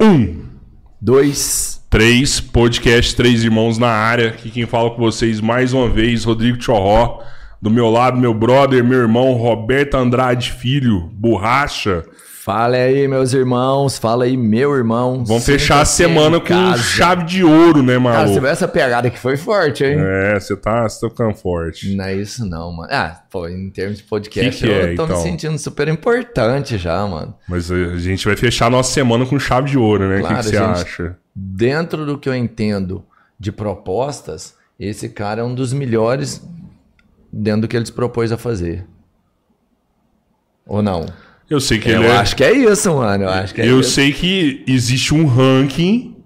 Um, Dois. três, podcast Três Irmãos na área. Aqui quem fala com vocês mais uma vez, Rodrigo Chorró. Do meu lado, meu brother, meu irmão, Roberto Andrade Filho, borracha. Fala aí, meus irmãos. Fala aí, meu irmão. Vamos fechar a semana em com casa. chave de ouro, né, Cara, você viu essa pegada que foi forte, hein? É, você tá, você tá forte. Não é isso não, mano. Ah, pô, em termos de podcast, Que que é, eu tô então? me sentindo super importante já, mano. Mas a gente vai fechar a nossa semana com chave de ouro, né? O que Claro, que você gente. acha? Dentro do que eu entendo de propostas, esse cara é um dos melhores dentro do que ele se propôs a fazer. Ou não? Eu sei que Eu ele é. acho que é isso, mano. Eu acho que é Eu isso. sei que existe um ranking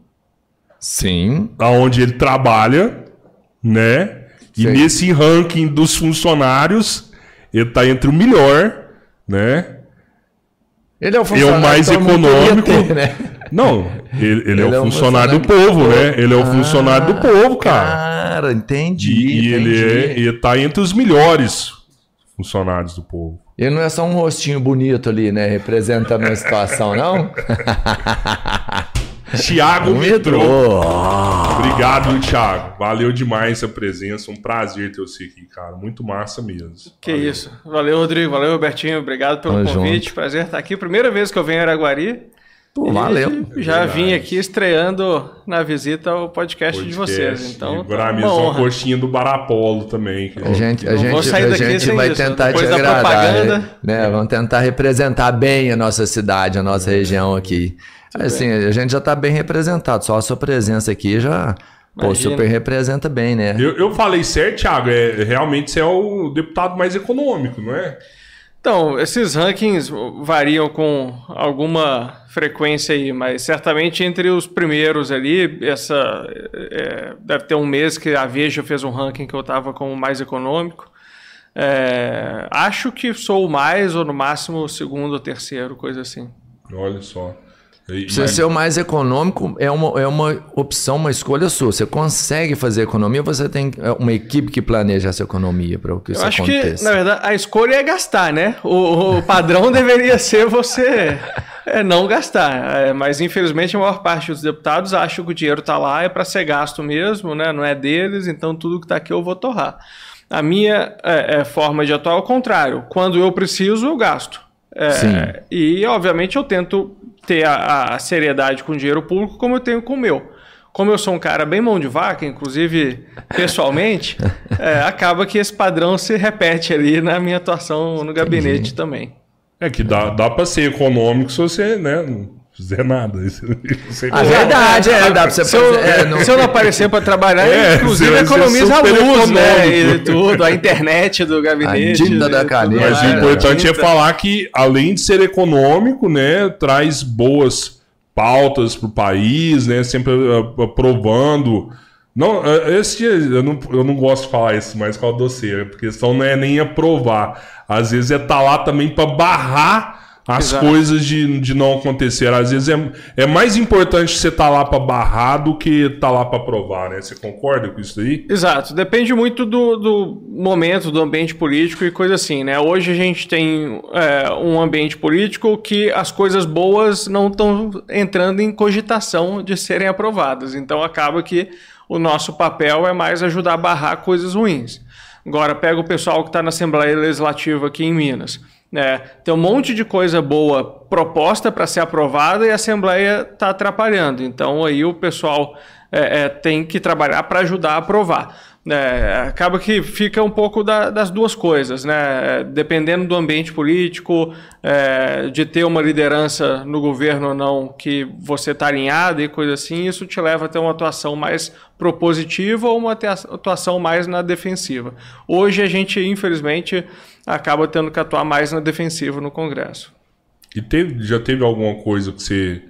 Sim. aonde ele trabalha, né? E nesse ranking dos funcionários, ele tá entre o melhor, né? Ele é o É o funcionário mais queria econômico. ter, né? Não, ele, ele é Ele o funcionário do povo, né? Ele é o funcionário do povo, cara. Cara, entendi. E, e ele, entendi. é, ele tá entre os melhores funcionários do povo. Ele não é só um rostinho bonito ali, né? Representando a situação, não? Tiago Metrô. Obrigado, Thiago. Valeu demais a presença. Um prazer ter você aqui, cara. Muito massa mesmo. Que Valeu. isso. Valeu, Rodrigo. Valeu, Robertinho. Obrigado pelo Tamo convite. junto. Prazer estar aqui. Primeira vez que eu venho a Araguari. Pô, valeu. Já verdade. vim aqui estreando na visita ao podcast, de Podcast. vocês. Então, tá uma honra. coxinha do Barapolo também. A gente, a gente, vou sair a gente sem vai isso. tentar te agradar, né? Vamos tentar representar bem a nossa cidade, a nossa região aqui. Assim, a gente já tá bem representado, só a sua presença aqui já pô, Imagina. super representa bem, né? Eu, eu falei certo, Thiago. É, realmente você é o deputado mais econômico, não é? Então, esses rankings variam com alguma frequência aí, mas certamente entre os primeiros ali, essa é, deve ter um mês que a Veja fez um ranking que eu estava como mais econômico. É, acho que sou o mais, ou no máximo o segundo ou terceiro, coisa assim. Olha só. Você e- ser o mais econômico é uma, é uma opção, uma escolha sua. Você consegue fazer economia ou você tem é, uma equipe que planeja essa economia para que isso eu acho aconteça? que, na verdade, a escolha é gastar, né? O, o padrão deveria ser você é, não gastar. É, mas, infelizmente, a maior parte dos deputados acham que o dinheiro está lá é para ser gasto mesmo, né? Não é deles, então tudo que está aqui eu vou torrar. A minha é, é, forma de atuar é o contrário. Quando eu preciso, eu gasto. É, Sim. E, obviamente, eu tento ter a, a seriedade com o dinheiro público como eu tenho com o meu. Como eu sou um cara bem mão de vaca, inclusive pessoalmente, é, acaba que esse padrão se repete ali na minha atuação no gabinete também. É que dá, dá pra ser econômico se você, né, fizer nada. Você- A verdade é, dá pra você Se eu, é, não- se eu não aparecer para trabalhar, É, inclusive economiza a luz, né? E tudo, a internet do gabinete. tinta da caneta. Mas mais, o Ah, importante é falar que, além de ser econômico, né, traz boas pautas para o país, né, sempre ah, aprovando. Não, ah, esse eu não, eu não gosto de falar isso mais com a doceira, porque a questão não é nem aprovar. Às vezes é estar lá também para barrar as Exato. coisas de, de não acontecer. Às vezes é, é mais importante você estar lá para barrar do que estar lá para aprovar, né? Você concorda com isso aí? Exato, depende muito do, do momento, do ambiente político e coisa assim, né? Hoje a gente tem é, um ambiente político que as coisas boas não estão entrando em cogitação de serem aprovadas. Então acaba que o nosso papel é mais ajudar a barrar coisas ruins. Agora, pega o pessoal que está na Assembleia Legislativa aqui em Minas. Né? tem um monte de coisa boa proposta para ser aprovada e a Assembleia está atrapalhando. Então aí o pessoal é, é, tem que trabalhar para ajudar a aprovar. É, acaba que fica um pouco da- das duas coisas, né? Dependendo do ambiente político, é, de ter uma liderança no governo ou não que você está alinhado e coisa assim, isso te leva a ter uma atuação mais propositiva ou uma atuação mais na defensiva. Hoje a gente, infelizmente, acaba tendo que atuar mais na defensiva no Congresso. E teve, já teve alguma coisa que você,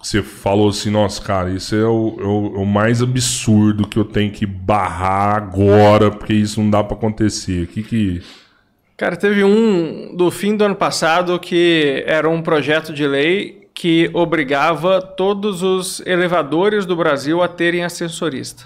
que você falou assim, nossa, cara, isso é o, é o- é o mais absurdo que eu tenho que barrar agora, porque isso não dá pra acontecer. O que que... Cara, teve um do fim do ano passado que era um projeto de lei que obrigava todos os elevadores do Brasil a terem ascensorista.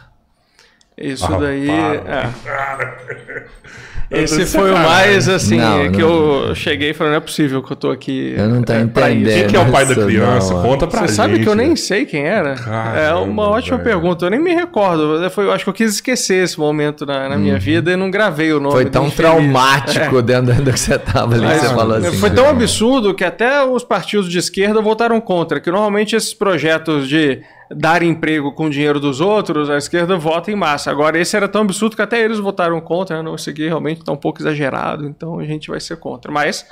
Isso Ah, daí. para. É. Esse foi o mais assim Não, que não. eu cheguei e falei, não é possível que eu tô aqui. Eu não tô é, pra isso." entendendo. Quem que é o pai da criança? não, Conta pra Você gente. sabe que eu nem né? sei quem era? Caramba, é uma ótima velho. pergunta. Eu nem me recordo. Foi, eu acho que eu quis esquecer esse momento na, na minha vida e não gravei o nome. Uhum. Foi tão traumático dentro do que você tava ali, que você Mas, falou assim. foi né? tão absurdo que até os partidos de esquerda votaram contra, que normalmente esses projetos de dar emprego com o dinheiro dos outros, a esquerda vota em massa. Agora, esse era tão absurdo que até eles votaram contra, né? não, isso aqui realmente está um pouco exagerado, então a gente vai ser contra. Mas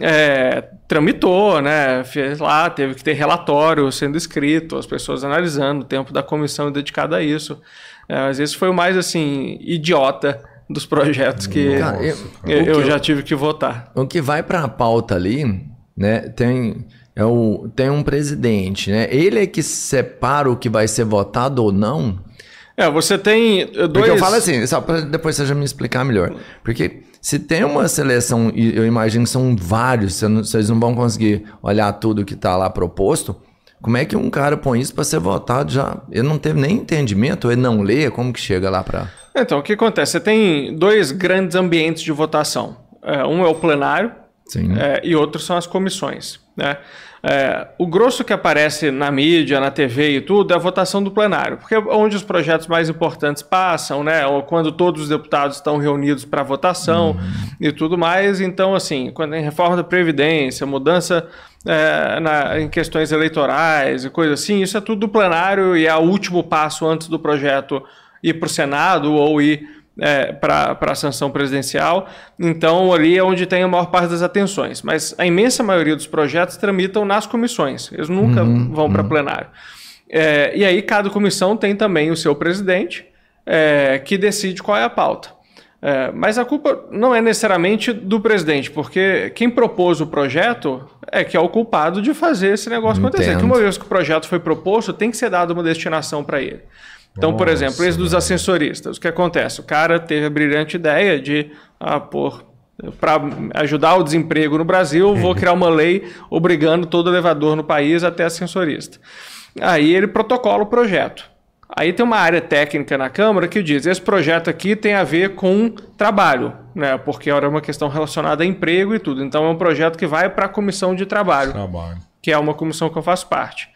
é, tramitou, né? Fez lá, teve que ter relatório sendo escrito, as pessoas analisando, o tempo da comissão dedicado a isso. É, mas esse foi o mais, assim, idiota dos projetos que Cara, eu- eu, o que eu eu- já tive que votar. O que vai para a pauta ali, né? Tem, é o, tem um presidente, né? Ele é que separa o que vai ser votado ou não. É, você tem eh, dois... Porque eu falo assim, só para depois você já me explicar melhor. Porque se tem uma seleção, e eu imagino que são vários, vocês não vão conseguir olhar tudo que está lá proposto. Como é que um cara põe isso para ser votado já? Ele não teve nem entendimento, ele não lê, como que chega lá para. Então, o que acontece? Você tem dois grandes ambientes de votação. É, um é o plenário. É, e outro são as comissões. Né? É, o grosso que aparece na mídia, na TV e tudo é a votação do plenário, porque é onde os projetos mais importantes passam, né? ou quando todos os deputados estão reunidos para votação e tudo mais. Então, assim, quando tem reforma da Previdência, mudança é, na- em questões eleitorais e coisa assim, isso é tudo do plenário e é o último passo antes do projeto ir para o Senado ou ir é, para a sanção presidencial. Então, ali é onde tem a maior parte das atenções. Mas a imensa maioria dos projetos tramitam nas comissões, eles nunca vão para plenário. É, e aí, cada comissão tem também o seu presidente, é, que decide qual é a pauta. É, mas a culpa não é necessariamente do presidente, porque quem propôs o projeto é que é o culpado de fazer esse negócio acontecer. Entendo. Que uma vez que o projeto foi proposto, tem que ser dada uma destinação para ele. Então, por Nossa, exemplo, esse dos ascensoristas, o que acontece? O cara teve a brilhante ideia de, ah, pô, para ajudar o desemprego no Brasil, vou criar uma lei obrigando todo elevador no país a ter ascensorista. Aí ele protocola o projeto. Aí tem uma área técnica na Câmara que diz: esse projeto aqui tem a ver com trabalho, né? Porque era uma questão relacionada a emprego e tudo. Então é um projeto que vai para a comissão de trabalho Trabalho. que é uma comissão que eu faço parte.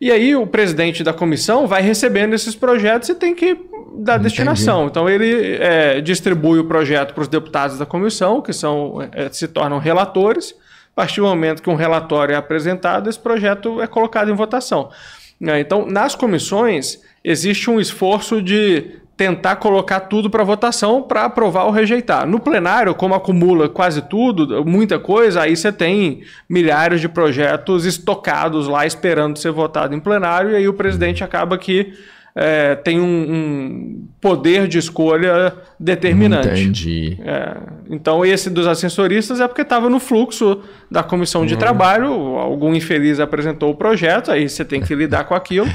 E aí o presidente da comissão vai recebendo esses projetos e tem que dar destinação. Então ele é, distribui o projeto para os deputados da comissão, que são é, se tornam relatores. A partir do momento que um relatório é apresentado, esse projeto é colocado em votação. Né, Então, nas comissões, existe um esforço de tentar colocar tudo para votação para aprovar ou rejeitar. No plenário, como acumula quase tudo, muita coisa, aí você tem milhares de projetos estocados lá esperando ser votado em plenário, e aí o presidente acaba que é, tem um, um poder de escolha determinante. Entendi. É, então, esse dos ascensoristas é porque estava no fluxo da comissão de trabalho, algum infeliz apresentou o projeto, aí você tem que lidar com aquilo.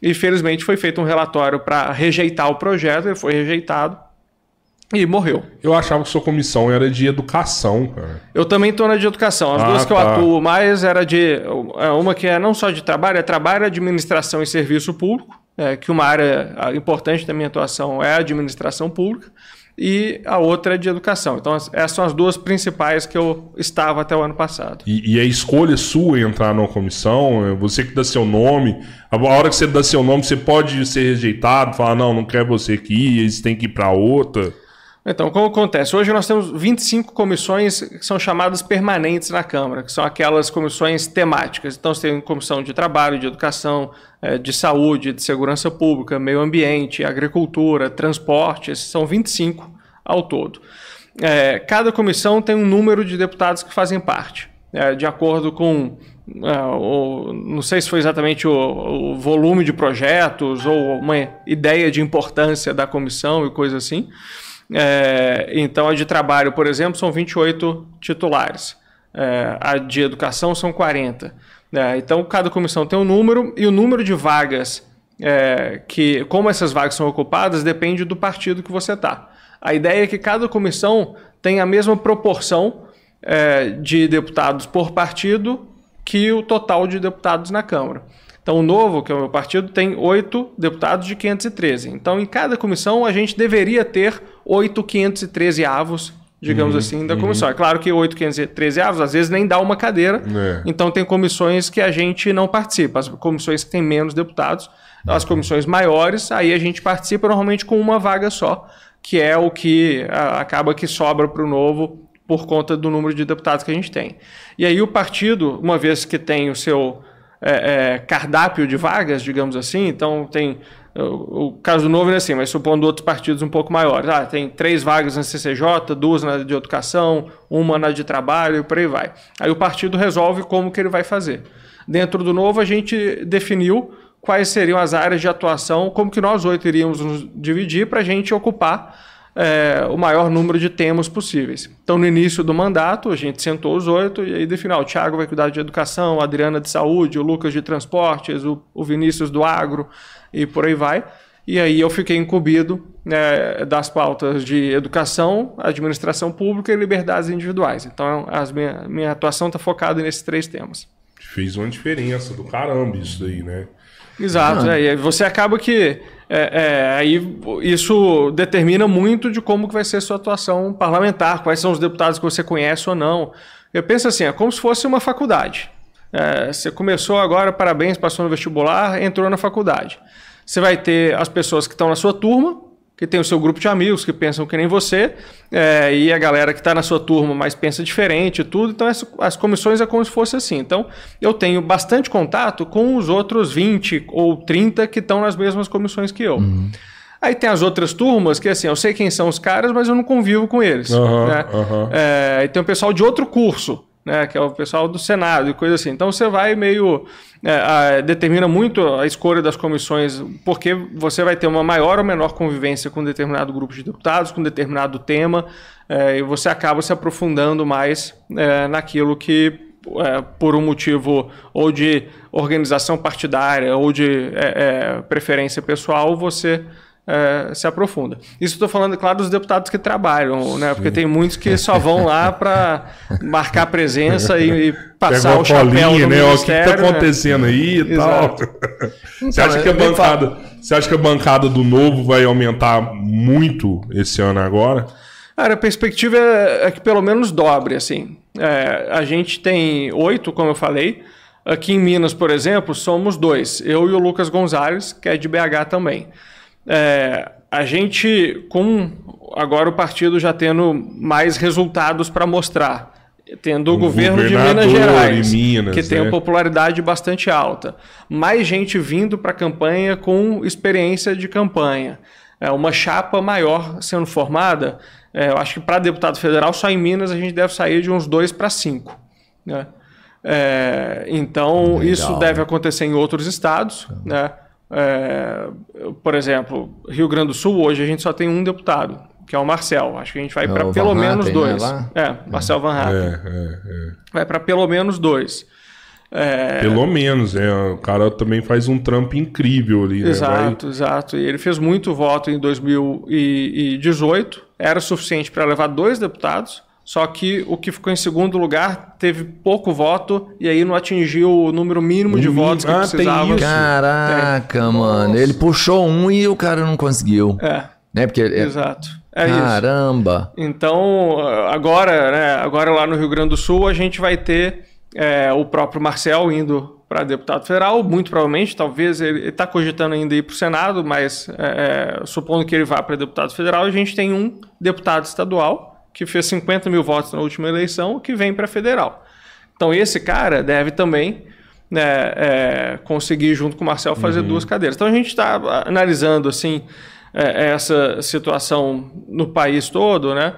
E felizmente foi feito um relatório para rejeitar o projeto, ele foi rejeitado e morreu. Eu achava que sua comissão era de educação, cara. Eu também estou na de educação. As Ah, duas que eu tá. atuo mais era de. é, Uma que é não só de trabalho, é trabalho, administração e serviço público, é, que uma área ah, importante da minha atuação é a administração pública, e a outra é de educação. Então, as- essas são as duas principais que eu estava até o ano passado. E, e a escolha sua entrar numa comissão, é você que dá seu nome. A hora que você dá seu nome, você pode ser rejeitado, falar, não, não quer você aqui, eles têm que ir pra outra. Então, como acontece? Hoje nós temos 25 comissões que são chamadas permanentes na Câmara, que são aquelas comissões temáticas. Então, você tem comissão de trabalho, de educação, eh, de saúde, de segurança pública, meio ambiente, agricultura, transporte, esses são 25 ao todo. Eh, cada comissão tem um número de deputados que fazem parte, eh, de acordo com. o- não sei se foi exatamente o, o volume de projetos ou uma ideia de importância da comissão e coisa assim. É, então, a de trabalho, por exemplo, são 28 titulares. É, a de educação são 40. É, então, cada comissão tem um número e o número de vagas é, que, como essas vagas são ocupadas, depende do partido que você está. A ideia é que cada comissão tenha a mesma proporção é, de deputados por partido que o total de deputados na Câmara. Então, o Novo, que é o meu partido, tem oito deputados de 513. Então, em cada comissão, a gente deveria ter oito 513 avos, digamos Uhum, assim, da comissão. É claro que oito 513 avos, às vezes, nem dá uma cadeira. É. Então, tem comissões que a gente não participa. As comissões que têm menos deputados, as comissões maiores, aí a gente participa normalmente com uma vaga só, que é o que acaba que sobra para o Novo por conta do número de deputados que a gente tem. E aí o partido, uma vez que tem o seu é, é, cardápio de vagas, digamos assim, então tem o, caso do Novo é assim, mas supondo outros partidos um pouco maiores. Ah, tem três vagas na CCJ, duas na de educação, uma na de trabalho e por aí vai. Aí o partido resolve como que ele vai fazer. Dentro do Novo a gente definiu quais seriam as áreas de atuação, como que nós oito iríamos nos dividir para a gente ocupar é, o maior número de temas possíveis. Então, no início do mandato, a gente sentou os oito e aí definiu: o Thiago vai cuidar de educação, a Adriana de saúde, o Lucas de transportes, o, o Vinícius do agro e por aí vai. E aí eu fiquei incumbido né, das pautas de educação, administração pública e liberdades individuais. Então, as minha, minha atuação está focada nesses três temas. Fez uma diferença do caramba isso aí, né? Exato, Ah. é, e você acaba que é, é, aí isso determina muito de como que vai ser a sua atuação parlamentar, quais são os deputados que você conhece ou não. Eu penso assim, é como se fosse uma faculdade. É, você começou agora, parabéns, passou no vestibular, entrou na faculdade. Você vai ter as pessoas que estão na sua turma, que tem o seu grupo de amigos que pensam que nem você, é, e a galera que está na sua turma, mas pensa diferente e tudo. Então, as, as comissões é como se fosse assim. Então, eu tenho bastante contato com os outros 20 ou 30 que estão nas mesmas comissões que eu. Aí tem as outras turmas que, assim, eu sei quem são os caras, mas eu não convivo com eles. Aham, né? aham. É, e tem o pessoal de outro curso, né, que é o pessoal do Senado e coisa assim. Então você vai meio. é, a- determina muito a escolha das comissões, porque você vai ter uma maior ou menor convivência com determinado grupo de deputados, com determinado tema, é, e você acaba se aprofundando mais é, naquilo que. é, por um motivo ou de organização partidária ou de é, é, preferência pessoal, você é, se aprofunda. Isso estou falando, claro, dos deputados que trabalham, né? Porque tem muitos que só vão lá para marcar presença e, e passar Pega o chapéu colinha, no né? O que, tá ministério. né? acontecendo aí e Exato. tal. Você acha que a bancada. Você acha que a bancada do novo vai aumentar muito esse ano agora? Cara, a perspectiva é, é que pelo menos dobre, assim. É, a gente tem oito, como eu falei. Aqui em Minas, por exemplo, somos dois. Eu e o Lucas Gonzalez, que é de BH também. É, a gente, com agora o partido já tendo mais resultados para mostrar. Tendo o Um governo de Minas Gerais, Minas, que tem né? uma popularidade bastante alta. Mais gente vindo para a campanha com experiência de campanha. É, uma chapa maior sendo formada. É, eu acho que para deputado federal, só em Minas, a gente deve sair de uns dois para cinco. Né? É, então, Legal. isso deve acontecer em outros estados. Né? É, por exemplo, Rio Grande do Sul, hoje a gente só tem um deputado, que é o Marcel. Acho que a gente vai É para pelo Van menos Hatten, né, dois. É, Marcel Van Hatten. É, é, é. Vai para pelo menos dois. É, Pelo menos, é. O cara também faz um trampo incrível ali, né? Exato, exato. E ele fez muito voto em 2018. Era suficiente para levar dois deputados. Só que o que ficou em segundo lugar teve pouco voto e aí não atingiu o número mínimo de O votos que mínimo- ah, tem precisava. isso. Caraca, mano. Ele puxou um e o cara não conseguiu. É, Né? Porque. é- exato. É isso. Caramba. Então, agora, né, agora lá no Rio Grande do Sul, a gente vai ter é, o próprio Marcel indo para deputado federal, muito provavelmente, talvez ele está cogitando ainda ir para o Senado, mas é, é, supondo que ele vá para deputado federal, a gente tem um deputado estadual que fez 50 mil votos na última eleição, que vem para federal. Então, esse cara deve também né, é, conseguir, junto com o Marcel, fazer duas cadeiras. Então, a gente está analisando assim é, essa situação no país todo, né?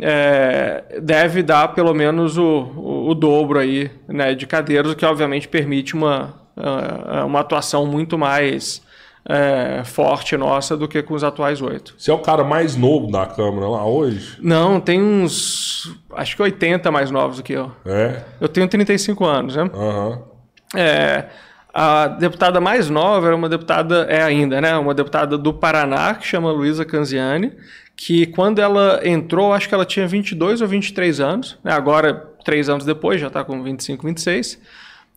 é, deve dar pelo menos o, o, o dobro aí, né, de cadeiras, o que obviamente permite uma, ah, uma atuação muito mais é, forte nossa do que com os atuais oito. Você é o cara mais novo da Câmara lá hoje? Não, tem uns, acho que 80 mais novos do que eu. É. Eu tenho 35 anos, né? Aham. É, a deputada mais nova era uma deputada, é ainda, né? Uma deputada do Paraná, que chama Luísa Canziani, que quando ela entrou, acho que ela tinha 22 ou 23 anos, né? agora, três anos depois, já está com 25, 26,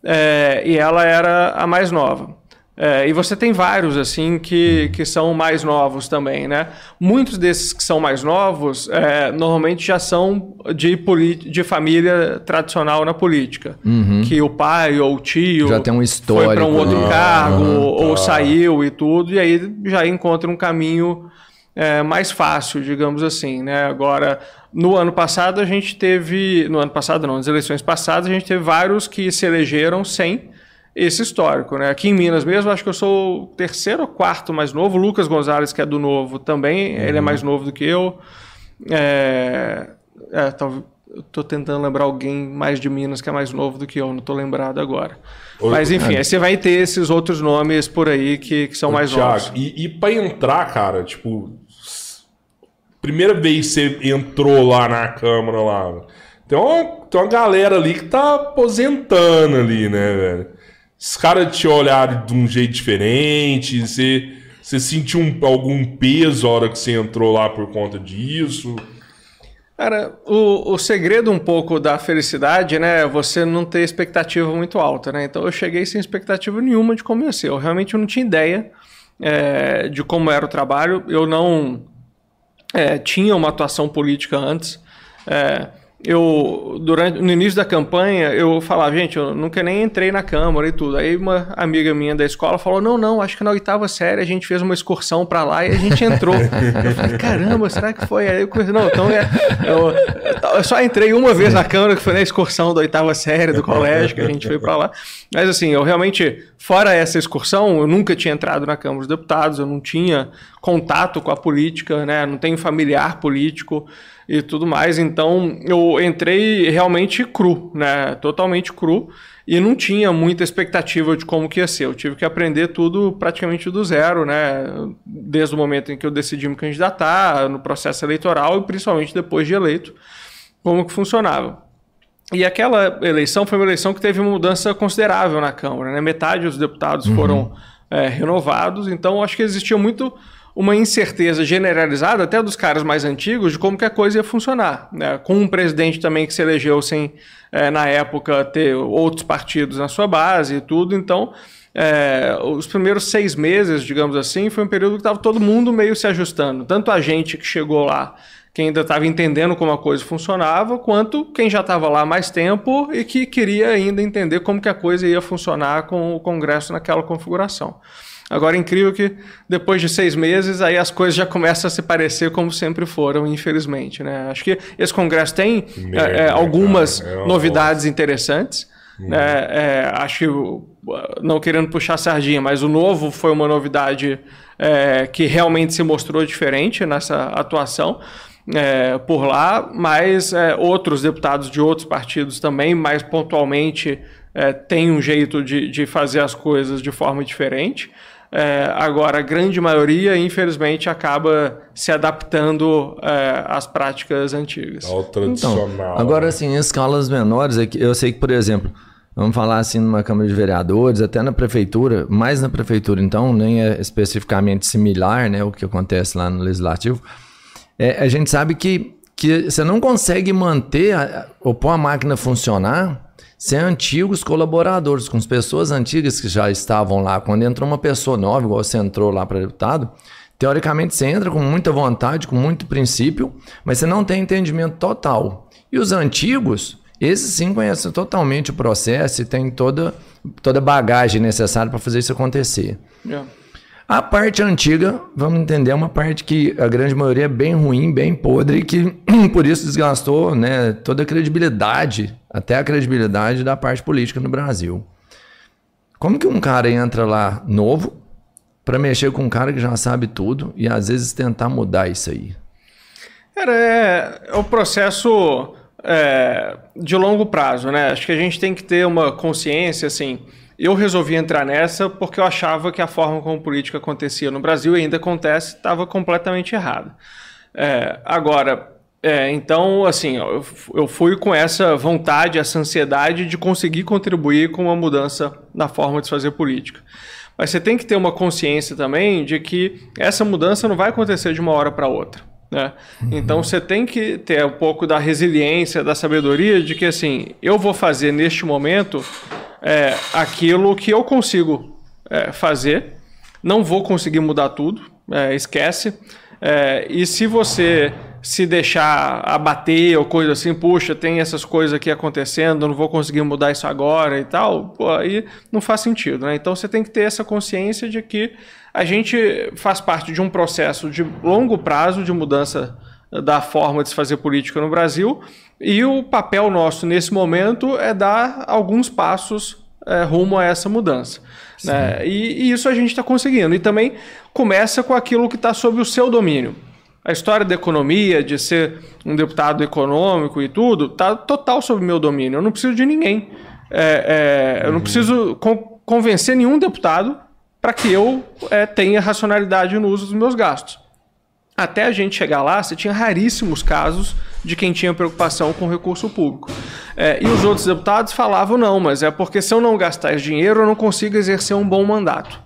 é, e ela era a mais nova. É, e você tem vários, assim, que, que são mais novos também, né? Muitos desses que são mais novos, é, normalmente já são de, de família tradicional na política. Uhum. Que o pai ou o tio já tem um histórico, foi para um outro ali. cargo, uhum, ou tá. saiu e tudo, e aí já encontra um caminho é, mais fácil, digamos assim, né? Agora, no ano passado a gente teve... No ano passado não, nas eleições passadas a gente teve vários que se elegeram sem esse histórico. Né? Aqui em Minas mesmo, acho que eu sou o terceiro ou quarto mais novo. O Lucas Gonzalez, que é do Novo também, uhum. ele é mais novo do que eu. É, é, Estou tentando lembrar alguém mais de Minas que é mais novo do que eu, não estou lembrado agora. Ô, Mas enfim, é. aí você vai ter esses outros nomes por aí que, que são Ô, mais Thiago, novos. E, e para entrar, cara, tipo, primeira vez que você entrou lá na Câmara lá, tem uma, tem uma galera ali que tá aposentando ali, né, velho? Os caras te olharam de um jeito diferente, você, você sentiu um, algum peso a hora que você entrou lá por conta disso? Cara, o, o segredo um pouco da felicidade, né, é você não ter expectativa muito alta, né? Então eu cheguei sem expectativa nenhuma de como ia ser. Eu realmente não tinha ideia é, de como era o trabalho. Eu não é, tinha uma atuação política antes. É, eu durante no início da campanha eu falava gente eu nunca nem entrei na câmara e tudo. Aí uma amiga minha da escola falou não não acho que na oitava série a gente fez uma excursão para lá e a gente entrou. Eu falei caramba será que foi? Aí eu não então é, eu, eu, só entrei uma vez na câmara que foi na excursão da oitava série do colégio que a gente foi para lá. Mas assim eu realmente fora essa excursão eu nunca tinha entrado na câmara dos deputados eu não tinha contato com a política né não tenho familiar político e tudo mais. Então eu entrei realmente cru, né? Totalmente cru e não tinha muita expectativa de como que ia ser. Eu tive que aprender tudo praticamente do zero, né? Desde o momento em que eu decidi me candidatar, no processo eleitoral e principalmente depois de eleito, como que funcionava. E aquela eleição foi uma eleição que teve uma mudança considerável na Câmara, né? Metade dos deputados uhum. foram é, renovados, então acho que existia muito uma incerteza generalizada, até dos caras mais antigos, de como que a coisa ia funcionar. Né? Com um presidente também que se elegeu sem, é, na época, ter outros partidos na sua base e tudo. Então, é, os primeiros seis meses, digamos assim, foi um período que estava todo mundo meio se ajustando. Tanto a gente que chegou lá, que ainda estava entendendo como a coisa funcionava, quanto quem já estava lá mais tempo e que queria ainda entender como que a coisa ia funcionar com o Congresso naquela configuração. Agora é incrível que depois de seis meses aí as coisas já começam a se parecer como sempre foram, infelizmente. Né? Acho que esse congresso tem é, é, algumas é novidades interessantes. Né? É, acho que, não querendo puxar a sardinha, mas o novo foi uma novidade é, que realmente se mostrou diferente nessa atuação. É, por lá, mas é, outros deputados de outros partidos também, mais pontualmente, é, têm um jeito de, de fazer as coisas de forma diferente. É, agora, a grande maioria, infelizmente, acaba se adaptando é, às práticas antigas. Ao tradicional. Então, agora, assim, em escalas menores, é eu sei que, por exemplo, vamos falar assim numa Câmara de Vereadores, até na Prefeitura, mais na Prefeitura, então, nem é especificamente similar né, o que acontece lá no Legislativo, é, a gente sabe que, que você não consegue manter a, ou pôr a máquina funcionar sem antigos colaboradores, com as pessoas antigas que já estavam lá. Quando entrou uma pessoa nova, igual você entrou lá para deputado, teoricamente você entra com muita vontade, com muito princípio, mas você não tem entendimento total. E os antigos, esses sim conhecem totalmente o processo e têm toda, toda a bagagem necessária para fazer isso acontecer. Yeah. A parte antiga, vamos entender, é uma parte que a grande maioria é bem ruim, bem podre, que por isso desgastou né, toda a credibilidade, até a credibilidade da parte política no Brasil. Como que um cara entra lá novo para mexer com um cara que já sabe tudo e às vezes tentar mudar isso aí? Cara, é, é um processo é, de longo prazo, né? Acho que a gente tem que ter uma consciência, assim, eu resolvi entrar nessa porque eu achava que a forma como política acontecia no Brasil e ainda acontece estava completamente errada. É, agora, é, então, assim, eu, fui com essa vontade, essa ansiedade de conseguir contribuir com uma mudança na forma de fazer política. Mas você tem que ter uma consciência também de que essa mudança não vai acontecer de uma hora para outra. Né? Uhum. Então você tem que ter um pouco da resiliência, da sabedoria de que assim, eu vou fazer neste momento é, aquilo que eu consigo é, fazer. Não vou conseguir mudar tudo, é, esquece. É, e se você se deixar abater ou coisa assim, puxa, tem essas coisas aqui acontecendo, não vou conseguir mudar isso agora e tal, pô, aí não faz sentido, né? Então você tem que ter essa consciência de que a gente faz parte de um processo de longo prazo de mudança da forma de se fazer política no Brasil e o papel nosso nesse momento é dar alguns passos é, rumo a essa mudança. Né? E, e isso a gente está conseguindo. E também começa com aquilo que está sob o seu domínio. A história da economia, de ser um deputado econômico e tudo, está total sob meu domínio. Eu não preciso de ninguém. É, é, eu não preciso con convencer nenhum deputado para que eu é, tenha racionalidade no uso dos meus gastos. Até a gente chegar lá, você tinha raríssimos casos de quem tinha preocupação com o recurso público. É, e os outros deputados falavam, não, mas é porque se eu não gastar esse dinheiro, eu não consigo exercer um bom mandato.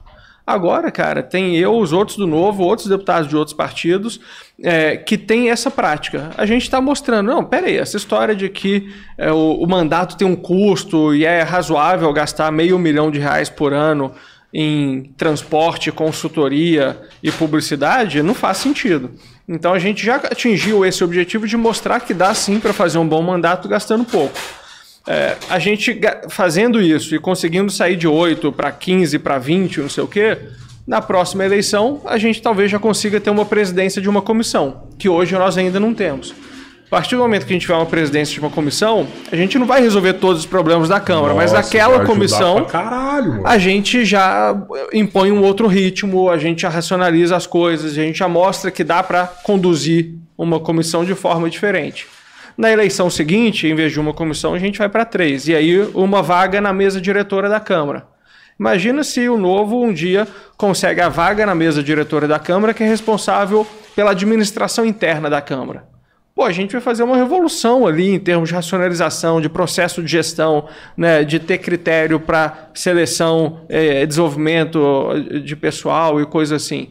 Agora, cara, tem eu, os outros do Novo, outros deputados de outros partidos é, que têm essa prática. A gente está mostrando, não, peraí, essa história de que é, o, o mandato tem um custo e é razoável gastar meio milhão de reais por ano em transporte, consultoria e publicidade, não faz sentido. Então a gente já atingiu esse objetivo de mostrar que dá sim para fazer um bom mandato gastando pouco. É, a gente fazendo isso e conseguindo sair de 8 para 15, para 20, não sei o quê, na próxima eleição a gente talvez já consiga ter uma presidência de uma comissão, que hoje nós ainda não temos. A partir do momento que a gente tiver uma presidência de uma comissão, a gente não vai resolver todos os problemas da Câmara, Nossa, mas naquela comissão caralho, a gente já impõe um outro ritmo, a gente já racionaliza as coisas, a gente já mostra que dá para conduzir uma comissão de forma diferente. Na eleição seguinte, em vez de uma comissão, a gente vai para três. E aí, uma vaga na mesa diretora da Câmara. Imagina se o novo um dia consegue a vaga na mesa diretora da Câmara, que é responsável pela administração interna da Câmara. Pô, a gente vai fazer uma revolução ali em termos de racionalização, de processo de gestão, né, de ter critério para seleção, é, desenvolvimento de pessoal e coisa assim.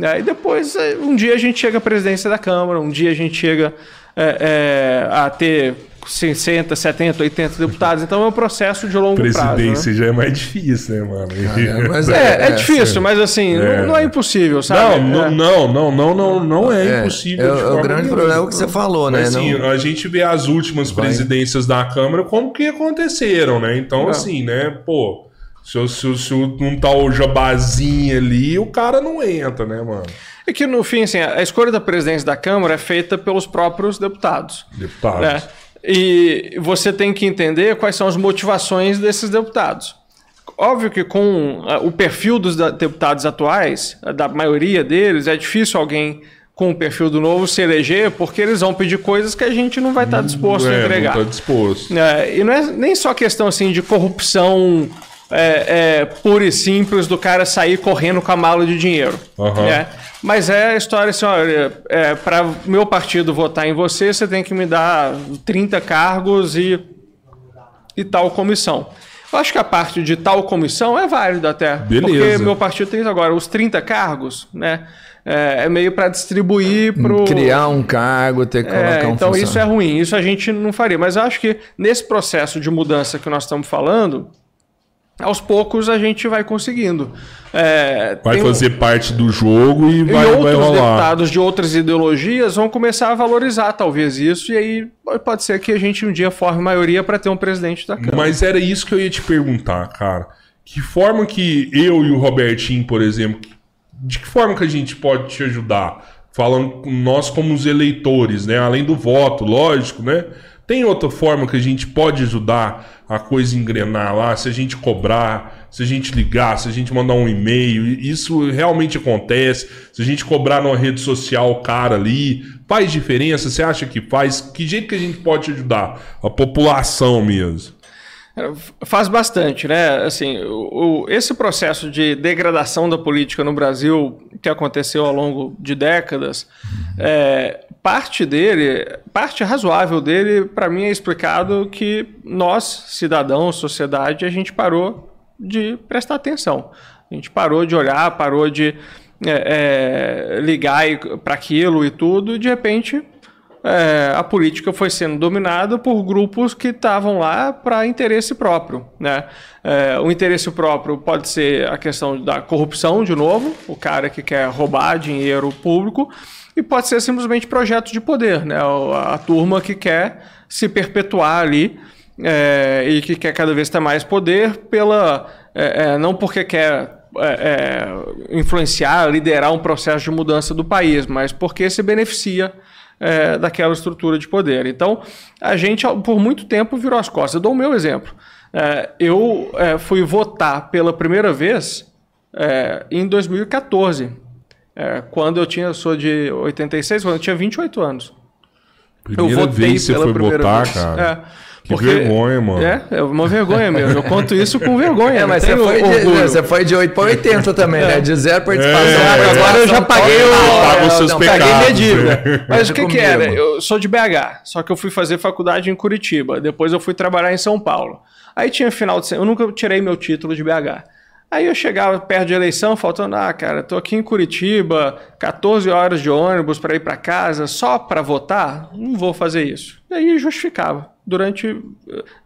É, e depois, é, um dia a gente chega à presidência da Câmara, um dia a gente chega é, é, a ter 60, 70, 80 deputados. Então é um processo de longo Presidência prazo. Presidência né? já é mais difícil, né, mano? É, mas é, é, é difícil, mas assim, não, não, é impossível, sabe? Não, não, não, não, não, não é, impossível. É, o grande problema é o que você falou, né? Mas, assim, a gente vê as últimas Vai. presidências da Câmara como que aconteceram, né? Então, assim, né, pô. Se, se, se não tá o jabazinho ali, o cara não entra, né, mano? É que, no fim, assim, a escolha da presidência da Câmara é feita pelos próprios deputados. Deputados. Né? E você tem que entender quais são as motivações desses deputados. Óbvio que com ah, o perfil dos deputados atuais, da maioria deles, é difícil alguém com o perfil do novo se eleger, porque eles vão pedir coisas que a gente não vai estar disposto é, a entregar. Não está disposto. É, e não é nem só questão assim de corrupção é, é, pura e simples do cara sair correndo com a mala de dinheiro. Uhum. Né? Mas é a história assim, olha, é, para meu partido votar em você, você tem que me dar 30 cargos e, e tal comissão. Eu acho que a parte de tal comissão é válida até. Beleza. Porque meu partido tem agora os 30 cargos, né? É, é meio para distribuir para Criar um cargo, ter que é, colocar é, um Então isso é ruim, isso a gente não faria. Mas eu acho que nesse processo de mudança que nós estamos falando, aos poucos a gente vai conseguindo. É, vai fazer um... parte do jogo e, e vai, outros vai rolar. deputados de outras ideologias vão começar a valorizar talvez isso e aí pode ser que a gente um dia forme maioria para ter um presidente da Câmara. Mas era isso que eu ia te perguntar, cara. Que forma que eu e o Robertinho, por exemplo, de que forma que a gente pode te ajudar? Falando nós como os eleitores, né? Além do voto, lógico, né? Tem outra forma que a gente pode ajudar a coisa engrenar lá, se a gente cobrar, se a gente ligar, se a gente mandar um e-mail, isso realmente acontece. Se a gente cobrar numa rede social o cara ali, faz diferença? Você acha que faz? Que jeito que a gente pode ajudar a população mesmo? Faz bastante, né? Assim, o, o, esse processo de degradação da política no Brasil que aconteceu ao longo de décadas, é, parte dele, parte razoável dele, para mim é explicado que nós, cidadãos, sociedade, a gente parou de prestar atenção. A gente parou de olhar, parou de é, é, ligar para aquilo e tudo, e de repente é, a política foi sendo dominada por grupos que estavam lá para interesse próprio. Né? É, o interesse próprio pode ser a questão da corrupção, de novo, o cara que quer roubar dinheiro público, e pode ser simplesmente projeto de poder, né? a, a turma que quer se perpetuar ali é, e que quer cada vez ter mais poder pela é, é, não porque quer é, é, influenciar, liderar um processo de mudança do país, mas porque se beneficia é, daquela estrutura de poder. Então, a gente, por muito tempo, virou as costas. Eu dou o meu exemplo. Eu fui votar pela primeira vez em 2014, quando eu tinha, sou de 86, quando eu tinha 28 anos. Primeira eu votei vez que você foi votar, vez. cara. Que Porque, vergonha, mano. É, é uma vergonha mesmo. Eu conto isso com vergonha. É, mas você foi, de, você foi, de, 8 para 80 também, é. né? De zero participação. É, agora eu já paguei o. Pago os seus não, pecados. Paguei minha dívida. Mas o que, que era? Eu sou de BH, só que eu fui fazer faculdade em Curitiba. Depois eu fui trabalhar em São Paulo. Aí tinha final de semana. Eu nunca tirei meu título de BH. Aí eu chegava perto de eleição, faltando, ah, cara, tô aqui em Curitiba, 14 horas de ônibus para ir para casa, só para votar? Não vou fazer isso. E aí justificava. Durante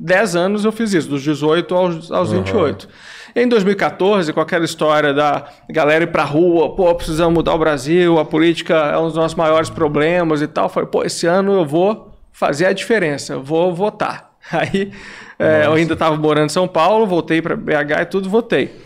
10 eh, anos eu fiz isso, dos 18 aos, aos uhum. 28. Em 2014, com aquela história da galera ir pra rua, pô, precisamos mudar o Brasil, a política é um dos nossos maiores problemas e tal, falei, pô, esse ano eu vou fazer a diferença, vou votar. Aí é, eu ainda estava morando em São Paulo, voltei para BH e tudo, votei.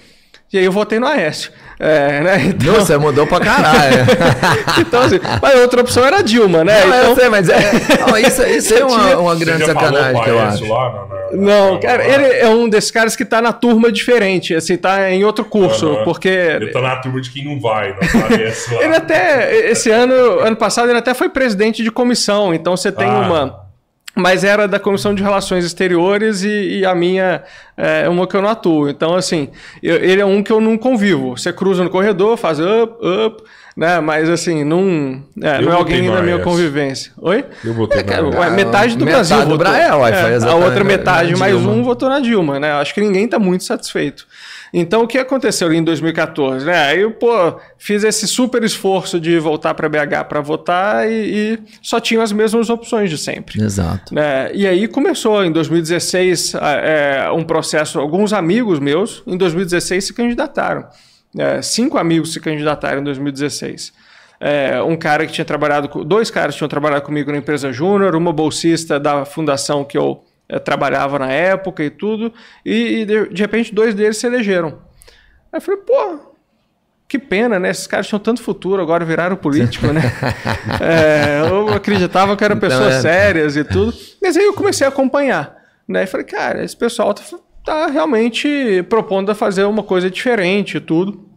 E aí eu votei no Aécio. É, né? Então... Nossa, mudou pra caralho. então, assim, mas a outra opção era Dilma, né? Não, então... eu sei, mas é, não, isso, isso é uma, uma grande sacanagem que eu acho. Lá, na, na, não, na, cara, ele é um desses caras que tá na turma diferente, assim, tá em outro curso, uhum. porque... Ele tá na turma de quem não vai, não aparece lá. ele até, esse ano, ano passado, ele até foi presidente de comissão, então você tem ah. uma mas era da Comissão de Relações Exteriores e, e a minha é uma que eu não atuo. Então, assim, eu, ele é um que eu não convivo. Você cruza no corredor, faz up, up, né? Mas, assim, não, é, não é alguém da minha convivência. Oi? Eu votei é, cara, ué, Metade do metade Brasil do Brasil. É, a outra metade, mais um, votou na Dilma, né? Acho que ninguém está muito satisfeito. Então, o que aconteceu ali em 2014? Né? Aí eu, pô, fiz esse super esforço de voltar para BH para votar e, e, só tinha as mesmas opções de sempre. Exato. Né? E aí começou em 2016 é, um processo, alguns amigos meus em 2016 se candidataram. É, cinco amigos se candidataram em 2016. É, um cara que tinha trabalhado, dois caras tinham trabalhado comigo na empresa Júnior, uma bolsista da fundação que eu trabalhava na época e tudo, e, e de, de, repente dois deles se elegeram. Aí eu falei, pô, que pena, né? Esses caras tinham tanto futuro, agora viraram político, né? é, eu acreditava que eram então, pessoas é... sérias e tudo. Mas aí eu comecei a acompanhar, né? E falei, cara, esse pessoal tá, tá realmente propondo a fazer uma coisa diferente e tudo.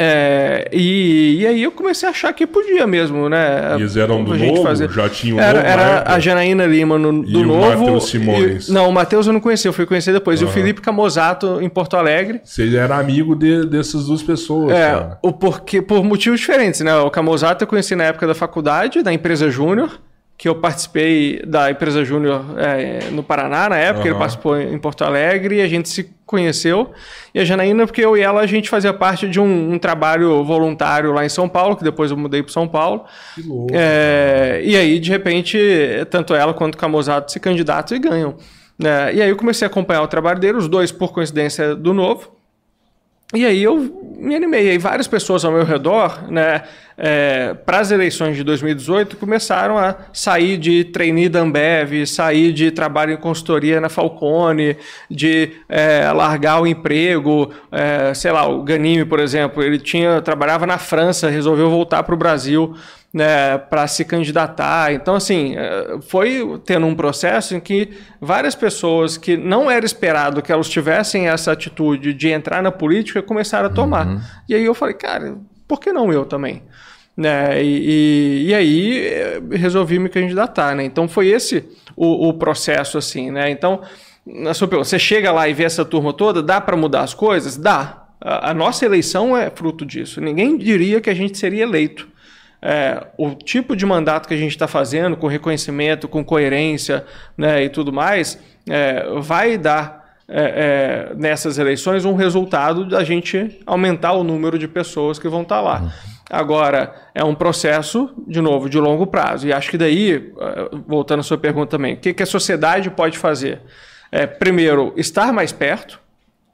É, e, e, aí eu comecei a achar que podia mesmo, né? E eles eram do novo? Fazer. Já tinham era, novo, era a Janaína Lima no, do e novo. o Matheus Simões. E, não, o Matheus eu não conhecia, eu fui conhecer depois. Uhum. E o Felipe Camozato em Porto Alegre. Você era amigo de, dessas duas pessoas. É, cara. o porque, por motivos diferentes, né? O Camozato eu conheci na época da faculdade, da empresa Júnior que eu participei da empresa Júnior é, no Paraná, na época, uhum. ele participou em Porto Alegre e a gente se conheceu. E a Janaína, porque eu e ela, a gente fazia parte de um, um trabalho voluntário lá em São Paulo, que depois eu mudei para São Paulo. Que louco. É, e aí, de repente, tanto ela quanto o Camozato se candidatam e ganham. É, e aí eu comecei a acompanhar o trabalho dele, os dois, por coincidência, do Novo. E aí eu me animei. E várias pessoas ao meu redor, né, é, para as eleições de 2018, começaram a sair de trainee da Ambev, sair de trabalho em consultoria na Falcone, de é, largar o emprego. É, sei lá, o Ganime, por exemplo, ele tinha trabalhava na França, resolveu voltar para o Brasil né, para se candidatar. Então, assim, é, foi tendo um processo em que várias pessoas que não era esperado que elas tivessem essa atitude de entrar na política começaram a tomar. Uhum. E aí eu falei, cara, por que não eu também? Né? E, e, e aí é, resolvi me candidatar. Né? Então foi esse o, o processo, assim. Né? Então, na sua pergunta, você chega lá e vê essa turma toda, dá para mudar as coisas? Dá. A, a nossa eleição é fruto disso. Ninguém diria que a gente seria eleito é, o tipo de mandato que a gente está fazendo, com reconhecimento, com coerência né, e tudo mais, é, vai dar é, é nessas eleições um resultado da gente aumentar o número de pessoas que vão estar tá lá. Agora, é um processo, de novo, de longo prazo. E acho que daí, eh, voltando à sua pergunta também, o que, que a sociedade pode fazer? É, primeiro, estar mais perto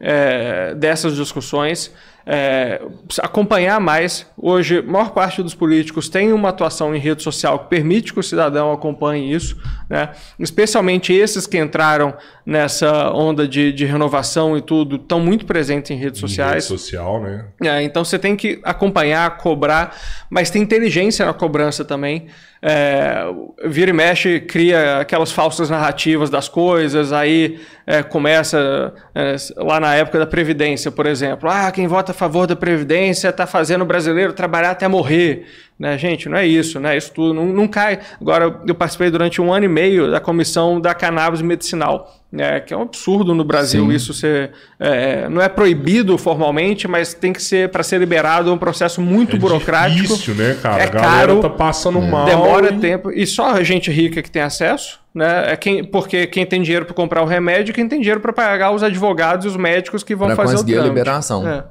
é, dessas discussões, é, acompanhar mais. Hoje, a maior parte dos políticos tem uma atuação em rede social que permite que o cidadão acompanhe isso, né? especialmente esses que entraram nessa onda de, de renovação e tudo, estão muito presentes em redes Em sociais. rede social, né? É, então você tem que acompanhar, cobrar, mas tem inteligência na cobrança também. É, vira e mexe, cria aquelas falsas narrativas das coisas, aí é, começa é, lá na época da Previdência, por exemplo. Ah, quem vota a favor da Previdência está fazendo o brasileiro trabalhar até morrer. Né, gente, não é isso, né? Isso tudo não, não cai. Agora, eu participei durante um ano e meio da comissão da cannabis medicinal, né, que é um absurdo no Brasil Sim. isso ser. é, não é proibido formalmente, mas tem que ser, para ser liberado, é um processo muito É burocrático. difícil, né, cara? É caro, tá passando mal. Demora e- tempo. E só a gente rica que tem acesso, né? É quem, porque quem tem dinheiro para comprar o remédio, quem tem dinheiro para pagar os advogados e os médicos que vão Pra fazer o conseguir a trâmite. liberação. É.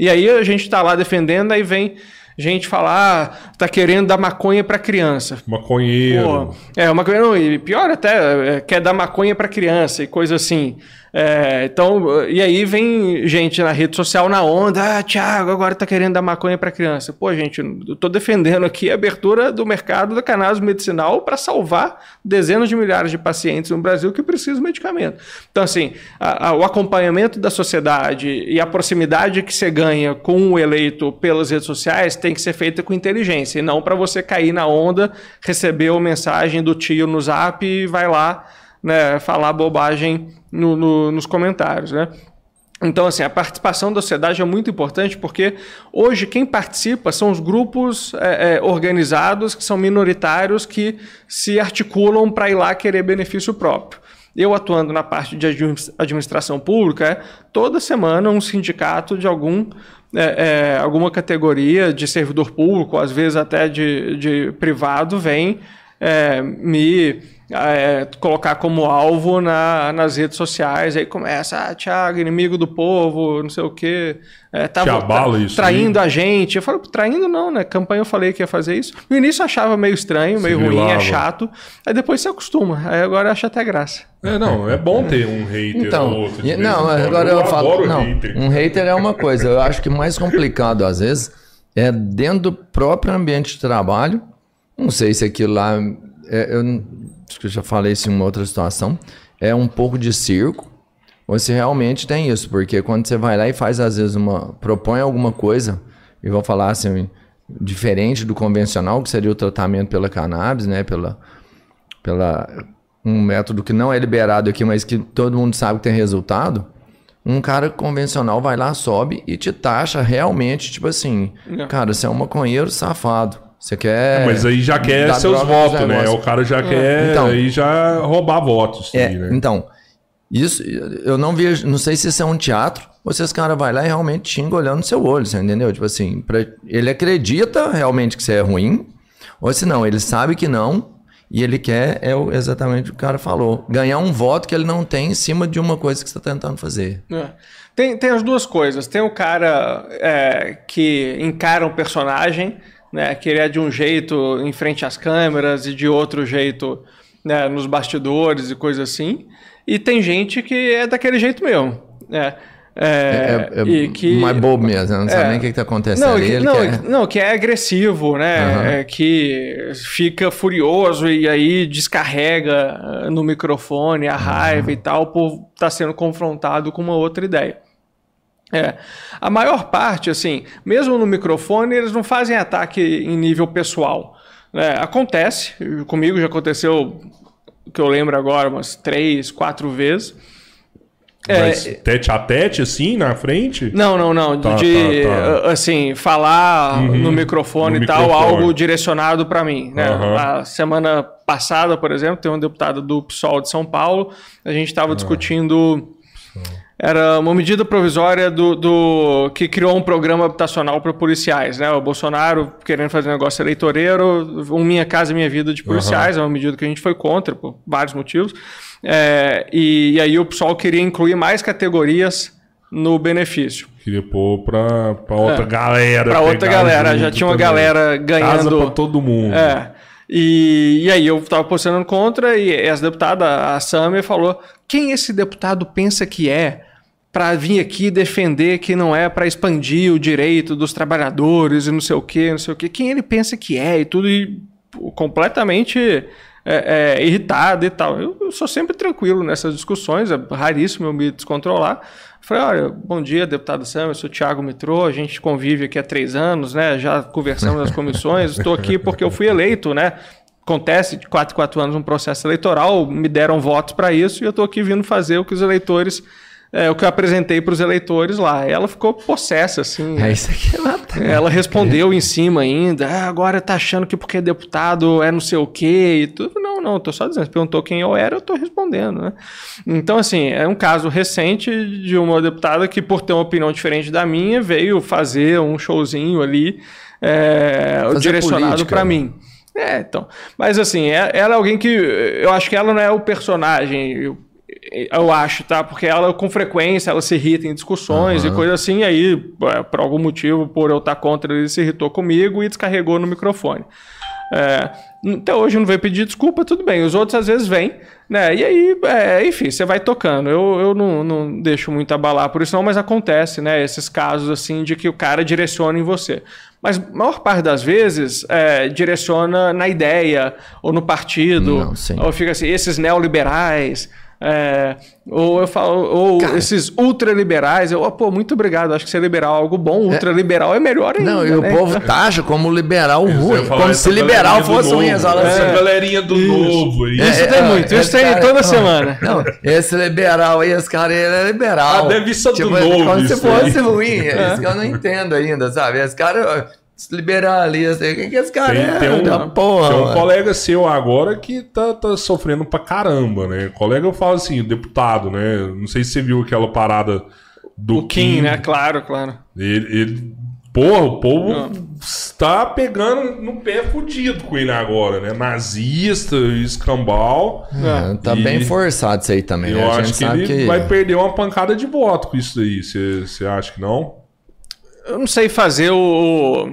E aí a gente tá lá defendendo, aí vem gente falar, ah, tá querendo dar maconha para criança. Maconheiro. Pô, é, não, e pior até, é, quer dar maconha para criança e coisa assim. É, então, e aí vem gente na rede social na onda, ah, Thiago, agora tá querendo dar maconha para criança. Pô, gente, eu tô defendendo aqui a abertura do mercado da cannabis medicinal para salvar dezenas de milhares de pacientes no Brasil que precisam de medicamento. Então, assim, a- a- o acompanhamento da sociedade e a proximidade que você ganha com o eleito pelas redes sociais tem que ser feita com inteligência, e não para você cair na onda, receber a mensagem do tio no zap e vai lá né, falar bobagem no- no- nos comentários, né? Então, assim, a participação da sociedade é muito importante porque hoje quem participa são os grupos é, é, organizados, que são minoritários, que se articulam para ir lá querer benefício próprio. Eu atuando na parte de admi- administração pública, é, toda semana um sindicato de algum, é, é, alguma categoria de servidor público, às vezes até de, de privado, vem é, me é, colocar como alvo na- nas redes sociais. Aí começa, ah, Thiago, inimigo do povo, não sei o quê. É, tava Te abala isso traindo a gente. Eu falo, traindo não, né? Campanha eu falei que ia fazer isso. No início eu achava meio estranho, meio ruim, é chato. Aí depois você acostuma. Aí agora acha até graça. É, não, é bom ter um hater ou Então, outro. vez em não, agora eu, falo. adoro Não, hater. um hater é uma coisa. Eu acho que mais complicado, às vezes, é dentro do próprio ambiente de trabalho. Não sei se aquilo lá. é- eu acho que eu já falei isso em uma outra situação. É um pouco de circo. Ou se realmente tem isso. Porque quando você vai lá e faz, às vezes, uma. propõe alguma coisa, e vou falar assim, diferente do convencional, que seria o tratamento pela cannabis, né? Pela, pela um método que não é liberado aqui, mas que todo mundo sabe que tem resultado, um cara convencional vai lá, sobe e te taxa realmente, tipo assim, cara, você é um maconheiro safado. Você quer. Mas aí já quer seus votos, né? O cara já quer Então. aí já roubar votos. É, aí, né? então, isso eu não vejo, não sei se isso é um teatro ou se esse cara vai lá e realmente xinga olhando no seu olho, você entendeu? Tipo assim, pra- ele acredita realmente que você é ruim, ou se não, ele sabe que não, e ele quer, é exatamente o que o cara falou, ganhar um voto que ele não tem em cima de uma coisa que você está tentando fazer. É. Tem, tem as duas coisas. Tem o cara é, que encara um personagem, né, que ele é de um jeito em frente às câmeras e de outro jeito né, nos bastidores e coisa assim. E tem gente que é daquele jeito mesmo. Né? É, É, é e que, mais bobo mesmo, não sabe É. nem o que está acontecendo. não, ali, que, não, quer- não, que é agressivo, né? Aham. É, que fica furioso e aí descarrega ah, no microfone a raiva e tal por estar sendo confrontado com uma outra ideia. É. A maior parte, assim, mesmo no microfone, eles não fazem ataque em nível pessoal. né? acontece, comigo já aconteceu, que eu lembro agora, umas três, quatro vezes. É, Mas tete a tete, assim, na frente? não, não, não. Tá, de, tá, tá. assim, falar Uhum, no microfone no e tal, microfone. algo direcionado para mim. Né? Aham. A semana passada, por exemplo, tem um deputado do PSOL de São Paulo, a gente Ah. estava discutindo. Era uma medida provisória do, do que criou um programa habitacional para policiais, né? O Bolsonaro querendo fazer um negócio eleitoreiro, um Minha Casa Minha Vida de policiais, é uma medida que a gente foi contra por vários motivos. É, e, e aí o PSOL queria incluir mais categorias no benefício. Queria pôr pra, pra outra É. galera. Pra outra galera, já tinha uma também. galera Casa ganhando. pra todo mundo. É. E, e aí eu tava posicionando contra e essa deputada, a Samia, falou: quem esse deputado pensa que é para vir aqui defender que não é para expandir o direito dos trabalhadores e não sei o que, não sei o que. Quem ele pensa que é e tudo e completamente é, é, irritado e tal. Eu, eu sou sempre tranquilo nessas discussões, é raríssimo eu me descontrolar. Falei, olha, bom dia, deputado Sam, eu sou o Thiago Mitrô, a gente convive aqui há três anos, né? Já conversamos nas comissões, estou aqui porque eu fui eleito, né? Acontece de 4 em 4 anos um processo eleitoral, me deram votos para isso e eu estou aqui vindo fazer o que os eleitores, é, o que eu apresentei para os eleitores lá. Ela ficou possessa, assim. É isso aqui lá. Tá. Ela respondeu em cima ainda, ah, agora tá achando que porque é deputado é não sei o quê e tudo. Não, não, tô só dizendo. Você perguntou quem eu era, eu tô respondendo, né? Então, assim, é um caso recente de uma deputada que, por ter uma opinião diferente da minha, veio fazer um showzinho ali é, direcionado para né? mim. É, então. Mas assim, é- ela é alguém que. Eu acho que ela não é o personagem. Eu, acho, tá? Porque ela, com frequência, ela se irrita em discussões e coisa assim, e aí, é, por algum motivo, por eu estar contra, ele se irritou comigo e descarregou no microfone. É, até hoje não veio pedir desculpa, tudo bem. Os outros às vezes vêm, né? E aí, é, enfim, você vai tocando. Eu, eu não, não deixo muito abalar por isso, não, mas acontece, né? Esses casos assim de que o cara direciona em você. Mas a maior parte das vezes é, direciona na ideia, ou no partido, Não, ou fica assim, esses neoliberais. É, ou eu falo, ou Cara. esses ultraliberais, eu, oh, pô, muito obrigado, acho que ser liberal é algo bom, ultraliberal é melhor ainda. Não, e o né? povo taxa como liberal ruim. falar Como se liberal fosse um novo, exala Essa assim. galerinha do novo aí. Isso tem muito, isso tem toda semana. Não, esse liberal aí, esse cara ele é liberal. Ah, deve ser do tipo, novo Como se isso fosse aí. ruim. É isso que eu não entendo ainda, sabe? Esse cara, esse liberalista, o que, que esse cara Tem, é? tem um, da porra, tem um colega seu agora que tá, tá sofrendo pra caramba, né? O colega eu falo assim, deputado, né? Não sei se você viu aquela parada do O Kim, né? Claro, claro. Ele, ele- porra, o povo está pegando no pé fudido com ele agora, né? Nazista, escambau. É, tá E bem forçado isso aí também. né? Eu a gente acho que sabe ele que. vai perder uma pancada de voto com isso daí. Você você acha que não? Eu não sei fazer o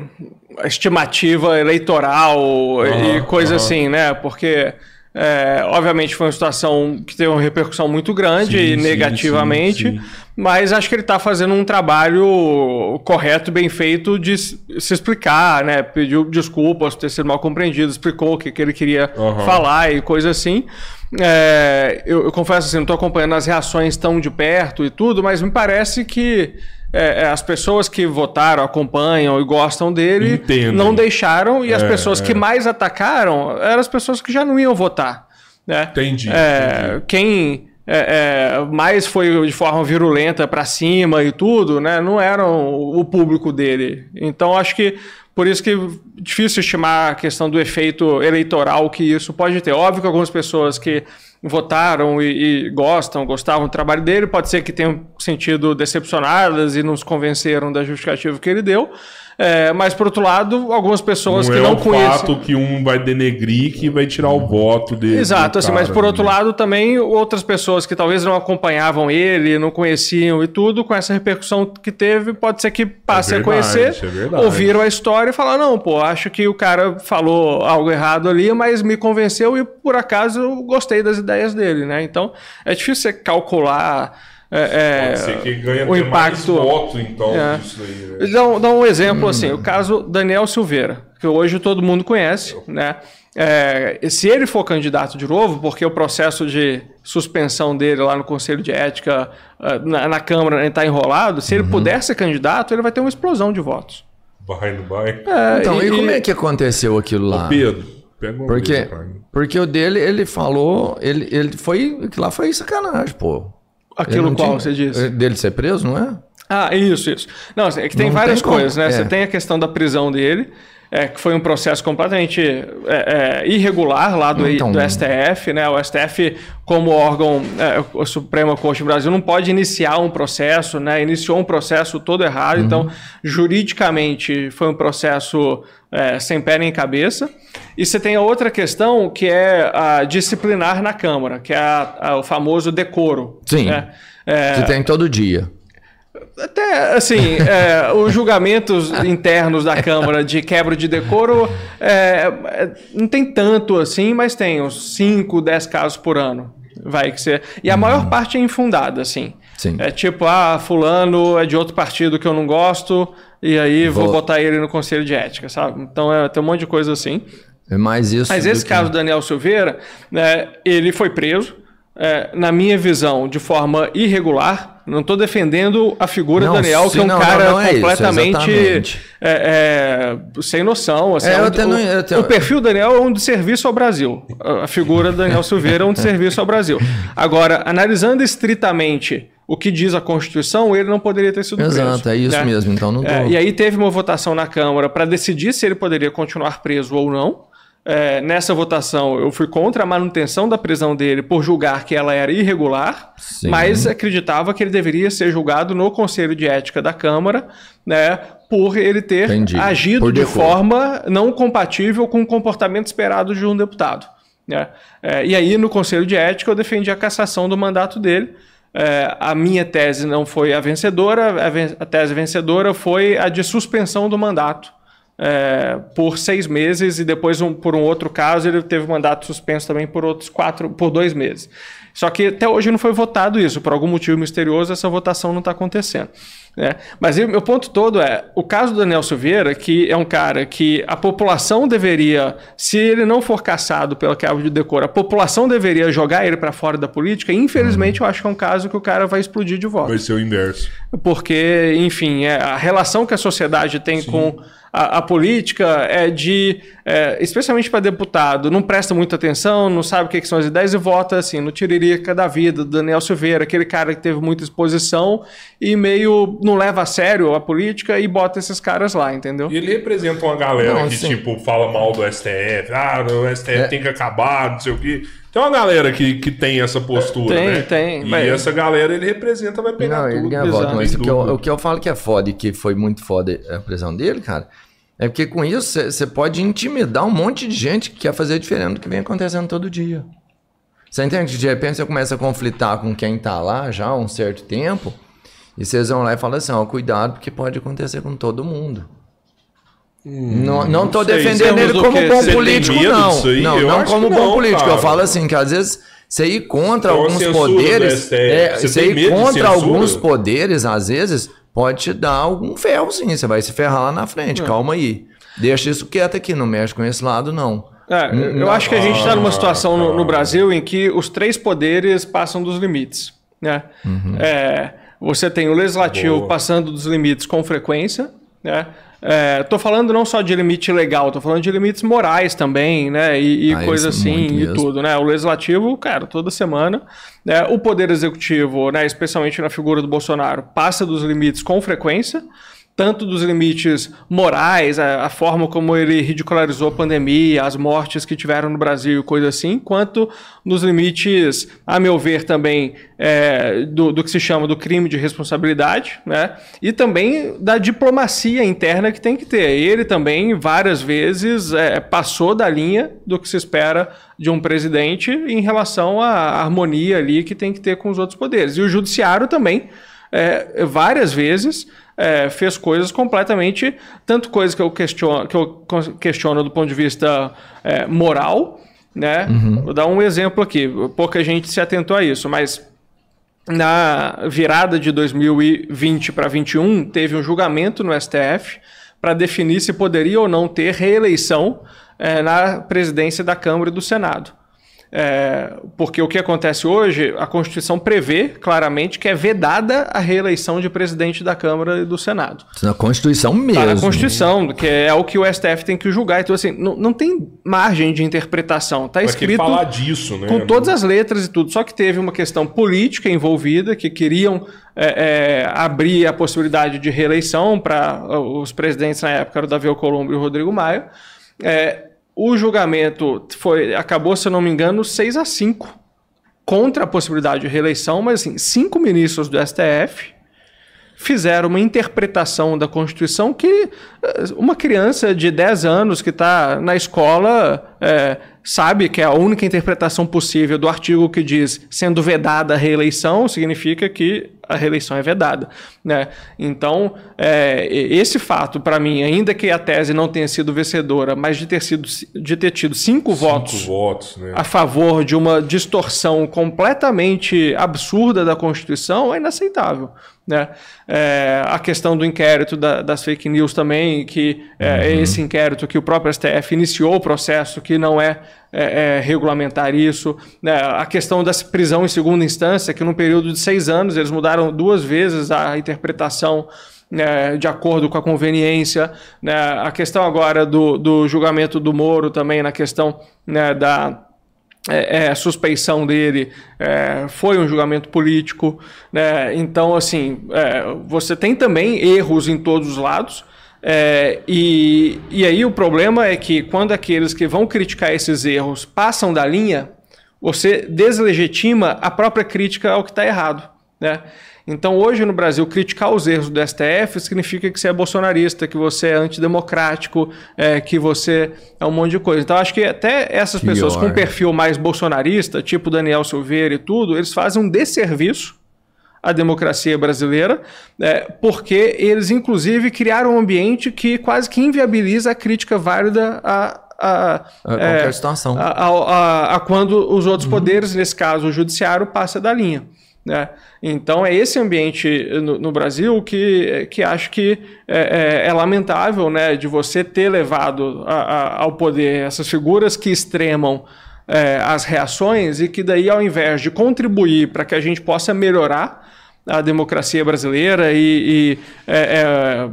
a estimativa eleitoral e Aham, coisa aham. assim, né? Porque é, obviamente foi uma situação que teve uma repercussão muito grande Sim, e negativamente, sim, sim. mas acho que ele está fazendo um trabalho correto, bem feito de se explicar, né? Pediu desculpas por ter sido mal compreendido, explicou o que, que ele queria Aham. falar e coisa assim. É, eu, eu confesso assim, não estou acompanhando as reações tão de perto e tudo, mas me parece que é, é, as pessoas que votaram, acompanham e gostam dele Entendem. não deixaram, e as É, pessoas que é. mais atacaram eram as pessoas que já não iam votar. Né? Entendi, entendi. Quem é, é, mais foi de forma virulenta para cima e tudo, né? não eram o público dele. Então acho que por isso que é difícil estimar a questão do efeito eleitoral que isso pode ter. Óbvio que algumas pessoas que votaram e, e gostam, gostavam do trabalho dele, pode ser que tenham sentido decepcionadas e não se convenceram da justificativa que ele deu. É, mas, por outro lado, algumas pessoas não que é não o conhecem. fato que um vai denegrir que vai tirar o voto dele. Exato, assim, mas por outro né? lado também outras pessoas que talvez não acompanhavam ele, não conheciam e tudo, com essa repercussão que teve, pode ser que passe É a verdade, conhecer, é ouviram a história e falaram, não, pô, acho que o cara falou algo errado ali, mas me convenceu e por acaso eu gostei das ideias dele, né? Então é difícil você calcular é, Pode ser que ganha o até mais impacto. voto, então, É. disso aí, né? Dá um, dá um exemplo assim, o caso Daniel Silveira, que hoje todo mundo conhece, né? É, e se ele for candidato de novo, porque o processo de suspensão dele lá no Conselho de Ética, ah, na, na Câmara, está enrolado, se ele puder ser candidato, ele vai ter uma explosão de votos. Vai, não vai? É, Então, e, como é que aconteceu aquilo lá? Pedro, pega uma Porque, porque o dele, ele falou, ele, ele foi, aquilo lá foi sacanagem, pô. Aquilo qual tinha- você disse? Dele ser preso, não é? Ah, isso, isso. Não, assim, é que tem Não várias tem coisas, né? é. Você tem a questão da prisão dele, é, que foi um processo completamente é, é, irregular lá do, Então- do STF, né? O STF, como órgão, é, a Suprema Corte do Brasil, não pode iniciar um processo, né? Iniciou um processo todo errado, Uhum. então, juridicamente, foi um processo é, sem pé nem cabeça. E você tem a outra questão, que é a disciplinar na Câmara, que é a- a- o famoso decoro. Sim. né? É, Que tem todo dia. Até, assim, é, os julgamentos internos da Câmara de quebra de decoro é, é, não tem tanto assim, mas tem uns 5, 10 casos por ano. Vai que ser. E a maior parte é infundada, assim. Sim. É tipo, ah, fulano é de outro partido que eu não gosto, e aí vou, Vou- botar ele no conselho de ética, sabe? Então é, tem um monte de coisa assim. É mais isso. Mas esse que- caso do Daniel Silveira, né, ele foi preso, é, na minha visão, de forma irregular. Não estou defendendo a figura Não, do Daniel, que sim, é um não, cara não, é isso, completamente exatamente. é, é, sem noção. assim, É, é um- o, até- o perfil do Daniel é um de serviço ao Brasil. A figura do Daniel Silveira é um de serviço ao Brasil. Agora, analisando estritamente o que diz a Constituição, ele não poderia ter sido preso. Exato, é isso né? mesmo. Então não tô... É, e aí teve uma votação na Câmara para decidir se ele poderia continuar preso ou não. É, nessa votação, eu fui contra a manutenção da prisão dele por julgar que ela era irregular, Sim. mas acreditava que ele deveria ser julgado no Conselho de Ética da Câmara, né, por ele ter Entendi. agido de forma não compatível com o comportamento esperado de um deputado. né? É, e aí, no Conselho de Ética, eu defendi a cassação do mandato dele. É, a minha tese não foi a vencedora, a, ven- a tese vencedora foi a de suspensão do mandato é, por seis meses e depois, um- por um outro caso, ele teve mandato suspenso também por outros quatro, por dois meses. Só que até hoje não foi votado isso, por algum motivo misterioso, essa votação não está acontecendo. né? Mas o meu ponto todo é: o caso do Daniel Silveira, que é um cara que a população deveria, se ele não for caçado pela quebra de decoro, a população deveria jogar ele para fora da política. Infelizmente, eu acho que é um caso que o cara vai explodir de voto Vai ser o inverso. porque, enfim, é, a relação que a sociedade tem com a, a política é de, é, especialmente para deputado, não presta muita atenção, não sabe o que, que são as ideias e vota assim, no tiririca da vida, do Daniel Silveira, aquele cara que teve muita exposição e meio não leva a sério a política e bota esses caras lá, entendeu? E ele representa uma galera Não, que, sim. tipo, fala mal do STF. Ah, o STF É. tem que acabar, não sei o quê. Tem uma galera que, que tem essa postura, Tem, né? tem, E mas- essa galera ele representa, vai pegar Não, tudo. ele ganha voto, mas Sem o que, eu, o que eu falo que é foda e que foi muito foda a prisão dele, cara, é porque com isso você pode intimidar um monte de gente que quer fazer diferente do que vem acontecendo todo dia. Você entende que de repente você começa a conflitar com quem tá lá já há um certo tempo e vocês vão lá e falam assim, ó, cuidado porque pode acontecer com todo mundo. não, não tô Hum, sei, defendendo ele como bom Você político, não. Não, Eu não como bom não, político. cara. Eu falo assim, que às vezes você ir contra Então, alguns poderes. STF, é, você você ir contra alguns poderes, às vezes, pode te dar algum ferro, sim. Você vai se ferrar lá na frente. Calma aí. Deixa isso quieto aqui, não mexe com esse lado, não. É, Hum, eu acho que a gente está Ah, numa situação no, no Brasil em que os três poderes passam dos limites. Né? Uhum. É, você tem o legislativo Boa. passando dos limites com frequência. Né? Estou falando não só de limite legal, estou falando de limites morais também, né? E, e Ah, coisa assim, e mesmo. tudo. Né? O legislativo, cara, toda semana. Né? O poder executivo, né? especialmente na figura do Bolsonaro, passa dos limites com frequência tanto dos limites morais, a, a forma como ele ridicularizou a pandemia, as mortes que tiveram no Brasil coisa assim, quanto nos limites, a meu ver, também é, do, do que se chama do crime de responsabilidade, né? E também da diplomacia interna que tem que ter. Ele também, várias vezes, é, passou da linha do que se espera de um presidente em relação à harmonia ali que tem que ter com os outros poderes. E o judiciário também é, várias vezes é, fez coisas completamente, tanto coisas que eu questiono, que eu questiono do ponto de vista é, moral, né? Vou dar um exemplo aqui, pouca gente se atentou a isso, mas na virada de 2020 para 2021 teve um julgamento no STF para definir se poderia ou não ter reeleição é, na presidência da Câmara e do Senado. É, porque o que acontece hoje, a Constituição prevê claramente que é vedada a reeleição de presidente da Câmara e do Senado. Na Constituição mesmo. Está na Constituição, que é o que o STF tem que julgar. Então, assim, não, não tem margem de interpretação. Está escrito falar disso, né? com todas as letras e tudo. Só que teve uma questão política envolvida, que queriam é, é, abrir a possibilidade de reeleição para os presidentes na época, era o Davi Alcolumbre e o Rodrigo Maia. É, o julgamento foi, acabou, se eu não me engano, 6 a 5 contra a possibilidade de reeleição, mas assim, cinco ministros do STF fizeram uma interpretação da Constituição que eh, uma criança de 10 anos que está na escola eh, sabe que é a única interpretação possível do artigo que diz sendo vedada a reeleição significa que a reeleição é vedada. Né? Então, é, esse fato, para mim, ainda que a tese não tenha sido vencedora, mas de ter, sido, de ter tido cinco, cinco votos, votos né? a favor de uma distorção completamente absurda da Constituição, é inaceitável. Né? É, a questão do inquérito da, das fake news também, que é, uhum. esse inquérito que o próprio STF iniciou o processo, que não é, é, é regulamentar isso. Né? A questão da prisão em segunda instância, que num período de seis anos eles mudaram duas vezes a interpretação né, de acordo com a conveniência. Né? A questão agora do, do julgamento do Moro também, na questão né, da é, é, suspeição dele é, foi um julgamento político, né? Então, assim, é, você tem também erros em todos os lados. É, e, e aí o problema é que quando aqueles que vão criticar esses erros passam da linha, você deslegitima a própria crítica ao que está errado. Né? Então, hoje no Brasil, criticar os erros do STF significa que você é bolsonarista, que você é antidemocrático, é, que você é um monte de coisa. Então, acho que até essas Pior. pessoas com perfil mais bolsonarista, tipo Daniel Silveira e tudo, eles fazem um desserviço à democracia brasileira, é, porque eles, inclusive, criaram um ambiente que quase que inviabiliza a crítica válida a, a, a é, situação. A, a, a, quando os outros uhum. poderes, nesse caso o judiciário, passa da linha. Né? Então é esse ambiente no, no, Brasil que, que acho que é, é, é lamentável né, de você ter levado a, a, ao poder essas figuras que extremam é, as reações e que daí ao invés de contribuir para que a gente possa melhorar a democracia brasileira e, e é, é,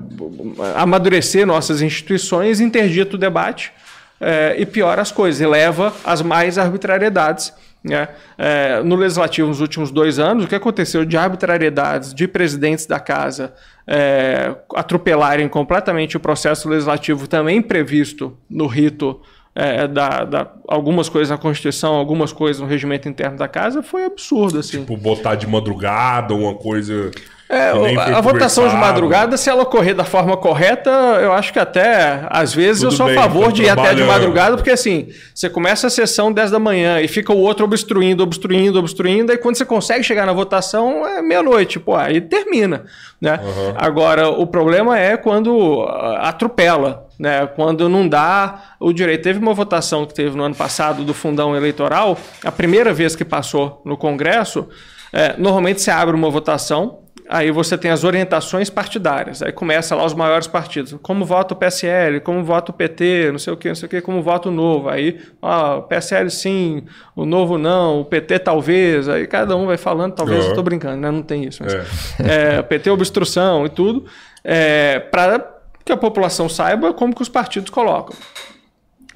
amadurecer nossas instituições, interdita o debate é, e piora as coisas, e leva às mais arbitrariedades né? É, no legislativo, nos últimos dois anos, o que aconteceu de arbitrariedades de presidentes da casa é, atropelarem completamente o processo legislativo também previsto no rito é, da, da, algumas coisas na Constituição, algumas coisas no regimento interno da casa, foi absurdo. Assim. Tipo, botar de madrugada uma coisa. É, a, a votação de madrugada, se ela ocorrer da forma correta, eu acho que até, às vezes, Tudo eu sou bem, a favor de ir até de madrugada, porque assim, você começa a sessão 10 da manhã e fica o outro obstruindo, obstruindo, obstruindo, e quando você consegue chegar na votação, é meia-noite, pô, aí termina. Né? Uhum. Agora, o problema é quando atropela, né? quando não dá o direito. Teve uma votação que teve no ano passado do fundão eleitoral, a primeira vez que passou no Congresso, é, normalmente se abre uma votação Aí você tem as orientações partidárias. Aí começa lá os maiores partidos. Como vota o PSL, como vota o PT, não sei o que, não sei o que, como vota o Novo. Aí, ó, o PSL sim, o Novo não, o PT talvez. Aí cada um vai falando, talvez uhum. eu estou brincando, né? Não tem isso. Mas, é. É, PT obstrução e tudo. É, Para que a população saiba como que os partidos colocam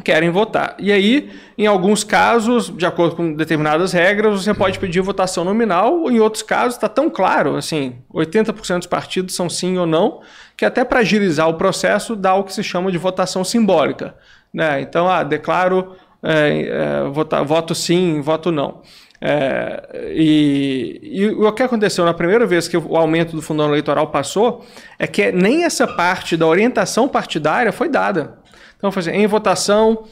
querem votar. E aí, em alguns casos, de acordo com determinadas regras, você pode pedir votação nominal, em outros casos está tão claro, assim, 80% dos partidos são sim ou não, que até para agilizar o processo dá o que se chama de votação simbólica. Né? Então, ah, declaro é, é, voto sim, voto não. É, e, e, o que aconteceu na primeira vez que o aumento do fundão eleitoral passou é que nem essa parte da orientação partidária foi dada. Então, foi assim, em votação,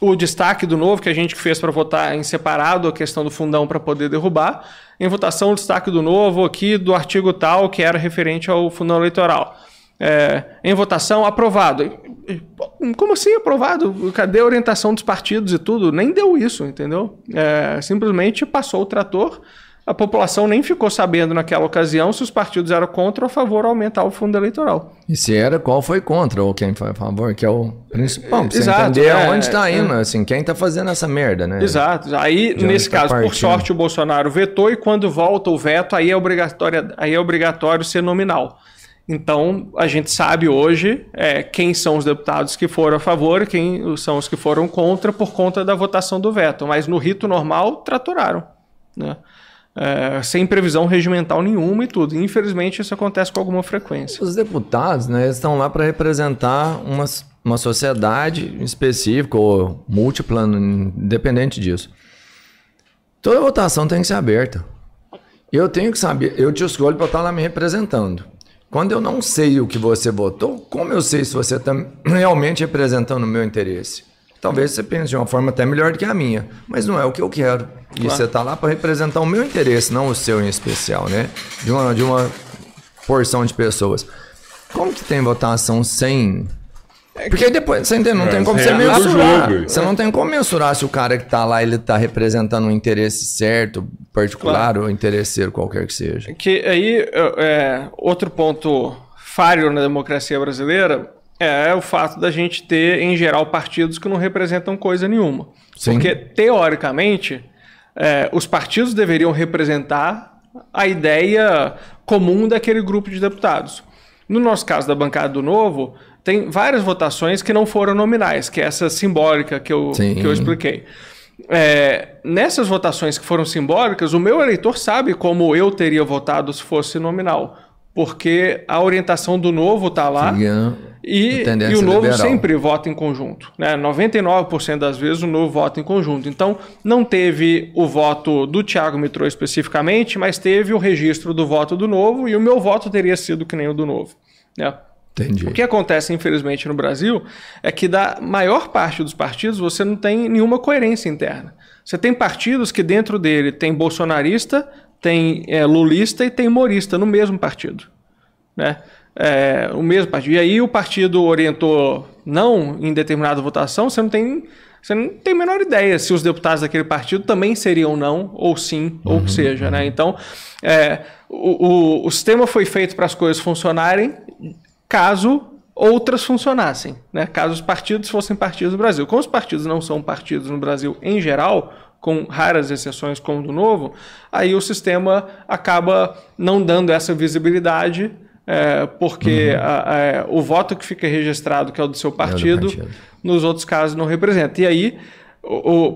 o destaque do novo que a gente fez para votar em separado a questão do fundão para poder derrubar. Em votação, o destaque do novo aqui do artigo tal que era referente ao fundão eleitoral. É, em votação, aprovado. Como assim aprovado? Cadê a orientação dos partidos e tudo? Nem deu isso, entendeu? É, simplesmente passou o trator a população nem ficou sabendo naquela ocasião se os partidos eram contra ou a favor aumentar o fundo eleitoral. E se era, qual foi contra ou quem foi a favor, que é o principal. Pra você Exato, entender é, onde está indo, é. assim, quem está fazendo essa merda, né? Exato. Aí, De nesse tá caso, por sorte, o Bolsonaro vetou e quando volta o veto, aí é obrigatório, aí é obrigatório ser nominal. Então, a gente sabe hoje é, quem são os deputados que foram a favor quem são os que foram contra por conta da votação do veto. Mas no rito normal, traturaram. Né? é, sem previsão regimental nenhuma e tudo. Infelizmente, isso acontece com alguma frequência. Os deputados né, estão lá para representar uma, uma sociedade específica ou múltipla, independente disso. Toda votação tem que ser aberta. Eu tenho que saber, eu te escolho para estar lá me representando. Quando eu não sei o que você votou, como eu sei se você está realmente representando o meu interesse? Talvez você pense de uma forma até melhor do que a minha, mas não é o que eu quero. E Claro. você tá lá para representar o meu interesse, não o seu em especial, né? De uma, de uma porção de pessoas. Como que tem votação sem. Porque depois, você entende? Não É, tem como é você do mensurar. jogo. Você não tem como mensurar se o cara que tá lá, ele tá representando um interesse certo, particular ou interesseiro, qualquer que seja. Que aí, é, é, outro ponto falho na democracia brasileira é o fato da gente ter, em geral, partidos que não representam coisa nenhuma. Sim. Porque, teoricamente, é, os partidos deveriam representar a ideia comum daquele grupo de deputados. No nosso caso da bancada do Novo, tem várias votações que não foram nominais, que é essa simbólica que eu, Sim. que eu expliquei. É, nessas votações que foram simbólicas, o meu eleitor sabe como eu teria votado se fosse nominal. Porque a orientação do novo está lá. Siga E, e o novo liberal. sempre vota em conjunto. Né? 99% das vezes o novo vota em conjunto. Então, não teve o voto do Thiago Mitrô especificamente, mas teve o registro do voto do novo e o meu voto teria sido que nem o do novo. Né? Entendi. O que acontece, infelizmente, no Brasil é que da maior parte dos partidos você não tem nenhuma coerência interna. Você tem partidos que dentro dele tem bolsonarista, tem é, lulista e tem humorista no mesmo partido. Né? É, o mesmo partido. E aí o partido orientou não em determinada votação, você não tem. Você não tem a menor ideia se os deputados daquele partido também seriam não, ou sim, ou o que seja. Né? Então, é, o, o, o sistema foi feito para as coisas funcionarem caso outras funcionassem, né? caso os partidos fossem partidos no Brasil. Como os partidos não são partidos no Brasil em geral, com raras exceções como o do Novo, aí o sistema acaba não dando essa visibilidade, é, porque a- a- o voto que fica registrado, que é o do seu partido, partido. nos outros casos não representa. E aí,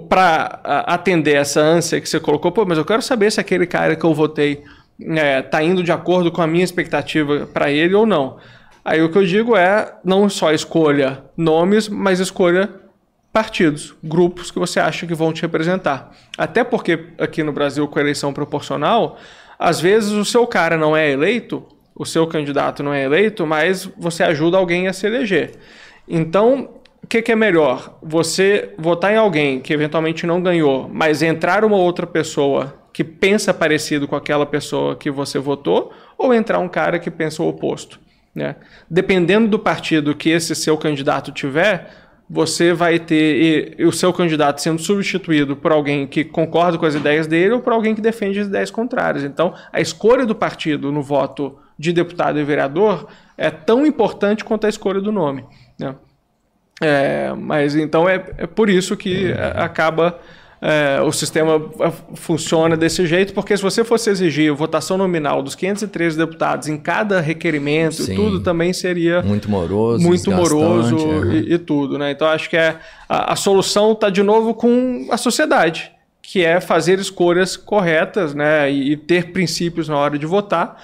para atender essa ânsia que você colocou, pô, mas eu quero saber se aquele cara que eu votei está indo de acordo com a minha expectativa para ele ou não. Aí o que eu digo é não só escolha nomes, mas escolha partidos, grupos que você acha que vão te representar. Até porque aqui no Brasil, com a eleição proporcional, às vezes o seu cara não é eleito, o seu candidato não é eleito, mas você ajuda alguém a se eleger. Então, o que, que é melhor? Você votar em alguém que eventualmente não ganhou, mas entrar uma outra pessoa que pensa parecido com aquela pessoa que você votou, ou entrar um cara que pensa o oposto? Né? Dependendo do partido que esse seu candidato tiver, você vai ter e- e o seu candidato sendo substituído por alguém que concorda com as ideias dele ou por alguém que defende as ideias contrárias. Então, a escolha do partido no voto de deputado e vereador é tão importante quanto a escolha do nome. Né? É, mas então é, é por isso que é, acaba é, o sistema é, funciona desse jeito, porque se você fosse exigir votação nominal dos 513 deputados em cada requerimento, Sim. tudo também seria Muito moroso. muito moroso é. e, e tudo, né? Então acho que é, a, a solução está de novo com a sociedade, que é fazer escolhas corretas, né? E, e ter princípios na hora de votar.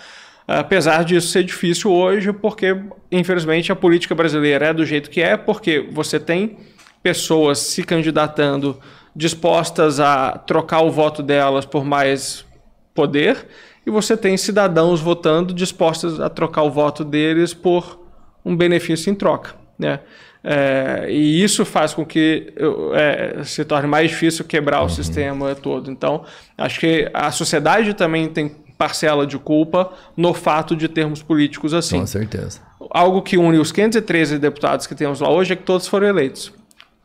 Apesar disso ser difícil hoje, porque infelizmente a política brasileira é do jeito que é, porque você tem pessoas se candidatando dispostas a trocar o voto delas por mais poder, e você tem cidadãos votando dispostos a trocar o voto deles por um benefício em troca. Né? É, e isso faz com que é, se torne mais difícil quebrar o sistema todo. Então, acho que a sociedade também tem parcela de culpa no fato de termos políticos assim. Com certeza. Algo que une os 513 deputados que temos lá hoje é que todos foram eleitos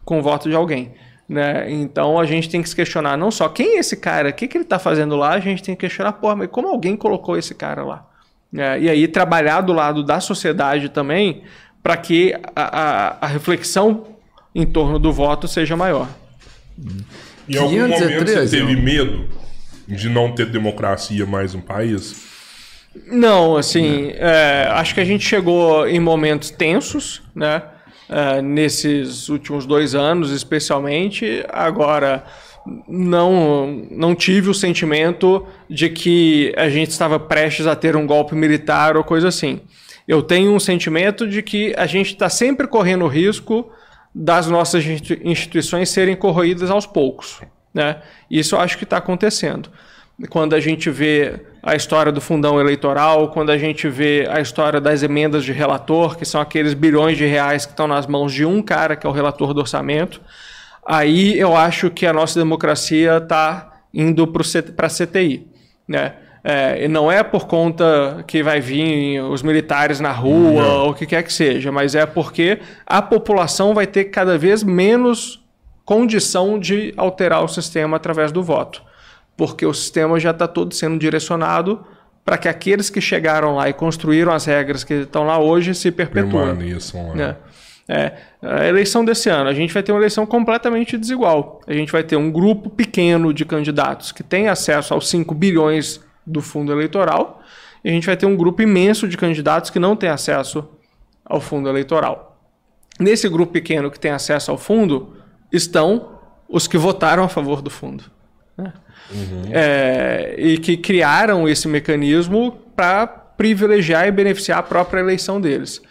com o voto de alguém. Né? Então a gente tem que se questionar não só quem é esse cara, o que, que ele está fazendo lá, a gente tem que questionar, porra, mas como alguém colocou esse cara lá? Né? E aí trabalhar do lado da sociedade também para que a, a, a reflexão em torno do voto seja maior. Em algum momento 513, você teve medo de não ter democracia mais no país? Não, assim, é, acho que a gente chegou em momentos tensos, né? É, nesses últimos dois anos, especialmente. Agora, não, não tive o sentimento de que a gente estava prestes a ter um golpe militar ou coisa assim. Eu tenho um sentimento de que a gente está sempre correndo o risco das nossas institu- instituições serem corroídas aos poucos. Né? Isso eu acho que está acontecendo. Quando a gente vê a história do fundão eleitoral, quando a gente vê a história das emendas de relator, que são aqueles bilhões de reais que estão nas mãos de um cara, que é o relator do orçamento, aí eu acho que a nossa democracia está indo para a CTI. Né? É, e não é por conta que vai vir os militares na rua não. ou o que quer que seja, mas é porque a população vai ter cada vez menos condição de alterar o sistema através do voto porque o sistema já está todo sendo direcionado para que aqueles que chegaram lá e construíram as regras que estão lá hoje se perpetuem. Né? É, a eleição desse ano, a gente vai ter uma eleição completamente desigual. A gente vai ter um grupo pequeno de candidatos que tem acesso aos 5 bilhões do fundo eleitoral, e a gente vai ter um grupo imenso de candidatos que não tem acesso ao fundo eleitoral. Nesse grupo pequeno que tem acesso ao fundo estão os que votaram a favor do fundo. Né? Uhum. É, e que criaram esse mecanismo para privilegiar e beneficiar a própria eleição deles.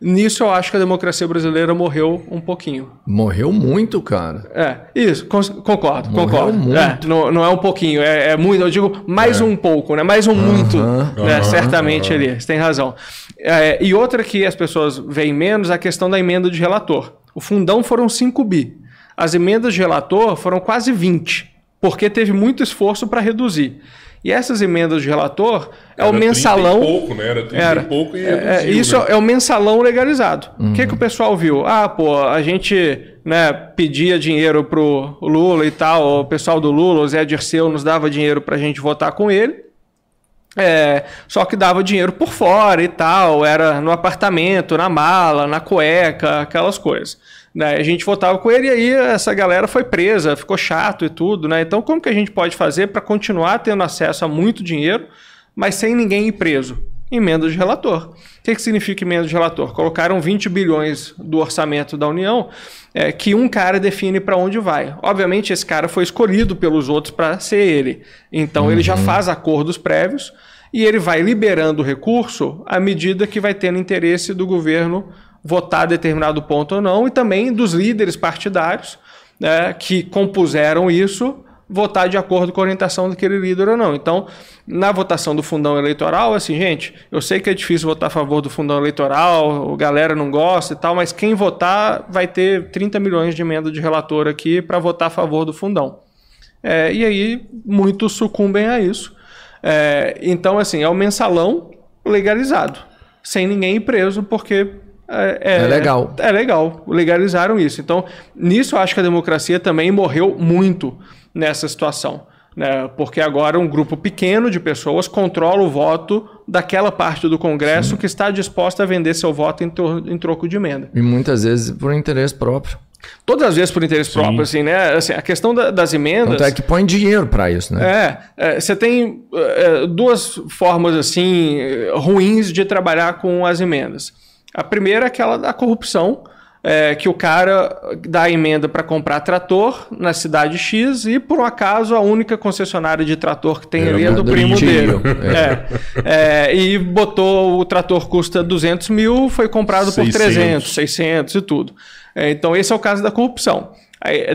Nisso eu acho que a democracia brasileira morreu um pouquinho. Morreu muito, cara. É, isso, concordo, morreu concordo. Muito. É, não, não é um pouquinho, é, é muito, eu digo mais é. um pouco, né? Mais um uhum. muito, né? Uhum. Certamente ali, você tem razão. É, e outra que as pessoas veem menos é a questão da emenda de relator. O fundão foram 5 bi. As emendas de relator foram quase 20 porque teve muito esforço para reduzir. E essas emendas de relator é Era o mensalão. 30 pouco, né? Era 30 Era. pouco e é, é Isso né? é o mensalão legalizado. O uhum. que, que o pessoal viu? Ah, pô, a gente né, pedia dinheiro pro Lula e tal, o pessoal do Lula, o Zé Dirceu, nos dava dinheiro para a gente votar com ele. É, só que dava dinheiro por fora e tal, era no apartamento, na mala, na cueca, aquelas coisas. Né? A gente votava com ele e aí essa galera foi presa, ficou chato e tudo, né? Então, como que a gente pode fazer para continuar tendo acesso a muito dinheiro, mas sem ninguém ir preso? Emenda de relator. O que, que significa emenda de relator? Colocaram 20 bilhões do orçamento da União é, que um cara define para onde vai. Obviamente, esse cara foi escolhido pelos outros para ser ele. Então, uhum. ele já uhum. faz acordos prévios e ele vai liberando o recurso à medida que vai tendo interesse do governo votar determinado ponto ou não, e também dos líderes partidários né, que compuseram isso votar de acordo com a orientação daquele líder ou não. Então, na votação do fundão eleitoral, assim, gente, eu sei que é difícil votar a favor do fundão eleitoral, a galera não gosta e tal, mas quem votar vai ter 30 milhões de emenda de relator aqui para votar a favor do fundão. É, e aí, muitos sucumbem a isso. É, então, assim, é o mensalão legalizado, sem ninguém ir preso, porque é, é, é, legal. É, legal. Legalizaram isso. Então, nisso eu acho que a democracia também morreu muito nessa situação. Né? Porque agora um grupo pequeno de pessoas controla o voto daquela parte do Congresso Sim. que está disposta a vender seu voto em, em, troco de emenda. E muitas vezes por interesse próprio. Todas as vezes por interesse Sim. próprio, assim, né? Assim, a questão da, das emendas. Tanto é que põe dinheiro para isso, né? É, é você tem é, duas formas assim ruins de trabalhar com as emendas. A primeira é aquela da corrupção, é, que o cara dá a emenda para comprar trator na cidade X e, por um acaso, a única concessionária de trator que tem é, ali é do primo dele. É. é. e botou o trator custa 200 mil, foi comprado 600. por 300, 600 e tudo. É, então, esse é o caso da corrupção.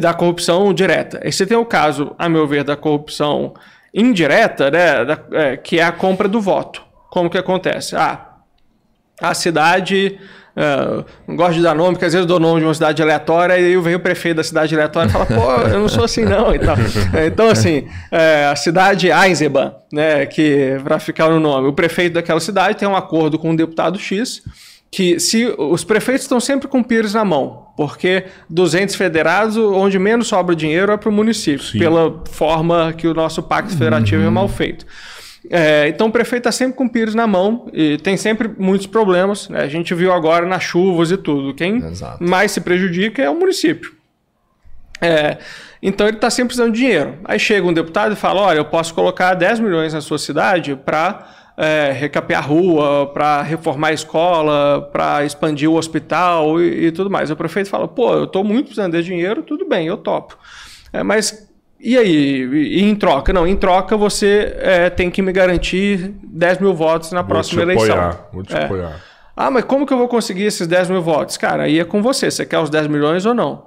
Da corrupção direta. Aí você tem o caso, a meu ver, da corrupção indireta, né, da, é, que é a compra do voto. Como que acontece? Ah, a cidade. Uh, não gosto de dar nome, porque às vezes eu dou nome de uma cidade aleatória e aí vem o prefeito da cidade aleatória e fala, pô, eu não sou assim não e tal. Então, assim, é, a cidade Eisenbahn, né, que para ficar no nome, o prefeito daquela cidade tem um acordo com o deputado X, que se os prefeitos estão sempre com pires na mão, porque 200 federados, onde menos sobra dinheiro é para o município, Sim. pela forma que o nosso pacto federativo é uhum. é mal feito. É, então o prefeito está sempre com o pires na mão e tem sempre muitos problemas. Né? A gente viu agora nas chuvas e tudo. Quem Exato. mais se prejudica é o município. É, então ele está sempre precisando de dinheiro. Aí chega um deputado e fala: Olha, eu posso colocar 10 milhões na sua cidade para é, recapear a rua, para reformar a escola, para expandir o hospital e, e, tudo mais. O prefeito fala: Pô, eu estou muito precisando de dinheiro, tudo bem, eu topo. É, mas e aí, e em troca? Não, em troca você é, tem que me garantir 10 mil votos na vou próxima te eleição. Apoiar, vou te é. apoiar. Ah, mas como que eu vou conseguir esses 10 mil votos? Cara, aí é com você. Você quer os 10 milhões ou não?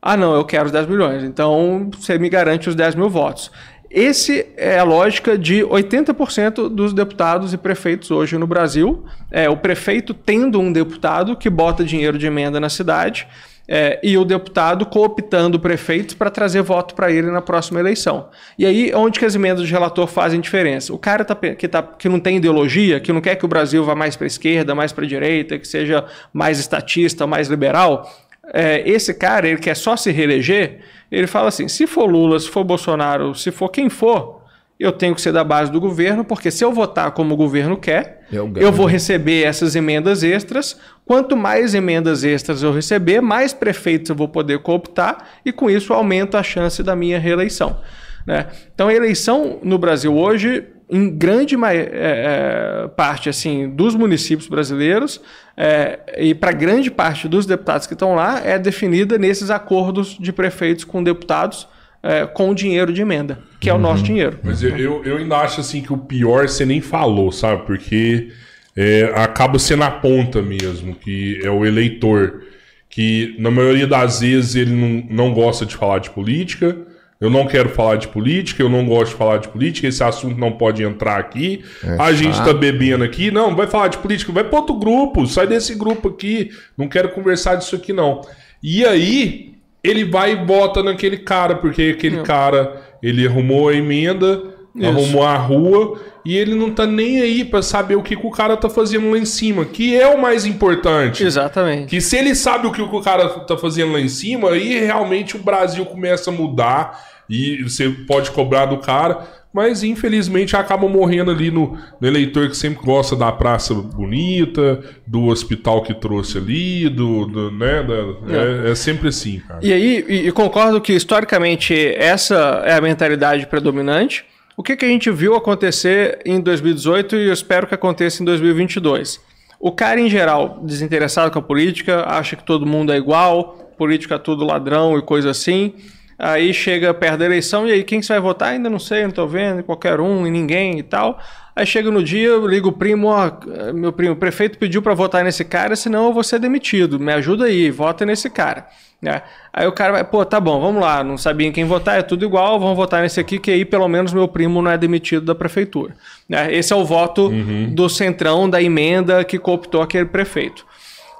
Ah, não, eu quero os 10 milhões. Então você me garante os 10 mil votos. Esse é a lógica de 80% dos deputados e prefeitos hoje no Brasil. É o prefeito tendo um deputado que bota dinheiro de emenda na cidade é, e o deputado cooptando prefeitos para trazer voto para ele na próxima eleição. E aí, onde que as emendas de relator fazem diferença? O cara tá, que, tá, que não tem ideologia, que não quer que o Brasil vá mais para a esquerda, mais para a direita, que seja mais estatista, mais liberal, é, esse cara, ele quer só se reeleger, ele fala assim: se for Lula, se for Bolsonaro, se for quem for, eu tenho que ser da base do governo, porque se eu votar como o governo quer, eu, eu, vou receber essas emendas extras. Quanto mais emendas extras eu receber, mais prefeitos eu vou poder cooptar e com isso aumento a chance da minha reeleição. Né? Então a eleição no Brasil hoje, em grande é, é, parte assim dos municípios brasileiros é, e para grande parte dos deputados que estão lá, é definida nesses acordos de prefeitos com deputados é, com dinheiro de emenda, que é o nosso uhum. dinheiro. Mas eu, eu, eu, ainda acho assim que o pior você nem falou, sabe? Porque é, acaba sendo a ponta mesmo, que é o eleitor, que na maioria das vezes ele não, não gosta de falar de política. Eu não quero falar de política, eu não gosto de falar de política, esse assunto não pode entrar aqui. É a gente tá bebendo aqui, não, vai falar de política, vai para outro grupo, sai desse grupo aqui, não quero conversar disso aqui não. E aí, ele vai e vota naquele cara, porque aquele Não. cara, ele arrumou a emenda, Isso. arrumou a rua, e ele não tá nem aí para saber o que, que, o cara tá fazendo lá em cima, que é o mais importante. Exatamente. Que se ele sabe o que, que o cara tá fazendo lá em cima, aí realmente o Brasil começa a mudar e você pode cobrar do cara mas infelizmente acabam morrendo ali no, no, eleitor que sempre gosta da praça bonita, do hospital que trouxe ali, do, do né, da, é. É, é. sempre assim, cara. E aí, e, e, concordo que historicamente essa é a mentalidade predominante. O que, que a gente viu acontecer em 2018 e eu espero que aconteça em 2022? O cara, em geral, desinteressado com a política, acha que todo mundo é igual, política é tudo ladrão e coisa assim. Aí chega perto da eleição, e aí quem você vai votar? Ainda não sei, não tô vendo, qualquer um e ninguém e tal. Aí chega no dia, eu ligo o primo, ó, meu primo, o prefeito pediu para votar nesse cara, senão eu vou ser demitido. Me ajuda aí, vota nesse cara. Né? Aí o cara vai, pô, tá bom, vamos lá, não sabia em quem votar, é tudo igual, vamos votar nesse aqui, que aí pelo menos meu primo não é demitido da prefeitura. Né? Esse é o voto uhum. do centrão, da emenda que cooptou aquele prefeito.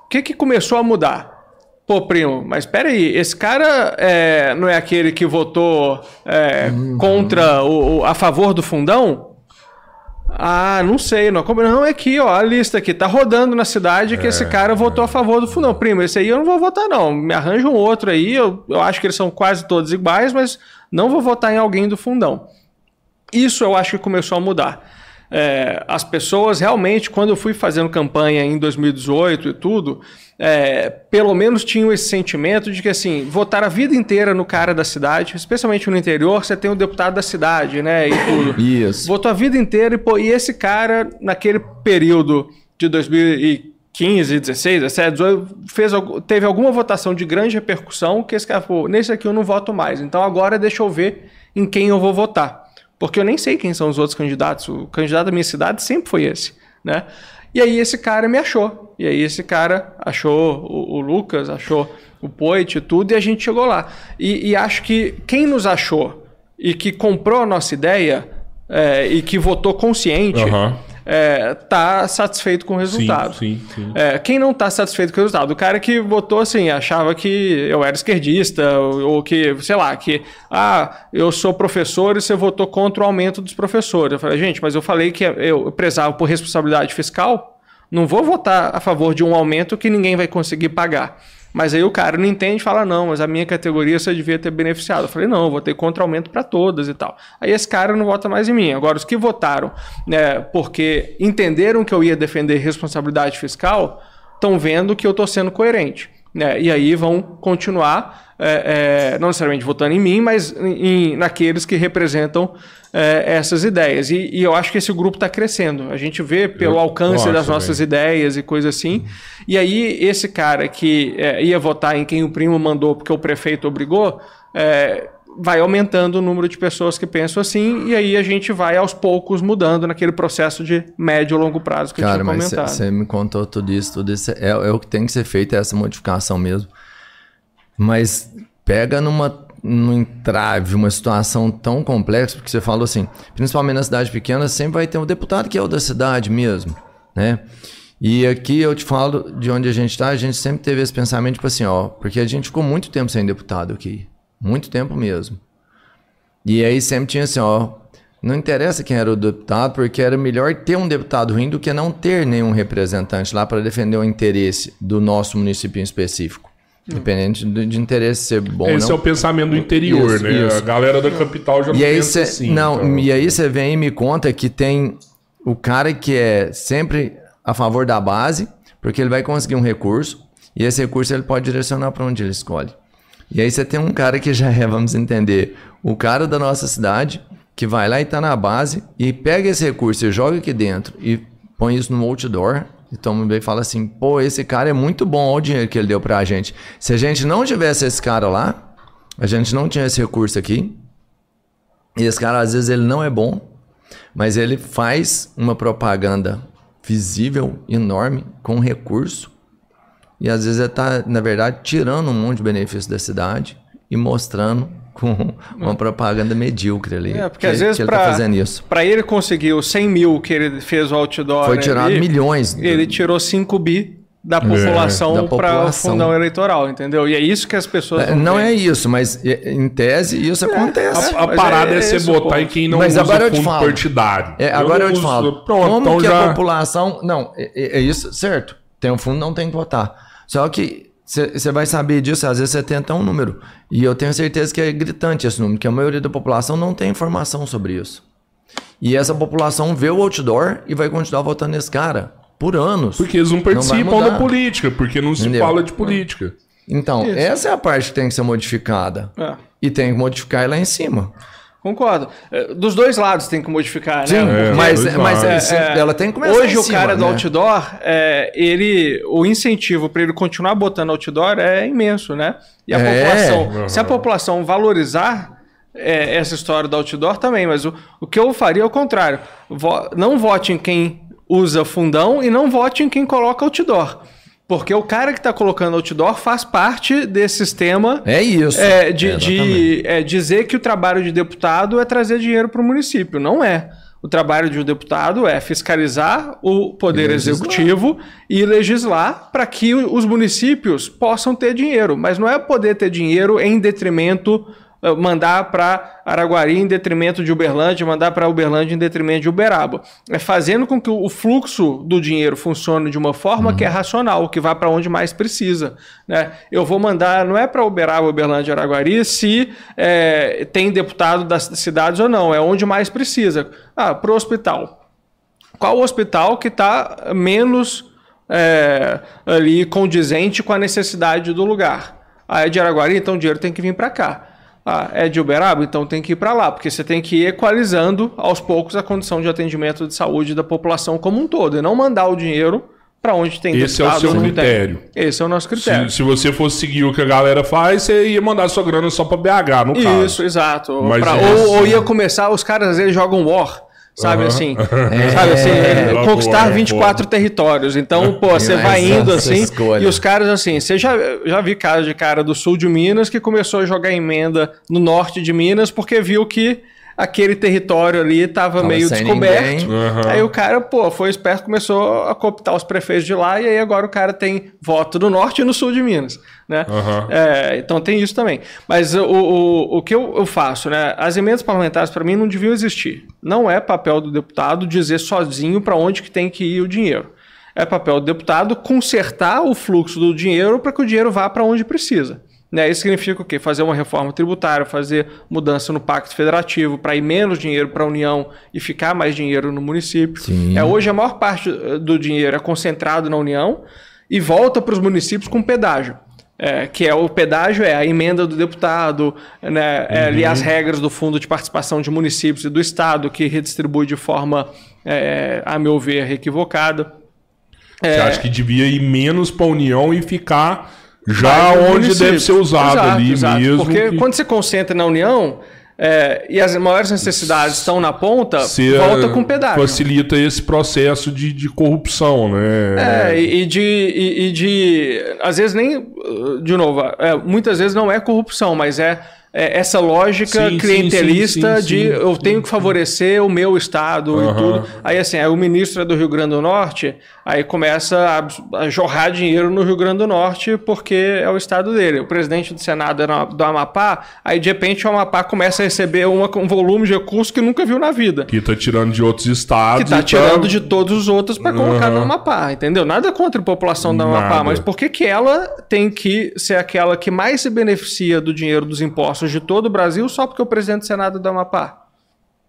O que, que começou a mudar? Pô, primo, mas espera aí, esse cara é, não é aquele que votou é, uhum. contra o, o, a favor do fundão? Ah, não sei, não. Não, é aqui, ó, a lista aqui, tá rodando na cidade que é, esse cara votou a favor do fundão. Primo, esse aí eu não vou votar, não. Me arranja um outro aí, eu, eu acho que eles são quase todos iguais, mas não vou votar em alguém do fundão. Isso eu acho que começou a mudar. É, as pessoas realmente, quando eu fui fazendo campanha em 2018 e tudo, é, pelo menos tinham esse sentimento de que, assim, votar a vida inteira no cara da cidade, especialmente no interior, você tem o deputado da cidade, né, e tudo. Isso. Votou a vida inteira e, pô, e esse cara, naquele período de 2015, 16, 17, 18, fez, teve alguma votação de grande repercussão que esse cara falou, nesse aqui eu não voto mais, então agora deixa eu ver em quem eu vou votar. Porque eu nem sei quem são os outros candidatos. O candidato da minha cidade sempre foi esse, né? E aí esse cara me achou. E aí esse cara achou o, o Lucas, achou o Poit e tudo, e a gente chegou lá. E, e, acho que quem nos achou e que comprou a nossa ideia é, e que votou consciente. Uhum é, tá satisfeito com o resultado. Sim, sim, sim. É, quem não tá satisfeito com o resultado? O cara que votou assim, achava que eu era esquerdista, ou, ou, que, sei lá, que ah, eu sou professor e você votou contra o aumento dos professores. Eu falei, gente, mas eu falei que eu prezava por responsabilidade fiscal, não vou votar a favor de um aumento que ninguém vai conseguir pagar. Mas aí o cara não entende e fala: não, mas a minha categoria você devia ter beneficiado. Eu falei: não, eu vou ter contra-aumento para todas e tal. Aí esse cara não vota mais em mim. Agora, os que votaram né, porque entenderam que eu ia defender responsabilidade fiscal estão vendo que eu estou sendo coerente. Né? E aí vão continuar, é, é, não necessariamente votando em mim, mas em, naqueles que representam é, essas ideias. E, e, eu acho que esse grupo está crescendo. A gente vê pelo eu, alcance das nossas bem. ideias e coisas assim. E aí, esse cara que é, ia votar em quem o primo mandou porque o prefeito obrigou, é, vai aumentando o número de pessoas que pensam assim, e aí a gente vai aos poucos mudando naquele processo de médio e longo prazo que Cara, eu tinha comentado. Você me contou tudo isso, tudo isso é, é o que tem que ser feito, é essa modificação mesmo. Mas pega numa no entrave uma situação tão complexa, porque você falou assim, principalmente na cidade pequena, sempre vai ter um deputado que é o da cidade mesmo, né? E aqui eu te falo de onde a gente está, a gente sempre teve esse pensamento, tipo assim, ó, porque a gente ficou muito tempo sem deputado aqui. Muito tempo mesmo. E aí sempre tinha assim, ó, não interessa quem era o deputado, porque era melhor ter um deputado ruim do que não ter nenhum representante lá para defender o interesse do nosso município em específico. Independente de, de interesse ser bom Esse não. é o pensamento do interior, Isso, né? isso. A galera da capital já E aí pensa você assim. não, então. e aí você vem e me conta que tem o cara que é sempre a favor da base, porque ele vai conseguir um recurso e esse recurso ele pode direcionar para onde ele escolhe. E aí você tem um cara que já é, vamos entender, o cara da nossa cidade que vai lá e tá na base e pega esse recurso e joga aqui dentro e põe isso no outdoor e toma bem e fala assim, pô, esse cara é muito bom, olha o dinheiro que ele deu pra gente. Se a gente não tivesse esse cara lá, a gente não tinha esse recurso aqui, e esse cara, às vezes, ele não é bom, mas ele faz uma propaganda visível, enorme, com recurso. E às vezes ele tá, na verdade, tirando um monte de benefício da cidade e mostrando com uma propaganda medíocre ali. É, porque que, às vezes ele pra, tá fazendo isso. pra ele conseguir os 100 mil que ele fez o outdoor Foi tirado ali, milhões. ele tirou 5 bi da população da para o fundão eleitoral, entendeu? E é isso que as pessoas É, Não é veem. isso, mas é, em tese isso acontece. A, a parada é é, você botar ponto. em quem não Mas usa agora eu te fundo falo. partidário. É, agora eu, não te uso- falo. Pronto, como então que já... a população. Não, é, é- é isso, certo. Tem um fundo, não tem que votar. Só que você vai saber disso, às vezes você tenta um número. E eu tenho certeza que é gritante esse número, que a maioria da população não tem informação sobre isso. E essa população vê o outdoor e vai continuar votando nesse cara por anos. Porque eles não participam da política, porque não se Entendeu? fala de política. Então, Isso. essa é a parte que tem que ser modificada. É, E tem que modificar lá em cima. Concordo. É, Dos dois lados tem que modificar, Sim, né? É, mas, mas lados. é, ela tem que começar Hoje o cara do né? outdoor, é, ele, o incentivo para ele continuar botando outdoor é imenso, né? E a É. população, se a população valorizar é, essa história do outdoor também, mas o, o que eu faria é o contrário. Vo- não vote em quem usa fundão e não vote em quem coloca outdoor. Porque o cara que está colocando outdoor faz parte desse sistema É isso. é, de, É, de, é, dizer que o trabalho de deputado é trazer dinheiro para o município. Não é. O trabalho de um deputado é fiscalizar o poder E executivo e legislar para que os municípios possam ter dinheiro. Mas não é poder ter dinheiro em detrimento, mandar para Araguari em detrimento de Uberlândia, mandar para Uberlândia em detrimento de Uberaba. É fazendo com que o fluxo do dinheiro funcione de uma forma que é racional, que vá para onde mais precisa. Né? Eu vou mandar, não é para Uberaba, Uberlândia, Araguari, se eh, tem deputado das cidades ou não, é onde mais precisa. Ah, para o hospital qual o hospital que está menos é, ali condizente com a necessidade do lugar. Ah, é de Araguari, então o dinheiro tem que vir para cá. Ah, é de Uberaba, então tem que ir para lá, porque você tem que ir equalizando aos poucos a condição de atendimento de saúde da população como um todo, e não mandar o dinheiro para onde tem Esse é o seu não tem. critério. Esse é o nosso critério. Se, se você fosse seguir o que a galera faz, você ia mandar sua grana só pra BH, no caso. Isso, exato. Pra- isso- ou, ou ia começar, os caras às vezes jogam War. Sabe Aham. assim? Sabe assim, É, conquistar boa, 24 territórios. Então, pô, você vai indo assim. escolha. E os caras, assim, você já, já vi caso de cara do sul de Minas que começou a jogar emenda no norte de Minas porque viu que aquele território ali estava Tava meio descoberto. Aham. Aí o cara, pô, foi esperto, começou a cooptar os prefeitos de lá, e aí agora o cara tem voto no norte e no sul de Minas, né? Aham. É, então tem isso também. Mas o, o, o que eu, eu faço, né? As emendas parlamentares, para mim, não deviam existir. Não é papel do deputado dizer sozinho para onde que tem que ir o dinheiro. É papel do deputado consertar o fluxo do dinheiro para que o dinheiro vá para onde precisa. Né? Isso significa o quê? Fazer uma reforma tributária, fazer mudança no pacto federativo para ir menos dinheiro para a União e ficar mais dinheiro no município. Sim. É, hoje a maior parte eh, do dinheiro é concentrado na União e volta para os municípios com pedágio. É, que é o pedágio é a emenda do deputado, né, é, ali as regras do fundo de participação de municípios e do estado que redistribui de forma, é, a meu ver, equivocada. Você acha que devia ir menos pra União e ficar já onde deve ser usado Exato, ali exato. mesmo. Porque que quando você concentra na União é, e as maiores necessidades estão na ponta, volta com pedágio. Facilita esse processo de, de corrupção, né? É, e, e de, e, e de. Às vezes nem. De novo, é, muitas vezes não é corrupção, mas é, essa lógica Sim, clientelista sim, sim, de eu tenho que favorecer o meu estado Aham. e tudo. Aí assim, aí o ministro é do Rio Grande do Norte, aí começa a, a jorrar dinheiro no Rio Grande do Norte porque é o estado dele. O presidente do Senado é no- do Amapá, aí de repente o Amapá começa a receber uma- um volume de recursos que nunca viu na vida. Que tá tirando de outros estados. Que tá e tirando de todos os outros para colocar no Aham. Amapá, entendeu? Nada contra a população do Amapá, Nada. mas por que, que ela tem que ser aquela que mais se beneficia do dinheiro dos impostos de todo o Brasil só porque o presidente do Senado do Amapá?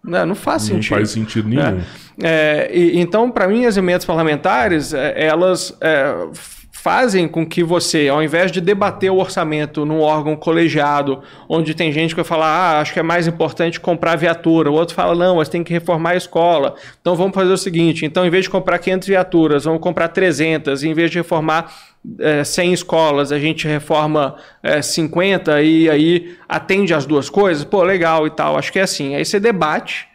Não, não faz Não sentido. faz sentido nenhum. É, e- então, para mim, as emendas parlamentares, é, elas é, fazem com que você, ao invés de debater o orçamento num órgão colegiado, onde tem gente que vai falar, ah, acho que é mais importante comprar viatura, o outro fala, não, mas tem que reformar a escola. Então, vamos fazer o seguinte, então, em vez de comprar 500 viaturas, vamos comprar 300, e em vez de reformar é, 100 escolas, a gente reforma é, 50 e aí atende as duas coisas, pô, legal e tal. Acho que é assim. Aí você debate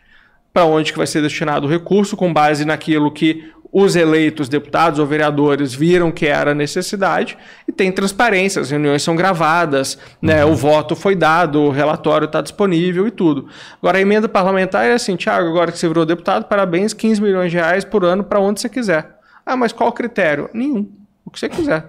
para onde que vai ser destinado o recurso com base naquilo que os eleitos deputados ou vereadores viram que era necessidade e tem transparência, as reuniões são gravadas, né, o voto foi dado, o relatório está disponível e tudo. Agora a emenda parlamentar é assim, Tiago, agora que você virou deputado, parabéns, 15 milhões de reais por ano para onde você quiser. Ah, mas qual o critério? Nenhum. O que você quiser.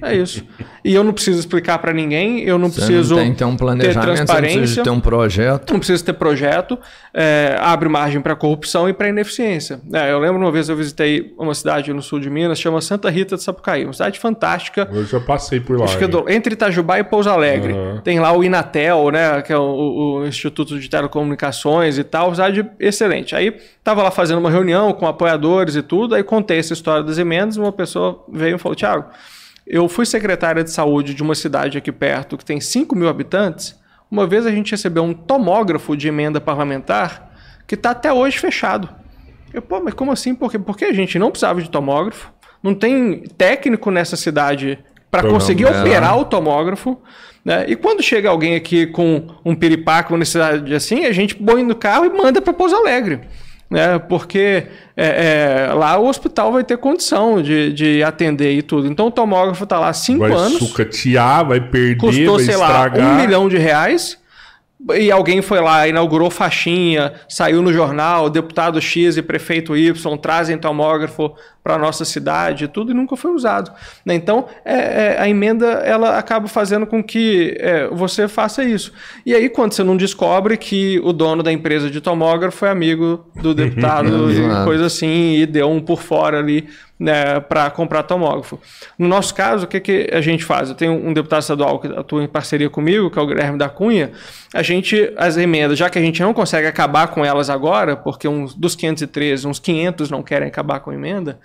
É isso. E eu não preciso explicar para ninguém, eu não Você preciso não tem que ter um ter planejamento, você não precisa transparência de ter um projeto. não precisa ter projeto, é, abre margem para corrupção e para ineficiência. É, eu lembro uma vez eu visitei uma cidade no sul de Minas, chama Santa Rita de Sapucaí, uma cidade fantástica. Eu já passei por lá. Acho que é do- entre Itajubá e Pouso Alegre. Aham. Tem lá o Inatel, né, que é o, o Instituto de Telecomunicações e tal, cidade excelente. Aí tava lá fazendo uma reunião com apoiadores e tudo, aí contei essa história das emendas, uma pessoa veio e falou, Tiago, eu fui secretária de saúde de uma cidade aqui perto que tem 5 mil habitantes. Uma vez a gente recebeu um tomógrafo de emenda parlamentar que está até hoje fechado. Eu, pô, mas como assim? Por quê? Porque a gente não precisava de tomógrafo, não tem técnico nessa cidade para conseguir não, é. operar o tomógrafo. Né? E quando chega alguém aqui com um piripaco, uma necessidade assim, a gente põe no carro e manda para Pouso Alegre. Né? Porque é, é, lá o hospital vai ter condição de, de atender e tudo. Então o tomógrafo está lá há cinco Vai anos sucatear, vai perder, custou, vai sei lá, estragar. um milhão de reais. E alguém foi lá, inaugurou faixinha, saiu no jornal, deputado X e prefeito Y trazem tomógrafo para nossa cidade, e tudo e nunca foi usado. né? Então, é, é, a emenda ela acaba fazendo com que é, você faça isso. E aí, quando você não descobre que o dono da empresa de tomógrafo é amigo do deputado e coisa assim, e deu um por fora ali né, para comprar tomógrafo. No nosso caso, o que, que a gente faz? Eu tenho um deputado estadual que atua em parceria comigo, que é o Guilherme da Cunha. A gente, as emendas, já que a gente não consegue acabar com elas agora, porque uns, dos 513, uns 500 não querem acabar com a emenda,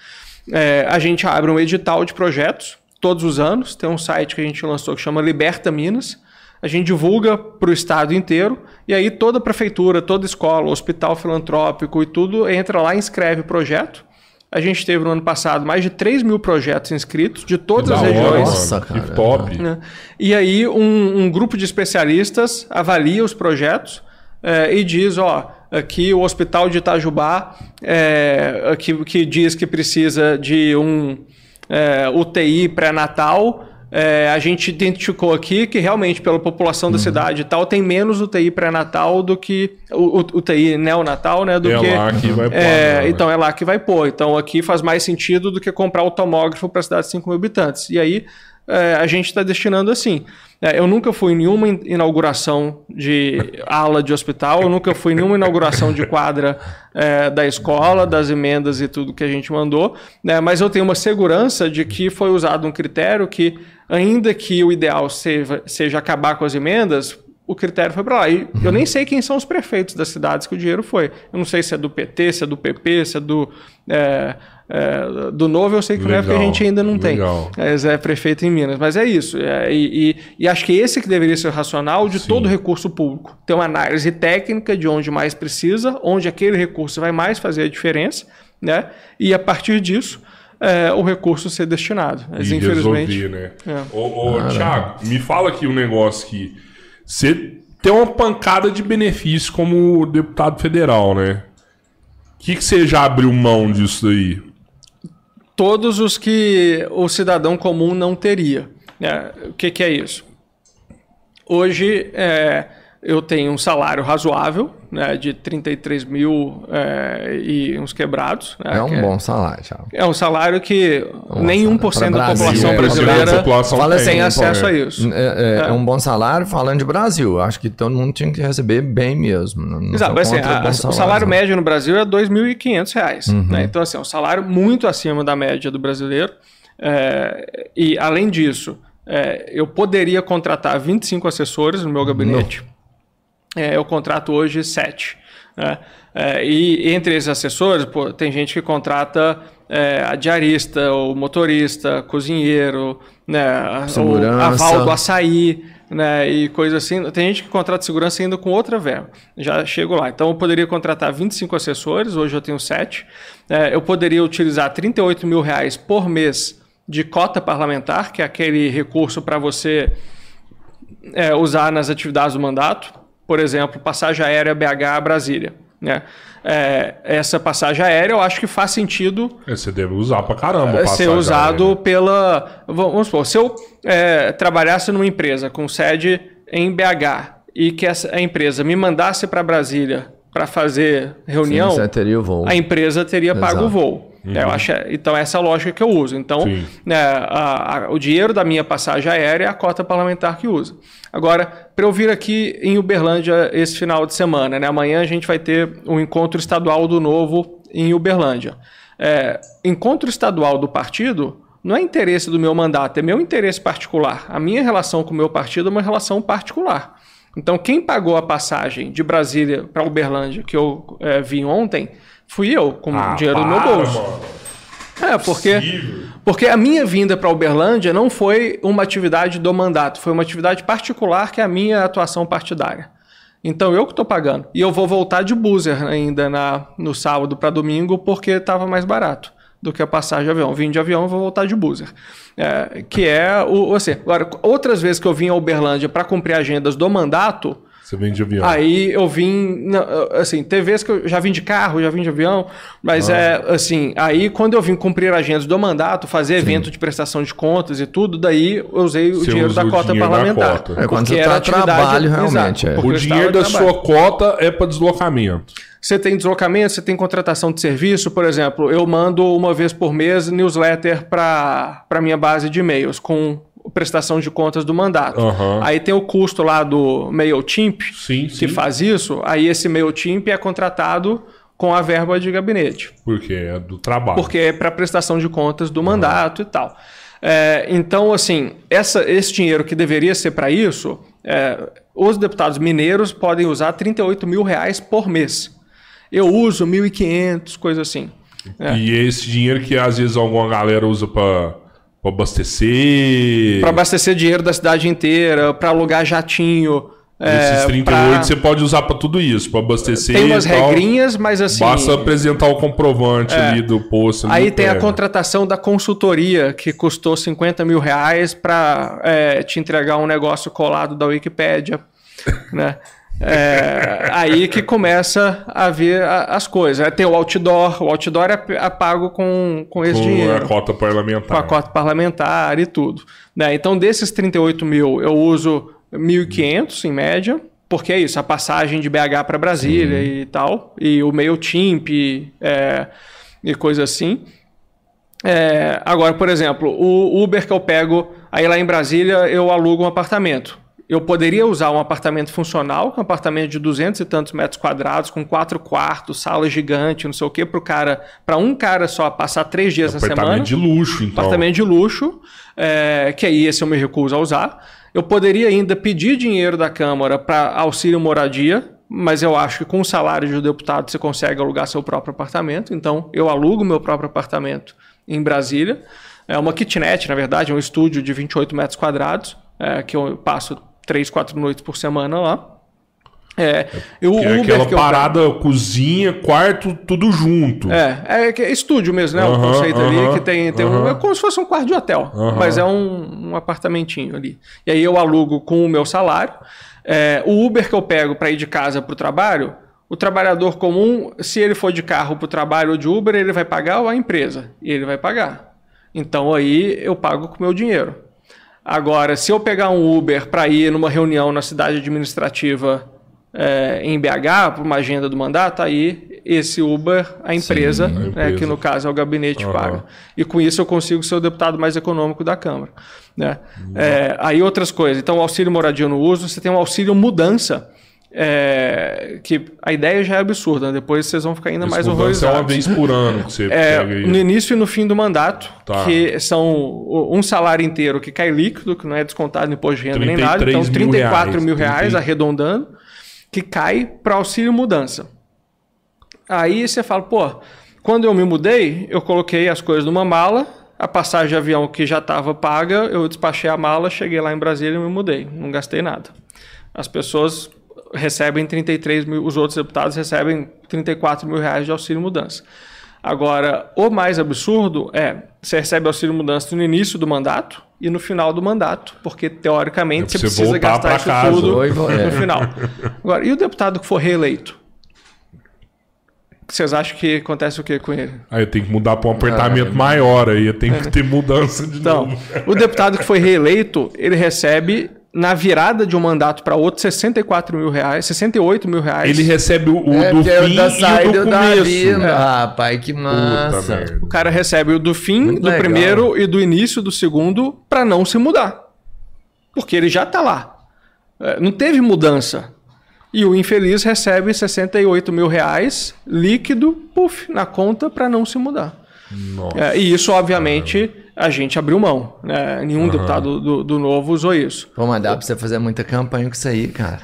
é, a gente abre um edital de projetos todos os anos. Tem um site que a gente lançou que chama Liberta Minas. A gente divulga para o estado inteiro e aí toda prefeitura, toda escola, hospital filantrópico e tudo entra lá e inscreve o projeto. A gente teve no ano passado mais de 3 mil projetos inscritos de todas Da as hora, regiões. Nossa, cara. Que top. né? E aí um, um grupo de especialistas avalia os projetos eh, e diz, ó, aqui o Hospital de Itajubá, eh, que, que diz que precisa de um eh, UTI pré-natal, eh, a gente identificou aqui que realmente pela população Uhum. da cidade e tal tem menos UTI pré-natal do que o, UTI neonatal, né, do É que lá que vai pôr, é, né? então é lá que vai pôr. Então aqui faz mais sentido do que comprar o tomógrafo para a cidade de 5 mil habitantes. E aí é, a gente está destinando assim. É, eu nunca fui em nenhuma in- inauguração de ala de hospital, eu nunca fui em nenhuma inauguração de quadra é, da escola, das emendas e tudo que a gente mandou, né, mas eu tenho uma segurança de que foi usado um critério que, ainda que o ideal seja, seja acabar com as emendas, o critério foi para lá. E eu nem sei quem são os prefeitos das cidades que o dinheiro foi. Eu não sei se é do PT, se é do PP, se é do. é, é, do Novo, eu sei que não é porque a Legal, gente ainda não legal. tem. É, Zé é prefeito em Minas. Mas é isso. É, e, e- e acho que esse que deveria ser o racional de Sim. todo recurso público. Ter uma análise técnica de onde mais precisa, onde aquele recurso vai mais fazer a diferença, né? E a partir disso. é, o recurso ser destinado. Mas, e infelizmente. resolver, né? É. Ô, ô Thiago, me fala aqui um negócio que você tem uma pancada de benefício como deputado federal, né? O que, que você já abriu mão disso daí? Todos os que o cidadão comum não teria. né? O que, que é isso? Hoje, é, eu tenho um salário razoável, né, de 33 mil é, e uns quebrados. Né, É um que bom salário, Thiago. É um salário que Um nem salário 1% pra da Brasil, população é, brasileira população Fala tem, tem pô, acesso é. a isso. É, é- É. é um bom salário falando de Brasil. Acho que todo mundo tinha que receber bem mesmo. Não- não Exato, assim, a- bons o salário não. médio no Brasil é 2.500 reais. Uhum. Né? Então, assim, é um salário muito acima da média do brasileiro. É, e, além disso, é, eu poderia contratar 25 assessores no meu gabinete. É, eu contrato hoje 7. Né? É, e entre esses assessores, pô, tem gente que contrata é, a diarista, o motorista, cozinheiro, né, o aval do açaí, né, e coisa assim. Tem gente que contrata segurança ainda com outra verba. Já chego lá. Então eu poderia contratar 25 assessores, hoje eu tenho 7. É, eu poderia utilizar 38 mil reais por mês de cota parlamentar, que é aquele recurso para você é, usar nas atividades do mandato. Por exemplo, passagem aérea BH a Brasília. Né? É, essa passagem aérea eu acho que faz sentido É, Você deve usar pra caramba. é, ser usado aérea. pela. Vamos supor, se eu é, trabalhasse numa empresa com sede em BH e que essa, a empresa me mandasse para Brasília para fazer reunião, Sim, você teria o voo. a empresa teria pago Exato. o voo. É, eu acho, então, essa é a lógica que eu uso. Então, né, a- a- o dinheiro da minha passagem aérea é a cota parlamentar que usa. Agora, para eu vir aqui em Uberlândia esse final de semana, né, amanhã a gente vai ter o encontro estadual do Novo em Uberlândia. É, encontro estadual do partido não é interesse do meu mandato, é meu interesse particular. A minha relação com o meu partido é uma relação particular. Então, quem pagou a passagem de Brasília para Uberlândia, que eu é, vim ontem, fui eu, com Ah, o dinheiro do meu para, bolso. mano. É, porque, Possível. porque a minha vinda para Uberlândia não foi uma atividade do mandato, foi uma atividade particular que é a minha atuação partidária. Então eu que estou pagando. E eu vou voltar de buzzer ainda na, no sábado para domingo porque estava mais barato do que a passagem de avião. Vim de avião, vou voltar de buzzer. É, que é o. Assim, agora, outras vezes que eu vim a Uberlândia para cumprir agendas do mandato, Você vem de avião. Aí eu vim, assim, teve vezes que eu já vim de carro, já vim de avião, mas é assim, aí quando eu vim cumprir agendas do mandato, fazer evento de prestação de contas e tudo, daí eu usei o Você dinheiro da cota dinheiro da parlamentar. cota. É, quando Porque você era tá a atividade- trabalho, realmente, é. O dinheiro da trabalho. sua cota é para deslocamento. Você tem deslocamento, você tem contratação de serviço, por exemplo, eu mando uma vez por mês newsletter para a minha base de e-mails com prestação de contas do mandato. Aham. Aí tem o custo lá do MailChimp, Sim, que sim. faz isso, aí esse MailChimp é contratado com a verba de gabinete, Porque é do trabalho. porque é para prestação de contas do mandato e tal. É, então, assim, essa, esse dinheiro que deveria ser para isso, é, os deputados mineiros podem usar 38 mil reais por mês. Eu uso 1.500, coisa assim. É. E esse dinheiro que às vezes alguma galera usa para abastecer. Para abastecer dinheiro da cidade inteira, para alugar jatinho. Esses é, 38 pra- você pode usar para tudo isso, para abastecer. Tem umas e tal. regrinhas, mas assim. Basta apresentar o comprovante ali do posto. Aí tem a pega. contratação da consultoria, que custou 50 mil reais para te entregar um negócio colado da Wikipédia. né? É, aí que começa a ver a- as coisas. Aí Tem o outdoor, o outdoor é, é pago com, com esse com dinheiro a cota parlamentar. com a cota parlamentar e tudo. Né? Então, desses 38 mil, eu uso 1.500 em média, porque é isso, a passagem de BH para Brasília e tal, e o MailChimp é, e coisa assim. É, agora, por exemplo, o Uber que eu pego, aí lá em Brasília eu alugo um apartamento. Eu poderia usar um apartamento funcional, que é um apartamento de 200 e tantos metros quadrados, com quatro quartos, sala gigante, não sei o quê, para cara, para um cara só passar três dias na semana Apartamento de luxo, então. apartamento de luxo, é, que aí esse eu me recuso a usar. Eu poderia ainda pedir dinheiro da Câmara para auxílio moradia, mas eu acho que com o salário de um deputado você consegue alugar seu próprio apartamento. Então eu alugo meu próprio apartamento em Brasília. É uma kitnet, na verdade, é um estúdio de 28 metros quadrados, é, que eu passo 3, 4 noites por semana lá. É, e o Que é Uber aquela que eu parada, cozinha, quarto, tudo junto. é, é é estúdio mesmo, né? o Aham, conceito ali aham, que tem, tem um, aham. é como se fosse um quarto de hotel, mas é um, um apartamentinho ali. E aí eu alugo com o meu salário. É, o Uber que eu pego para ir de casa para o trabalho, o trabalhador comum, se ele for de carro para o trabalho ou de Uber, ele vai pagar ou a empresa? E ele vai pagar. Então aí eu pago com o meu dinheiro. Agora, se eu pegar um Uber para ir numa reunião na cidade administrativa é, em BH, para uma agenda do mandato, aí esse Uber, a empresa, Sim, a né, empresa. que no caso é o gabinete, Aham. paga. E com isso eu consigo ser o deputado mais econômico da Câmara. Né? É, aí outras coisas. Então, o auxílio moradia no uso, você tem um auxílio mudança. É, que a ideia já é absurda, né? depois vocês vão ficar ainda mais é horrorizados. uma vez por ano que você É, pega no início e no fim do mandato, Tá. que são um salário inteiro que cai líquido, que não é descontado no imposto de renda nem nada, 33 então mil 34 reais, mil reais, 30. arredondando, que cai para auxílio mudança. Aí você fala, pô, quando eu me mudei, eu coloquei as coisas numa mala, a passagem de avião que já estava paga, eu despachei a mala, cheguei lá em Brasília e me mudei, não gastei nada. As pessoas recebem 33 mil, os outros deputados recebem 34 mil reais de auxílio mudança. Agora, o mais absurdo é, você recebe auxílio mudança no início do mandato e no final do mandato, porque teoricamente É você precisa gastar isso casa. tudo Oi, vo- é. no final. Agora, e o deputado que for reeleito? Vocês acham que acontece o que com ele? Aí tem que mudar para um apartamento maior, aí tem que ter mudança de Então, novo. o deputado que foi reeleito, ele recebe, na virada de um mandato para outro, 64 mil reais, 68 mil reais. Ele recebe o, o É, do é fim da e o saída do da começo. vida. É. Rapaz, que massa. O cara recebe o do fim, Muito do legal. primeiro e do início do segundo para não se mudar. Porque ele já está lá. É, Não teve mudança. E o infeliz recebe 68 mil reais líquido, puf, na conta para não se mudar. Nossa. É, e isso, obviamente, a gente abriu mão. né? Nenhum deputado do, do Novo usou isso. Pô, mas dá pra você fazer muita campanha com isso aí, cara.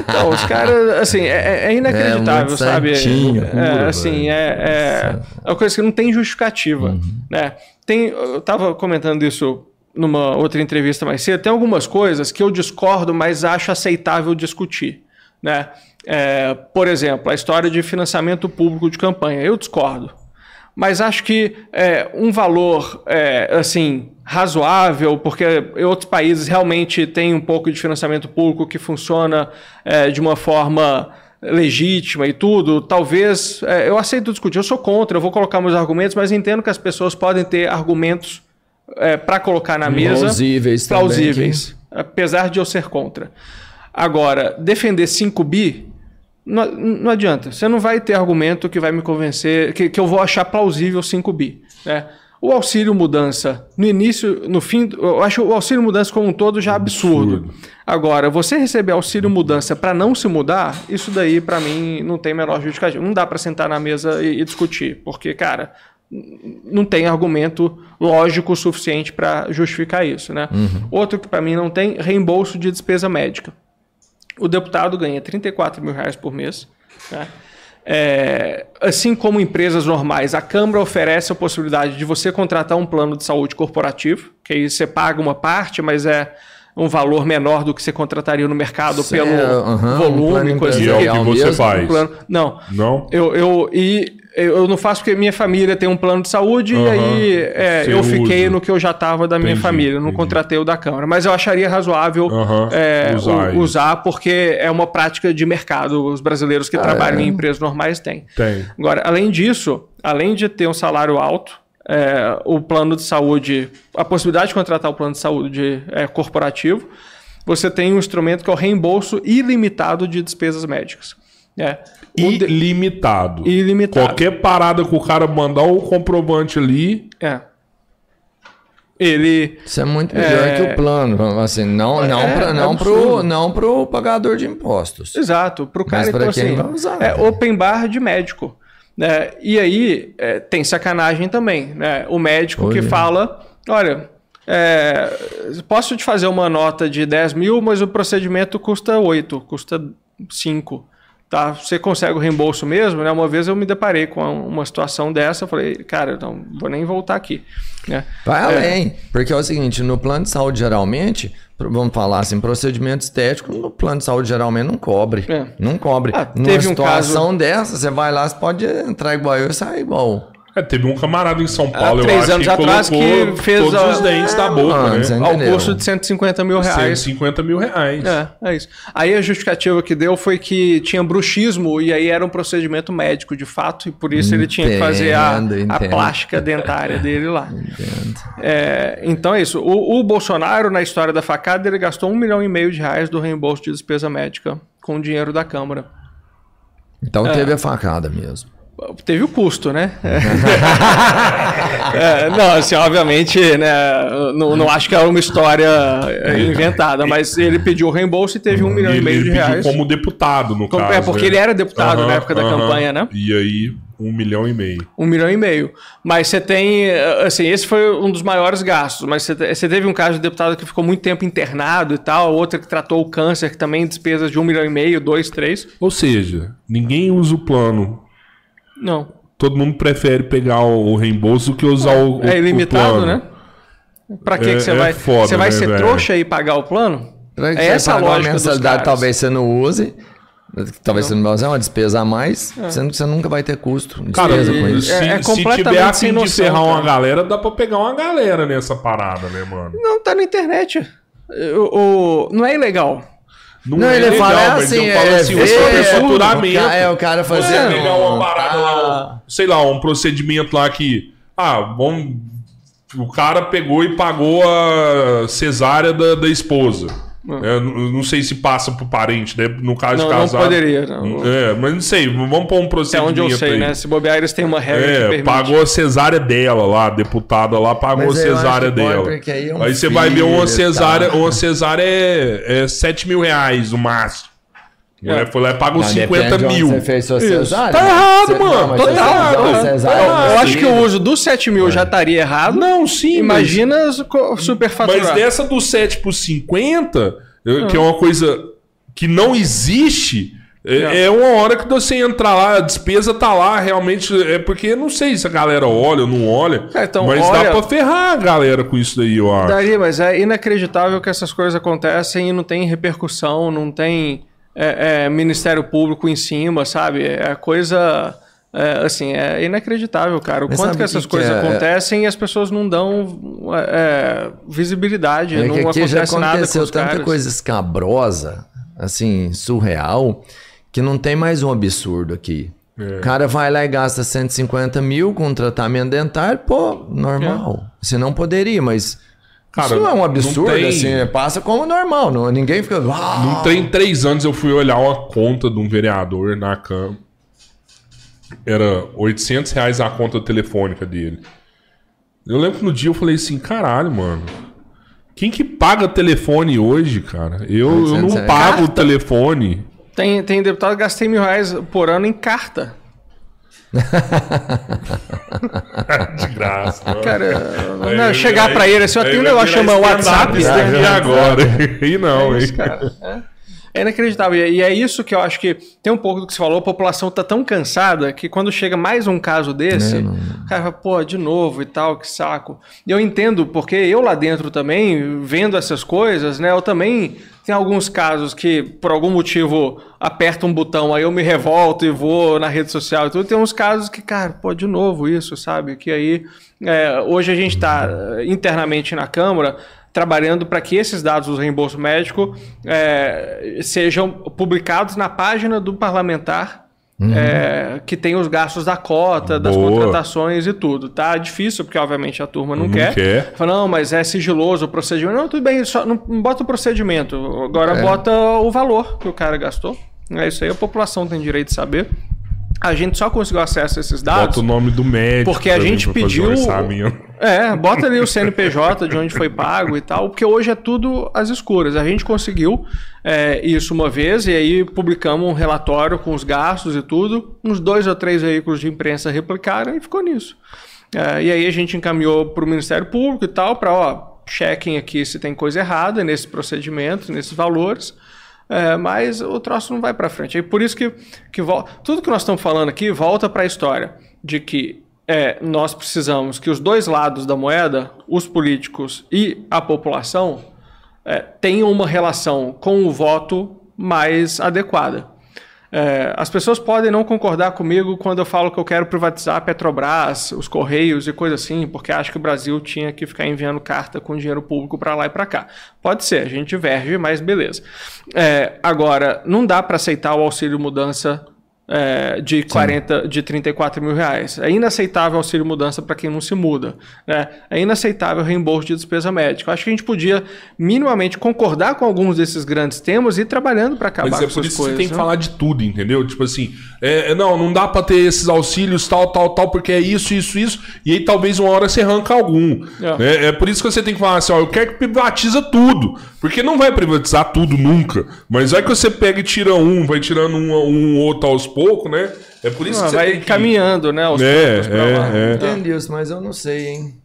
Então, os caras, assim, é, é inacreditável, É muito sabe? certinho, É, puro, assim, é, é, é uma coisa que não tem justificativa, Uhum. né? Tem, eu tava comentando isso numa outra entrevista mais cedo, tem algumas coisas que eu discordo, mas acho aceitável discutir, né? É, por exemplo, a história de financiamento público de campanha, eu discordo. Mas acho que é, um valor é, assim razoável, porque outros países realmente tem um pouco de financiamento público que funciona é, de uma forma legítima e tudo. Talvez é, eu aceito discutir. Eu sou contra. Eu vou colocar meus argumentos, mas entendo que as pessoas podem ter argumentos para colocar na mesa Plausíveis também, plausíveis, apesar de eu ser contra. Agora, defender 5 bi, não, não adianta. Você não vai ter argumento que vai me convencer, que, que eu vou achar plausível 5 bi. Né? O auxílio mudança, no início, no fim, eu acho o auxílio mudança como um todo já absurdo. Agora, você receber auxílio mudança para não se mudar, isso daí para mim não tem menor justificativa. Não dá para sentar na mesa e, e discutir, porque, cara, não tem argumento lógico suficiente para justificar isso, né? Outro que para mim não tem reembolso de despesa médica. O deputado ganha 34 mil reais por mês. Né? É, assim como empresas normais, a Câmara oferece a possibilidade de você contratar um plano de saúde corporativo, que aí você paga uma parte, mas é um valor menor do que você contrataria no mercado Sim, pelo um volume, plano coisa E é o que você mesmo, faz. um plano- Não, Não? eu, eu, e eu não faço porque minha família tem um plano de saúde e Aham. aí é, eu fiquei usa. no que eu já estava da minha Entendi, família, não entendi. contratei o da Câmara. Mas eu acharia razoável Aham, é, usar usar, porque é uma prática de mercado. Os brasileiros que trabalham em empresas normais têm. Tem. Agora, além disso, além de ter um salário alto, é, o plano de saúde, a possibilidade de contratar o plano de saúde é, corporativo, você tem um instrumento que é o reembolso ilimitado de despesas médicas. É. Ilimitado. Ilimitado. Qualquer parada que o cara mandar o comprovante ali. É. Ele. Isso é muito melhor É. que o plano. Assim, não, não, É, pra, não, absurdo. pro, não pro pagador de impostos. Exato. Para o cara, Mas pra então, quem assim, vai usar, é né? open bar de médico. Né? E aí é, tem sacanagem também. Né? O médico que Olha. fala: olha, é, posso te fazer uma nota de 10 mil, mas o procedimento custa 8, custa 5. Tá? Você consegue o reembolso mesmo? Né? Uma vez eu me deparei com uma situação dessa, eu falei, cara, não vou nem voltar aqui. Né? Vai É. além. Porque é o seguinte, no plano de saúde, geralmente, vamos falar assim, procedimento estético, no plano de saúde, geralmente, não cobre. É. Não cobre. Ah, Numa teve um situação dessa, você vai lá, você pode entrar igual eu e sair igual. É, teve um camarada em São Paulo, Há três eu acho, anos que colocou que fez todos a- os dentes da É, boca, mano, né? Ao custo de 150 mil reais. 150 mil reais. É, é isso. Aí a justificativa que deu foi que tinha bruxismo e aí era um procedimento médico de fato, e por isso ele tinha que fazer a, Entendo, a entendo. plástica dentária dele lá. Entendo. É, então é isso. O, o Bolsonaro, na história da facada, ele gastou um milhão e meio de reais do reembolso de despesa médica com o dinheiro da Câmara. Então teve a facada mesmo. Teve o custo, né? É, não, assim, obviamente, né? Não, não acho que é uma história é, inventada, mas ele pediu o reembolso e teve um milhão e Ele meio de reais. como deputado, no Como- caso. é, porque né? ele era deputado na época da campanha, né? E aí, um milhão e meio. Um milhão e meio. Mas você tem, assim, esse foi um dos maiores gastos, mas você teve um caso de deputado que ficou muito tempo internado e tal, outra que tratou o câncer, que também despesas de um milhão e meio, dois, três. Ou seja, ninguém usa o plano. Não. Todo mundo prefere pegar o, reembolso do que usar o, o É ilimitado, o plano. né? Pra que É- que você é vai? foda, você vai né, ser velho? trouxa e pagar o plano? Pra É você essa a lógica mensalidade, talvez você não use. Talvez você não vai usar, é uma despesa a mais, sendo que você nunca vai ter custo, Cara, despesa com isso. se, É- é se tiver a fim de ferrar uma galera, dá pra pegar uma galera nessa parada, né, mano? Não, tá na internet. O, o- não é ilegal. Não, é ele legal, fala é assim, eu falo é, assim, ver, o é, faturamento. o ca- é, o cara fazendo... pegar uma parada lá, Ah. um- sei lá, um procedimento lá que. Ah, vamos. O cara pegou e pagou a cesárea da, da esposa. É, n- não sei se passa pro parente, né? No caso Não, de não casado. poderia, não. É, mas não sei, vamos pôr um procedimento onde eu sei, aí. né? Se bobear, eles têm uma regra que É, permite. pagou a cesárea dela lá, a deputada lá pagou Mas a eu acho cesárea que pode, dela. porque aí é um aí você vai ver uma e cesárea, tal. uma cesárea é, é 7 mil reais no máximo. É. É. Foi lá e pagou Não, 50 depende de onde mil. Você fez sua cesárea. Tá errado, Você- mano, não, mas total. Tá cesárea, Eu, eu acho que o uso dos 7 mil já estaria errado. Não, sim, Imagina superfaturar. Mas dessa do 7 por 50, eh, Ah. que é uma coisa que não existe, é, é uma hora que você entrar lá, a despesa tá lá, realmente. É porque eu não sei se a galera olha ou não olha. É, então, mas olha- dá pra ferrar a galera com isso daí, eu acho. Daria, mas é inacreditável que essas coisas acontecem e não tem repercussão, não tem é, é, Ministério Público em cima, sabe? É coisa. é, assim, é inacreditável, cara. O Mas quanto que essas que coisas que é? acontecem e as pessoas não dão é, visibilidade, É não que aqui já acontece nada com aconteceu os tanta caras. coisa escabrosa, assim, surreal, que não tem mais um absurdo aqui. É. O cara vai lá e gasta 150 mil com um tratamento dentário, pô, normal. Você não poderia, mas Cara, isso não é um absurdo, tem- assim, passa como normal. Não, ninguém fica. "Ah!" Não tem três anos eu fui olhar uma conta de um vereador na Câmara. Era 800 reais a conta telefônica dele. Eu lembro que no dia eu falei assim, caralho, mano. Quem que paga telefone hoje, cara? Eu, eu 800 não pago o telefone. Tem, tem deputado que gastei mil reais por ano em carta. De graça. Cara, Aí não, chegar pra ele assim, ó, tem um negócio que virar chama stand-up WhatsApp. né? agora. Aí não, hein? cara. É. É inacreditável. E é isso que eu acho que tem um pouco do que você falou. A população tá tão cansada que quando chega mais um caso desse, o cara fala, pô, de novo e tal, que saco. E eu entendo, porque eu lá dentro também, vendo essas coisas, né, eu também tem alguns casos que, por algum motivo, aperta um botão, aí eu me revolto e vou na rede social e tudo. Tem uns casos que, cara, pô, de novo isso, sabe? Que aí, é, hoje a gente tá eh, internamente na Câmara trabalhando para que esses dados do reembolso médico é, sejam publicados na página do parlamentar é, que tem os gastos da cota, das Boa. contratações e tudo. Tá difícil, porque obviamente a turma não, Não quer. quer. Fala, não, mas é sigiloso o procedimento. Não, tudo bem, só não, não bota o procedimento. Agora bota o valor que o cara gastou. É isso aí, a população tem direito de saber. A gente só conseguiu acesso a esses dados. Bota o nome do médico. Porque a gente pediu-. É, bota ali o CNPJ de onde foi pago e tal, porque hoje é tudo às escuras. A gente conseguiu é, isso uma vez e aí publicamos um relatório com os gastos e tudo. Uns dois ou três veículos de imprensa replicaram e ficou nisso. É, e aí a gente encaminhou para o Ministério Público e tal, para, ó, chequem aqui se tem coisa errada nesse procedimento, nesses valores. É, mas o troço não vai para frente. É por isso que, que tudo que nós estamos falando aqui volta para a história de que é, nós precisamos que os dois lados da moeda, os políticos e a população, é, tenham uma relação com o voto mais adequada. É, as pessoas podem não concordar comigo quando eu falo que eu quero privatizar a Petrobras, os Correios e coisa assim, porque acho que o Brasil tinha que ficar enviando carta com dinheiro público para lá e para cá. Pode ser, a gente diverge, mas beleza. É, agora, não dá para aceitar o auxílio mudança é, de 40, Sim. de 34 mil reais. É inaceitável auxílio mudança para quem não se muda. Né? É inaceitável reembolso de despesa médica. Acho que a gente podia minimamente concordar com alguns desses grandes temas e ir trabalhando para acabar Mas é com por isso coisas, que você tem né? que falar de tudo, entendeu? Tipo assim, é, é não, não dá para ter esses auxílios tal, tal, tal, porque é isso, isso, isso, e aí talvez uma hora você arranca algum. É, né? é por isso que você tem que falar assim, ó, eu quero que privatiza tudo, porque não vai privatizar tudo nunca, mas vai que você pega e tira um, vai tirando um, um outro aos poucos, pouco, né? É por isso não, que você vai caminhando, né? Aos é, poucos pra é, lá. É. Entendi isso, mas eu não sei, hein?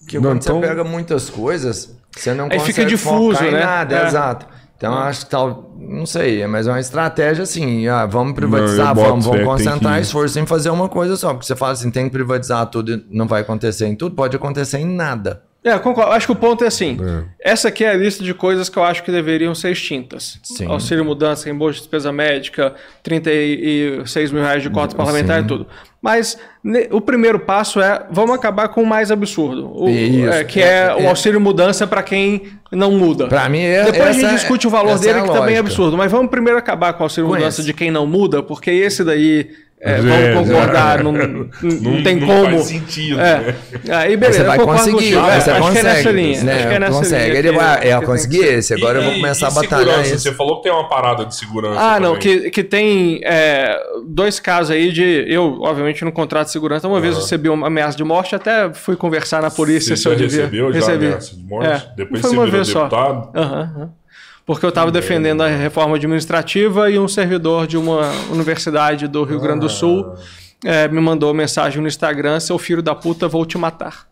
Porque não, quando então... você pega muitas coisas, você não Aí consegue fica difuso, né? nada, é. exato. Então é. acho que tal, não sei, mas é uma estratégia assim, ah, vamos privatizar, não, vamos, vamos concentrar que... esforço em fazer uma coisa só, porque você fala assim, tem que privatizar tudo e não vai acontecer em tudo, pode acontecer em nada. É, concordo. Acho que o ponto é assim. É. Essa aqui é a lista de coisas que eu acho que deveriam ser extintas. Sim. Auxílio mudança, reembolso de despesa médica, 36 mil reais de cota parlamentar Sim. e tudo. Mas o primeiro passo é vamos acabar com o mais absurdo. O, é, que é, é, o auxílio mudança para quem não muda. Para mim é Depois a gente discute o valor dele, que também é absurdo. Mas vamos primeiro acabar com o auxílio mudança de quem não muda, porque esse daí é, vamos é, concordar, não, não, não, tem não como. Faz sentido. É. Né? Aí, beleza, você vai conseguir, é, você acho consegue. Que é nessa linha. Né? Acho que é nessa consegue. linha. Ele vai, é, eu consegui esse, agora e, eu vou começar a batalhar. Você falou que tem uma parada de segurança. Ah, também. não, que, que tem é, dois casos aí de. Eu, obviamente, no contrato de segurança, uma uhum. vez recebi uma ameaça de morte, até fui conversar na polícia você se eu devia. Recebeu já recebi. ameaça de morte? É, Depois foi você uma virou vez deputado? Só. Uhum, uhum porque eu estava defendendo a reforma administrativa e um servidor de uma universidade do Rio Grande do Sul é, me mandou mensagem no Instagram: seu filho da puta, vou te matar.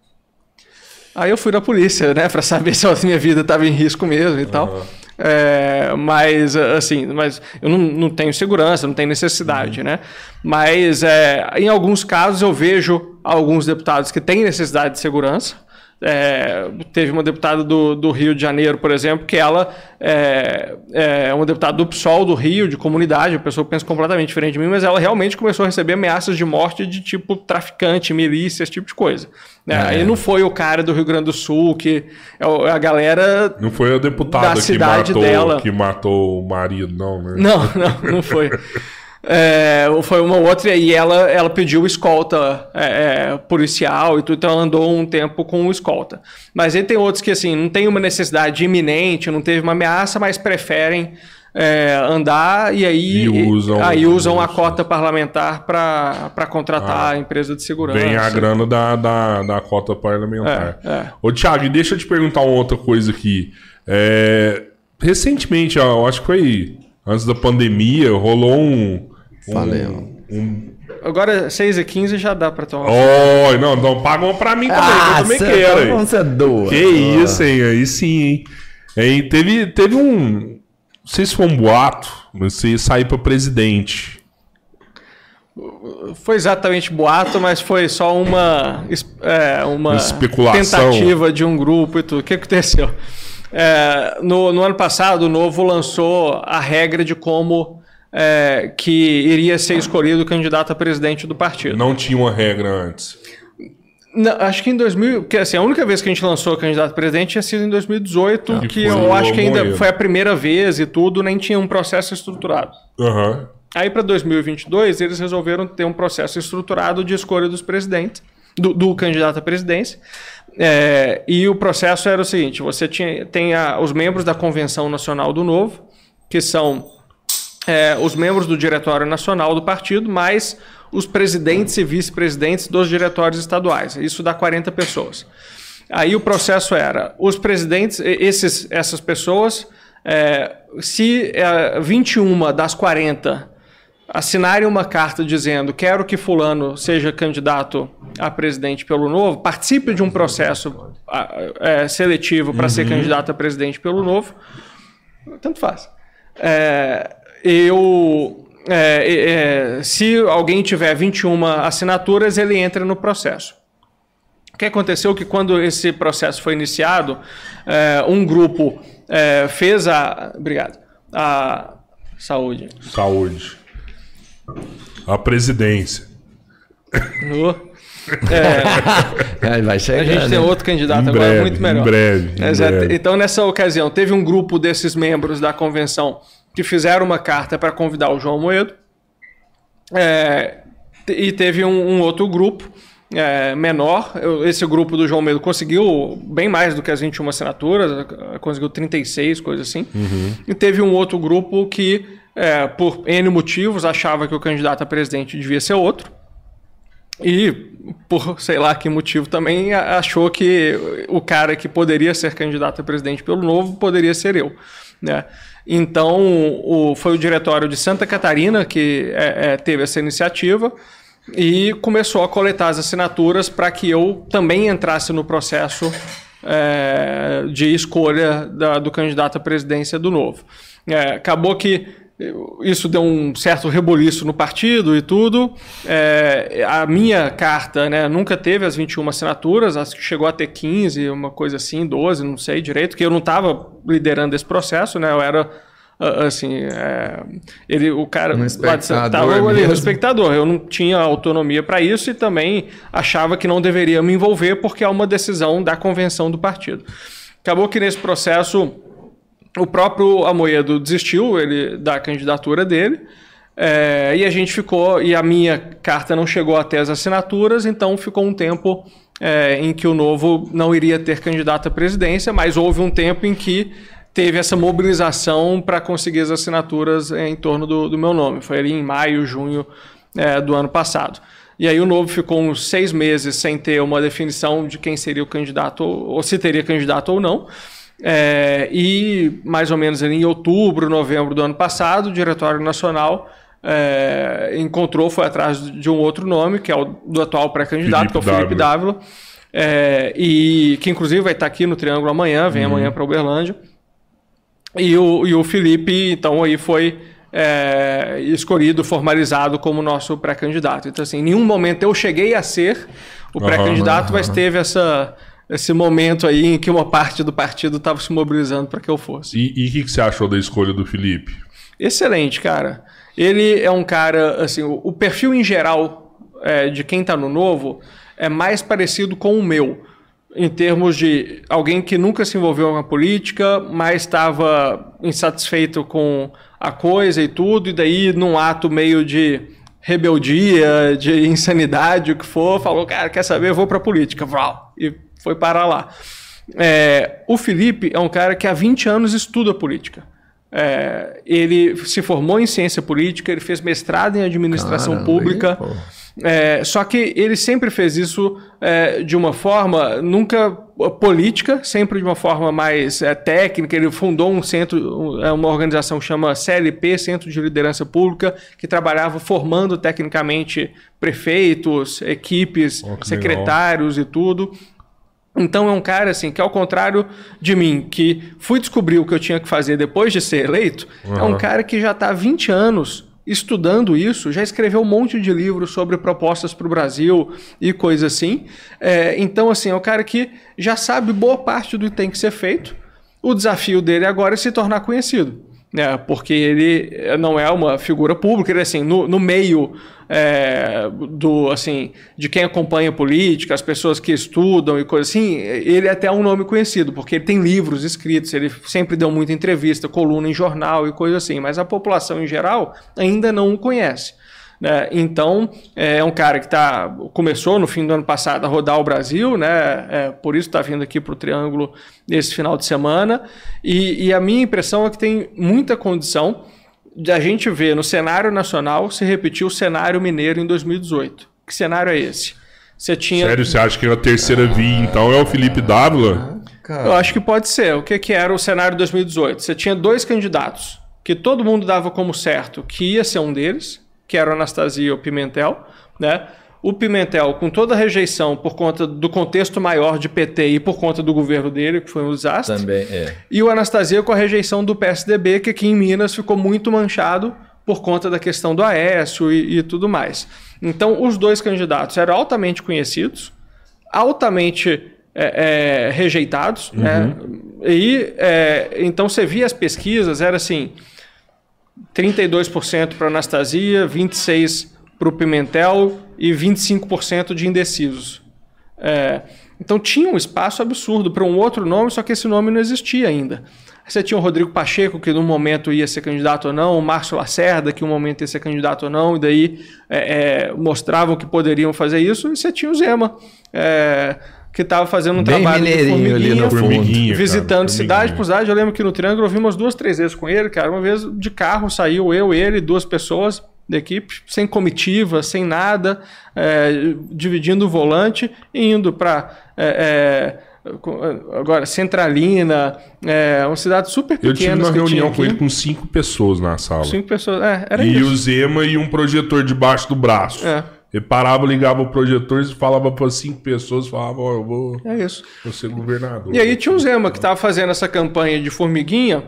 Aí eu fui na polícia, né, para saber se a minha vida estava em risco mesmo e uhum. tal. É, mas, assim, mas eu não, não tenho segurança, não tenho necessidade, uhum. né? Mas é, em alguns casos eu vejo alguns deputados que têm necessidade de segurança. É, teve uma deputada do, do, Rio de Janeiro, por exemplo, que ela é, é, uma deputada do PSOL do Rio, de comunidade, uma pessoa pensa completamente diferente de mim, mas ela realmente começou a receber ameaças de morte de tipo traficante, milícia, esse tipo de coisa. É, é. Aí não foi o cara do Rio Grande do Sul, que é a galera. Não foi a deputada da cidade que matou, dela. que matou o marido, não, né? Não, não, não foi. É, foi uma outra, e ela, ela pediu escolta é, é, policial e tudo, então ela andou um tempo com o escolta. Mas aí tem outros que, assim, não tem uma necessidade iminente, não teve uma ameaça, mas preferem é, andar e aí e usam, aí usam a cota parlamentar para contratar ah, a empresa de segurança. Vem a grana da, da, da cota parlamentar. É, é. Ô, Thiago, deixa eu te perguntar uma outra coisa aqui. É, recentemente, eu acho que foi antes da pandemia, rolou um Falei, um, um... Agora, 6 e 15 já dá pra tomar. Oh, não, não pagam pra mim também, ah, eu também quero. Hein? Você é doa. Que ah. isso, hein? Aí sim, hein? hein? Teve, teve um. Não sei se foi um boato, você ia sair pra presidente. Foi exatamente boato, mas foi só uma, é, uma Especulação. tentativa de um grupo e tudo. O que aconteceu? É, no, no ano passado, o Novo lançou a regra de como é, que iria ser escolhido o candidato a presidente do partido. Não tinha uma regra antes. Não, acho que em 2000, que assim, a única vez que a gente lançou o candidato a presidente tinha sido em 2018, ah, que eu acho que ainda foi a primeira vez e tudo, nem tinha um processo estruturado. Uhum. Aí para 2022 eles resolveram ter um processo estruturado de escolha dos presidentes, do, do candidato à presidência. É, e o processo era o seguinte: você tinha, tem a, os membros da Convenção Nacional do Novo, que são é, os membros do Diretório Nacional do partido, mais os presidentes e vice-presidentes dos diretórios estaduais. Isso dá 40 pessoas. Aí o processo era: os presidentes, esses, essas pessoas, é, se é, 21 das 40 assinarem uma carta dizendo quero que fulano seja candidato a presidente pelo Novo, participe de um processo é, seletivo para uhum. ser candidato a presidente pelo Novo, tanto faz. É, eu. É, é, se alguém tiver 21 assinaturas, ele entra no processo. O que aconteceu que quando esse processo foi iniciado, é, um grupo é, fez a. Obrigado. A saúde. Saúde. A presidência. No- É, vai chegar. a gente tem né? outro candidato Em agora breve, muito melhor. em breve, em breve. Então, nessa ocasião, teve um grupo desses membros da convenção que fizeram uma carta para convidar o João Moedo. É, e teve um, um outro grupo é, menor. Esse grupo do João Moedo conseguiu bem mais do que as 21 assinaturas, conseguiu 36, coisa assim. E teve um outro grupo que, é, por N motivos, achava que o candidato a presidente devia ser outro. E, por sei lá que motivo também, achou que o cara que poderia ser candidato a presidente pelo Novo poderia ser eu. Né? Então, o, foi o diretório de Santa Catarina que é, é, teve essa iniciativa e começou a coletar as assinaturas para que eu também entrasse no processo é, de escolha da- do candidato à presidência do Novo. É, acabou que isso deu um certo reboliço no partido e tudo. É, a minha carta né, nunca teve as 21 assinaturas, acho que chegou a ter 15, uma coisa assim, 12, não sei direito, que eu não estava liderando esse processo, né? Eu era assim, é, ele, o cara Um lá de Santa- espectador tava ali, mesmo. espectador. Eu não tinha autonomia para isso e também achava que não deveria me envolver porque é uma decisão da convenção do partido. Acabou que nesse processo o próprio Amoedo desistiu ele, da candidatura dele. é, e a gente ficou, e a minha carta não chegou até as assinaturas, então ficou um tempo é, em que o Novo não iria ter candidato à presidência, mas houve um tempo em que teve essa mobilização para conseguir as assinaturas em torno do, do meu nome. Foi ali em maio, junho é, do ano passado. E aí o Novo ficou uns seis meses sem ter uma definição de quem seria o candidato, ou se teria candidato ou não. É, e mais ou menos em outubro, novembro do ano passado, o Diretório Nacional é, encontrou, foi atrás de um outro nome, que é o do atual pré-candidato, que é o Felipe Dávila, é, e que inclusive vai estar aqui no Triângulo amanhã, vem amanhã para Uberlândia. E o, e o Felipe, então, aí foi é, escolhido, formalizado como nosso pré-candidato. Então, assim, em nenhum momento eu cheguei a ser o pré-candidato, mas teve essa, esse momento aí em que uma parte do partido estava se mobilizando para que eu fosse. E o que, que você achou da escolha do Felipe? Excelente, cara. Ele é um cara, assim, o, o perfil em geral é, de quem tá no novo é mais parecido com o meu. Em termos de alguém que nunca se envolveu com a política, mas estava insatisfeito com a coisa e tudo, e daí, num ato meio de rebeldia, de insanidade, o que for, falou, cara, quer saber, eu vou pra política. Vral, e foi parar lá. É, o Felipe é um cara que há 20 anos estuda política. É, ele se formou em ciência política, ele fez mestrado em administração Caramba, pública. aí. É, só que ele sempre fez isso é, de uma forma nunca política, sempre de uma forma mais é, técnica. Ele fundou um centro, é, uma organização que chama CLP, Centro de Liderança Pública, que trabalhava formando tecnicamente prefeitos, equipes, Oh, secretários e tudo. Então é um cara assim que ao contrário de mim, que fui descobrir o que eu tinha que fazer depois de ser eleito, é um Uhum. cara que já está há 20 anos estudando isso, já escreveu um monte de livros sobre propostas para o Brasil e coisa assim. É, então assim, é um cara que já sabe boa parte do que tem que ser feito. O desafio dele agora é se tornar conhecido. Né? Porque ele não é uma figura pública, ele assim, no, no meio é, do assim de quem acompanha política, as pessoas que estudam e coisa assim, ele é até um nome conhecido, porque ele tem livros escritos, ele sempre deu muita entrevista, coluna em jornal e coisa assim, mas a população em geral ainda não o conhece. Né? Então, é um cara que tá, começou no fim do ano passado a rodar o Brasil, né? É, por isso está vindo aqui para o Triângulo esse final de semana. E, e a minha impressão é que tem muita condição de a gente ver no cenário nacional se repetir o cenário mineiro em 2018. Que cenário é esse? Você tinha. Sério, você acha que a terceira via, então, é o Felipe Dávila? Eu acho que pode ser. O que, que era o cenário de 2018? Você tinha dois candidatos que todo mundo dava como certo que ia ser um deles, que era o Anastasia e o Pimentel, né? O Pimentel, com toda a rejeição por conta do contexto maior de PT e por conta do governo dele, que foi um desastre. Também, é. E o Anastasia com a rejeição do PSDB, que aqui em Minas ficou muito manchado por conta da questão do Aécio e, e tudo mais. Então, os dois candidatos eram altamente conhecidos, altamente é, é, rejeitados, né? E é, então você via as pesquisas, era assim. 32% para Anastasia, 26% para o Pimentel e 25% de indecisos. É, então tinha um espaço absurdo para um outro nome, só que esse nome não existia ainda. Você tinha o Rodrigo Pacheco, que no momento ia ser candidato ou não, o Márcio Lacerda, que no momento ia ser candidato ou não, e daí é, é, mostravam que poderiam fazer isso, e você tinha o Zema. É, que estava fazendo um Bem trabalho de mineirinho ali no formiguinha, fundo. Formiguinha, cara, visitando cidade formiguinha. por cidade. Eu lembro que no Triângulo eu vi umas duas, três vezes com ele, cara. Uma vez de carro saiu eu, ele, duas pessoas da equipe, sem comitiva, sem nada, é, dividindo o volante e indo para. agora, Centralina, é, uma cidade super Eu pequena. tive uma reunião com ele com cinco pessoas na sala. Cinco pessoas. É, era e isso. o Zema e um projetor debaixo do braço. É. Ele parava, ligava o projetor e falava para cinco pessoas, falava, ó, eu vou, É isso. vou ser governador. E aí tinha o Zema que estava fazendo essa campanha de formiguinha,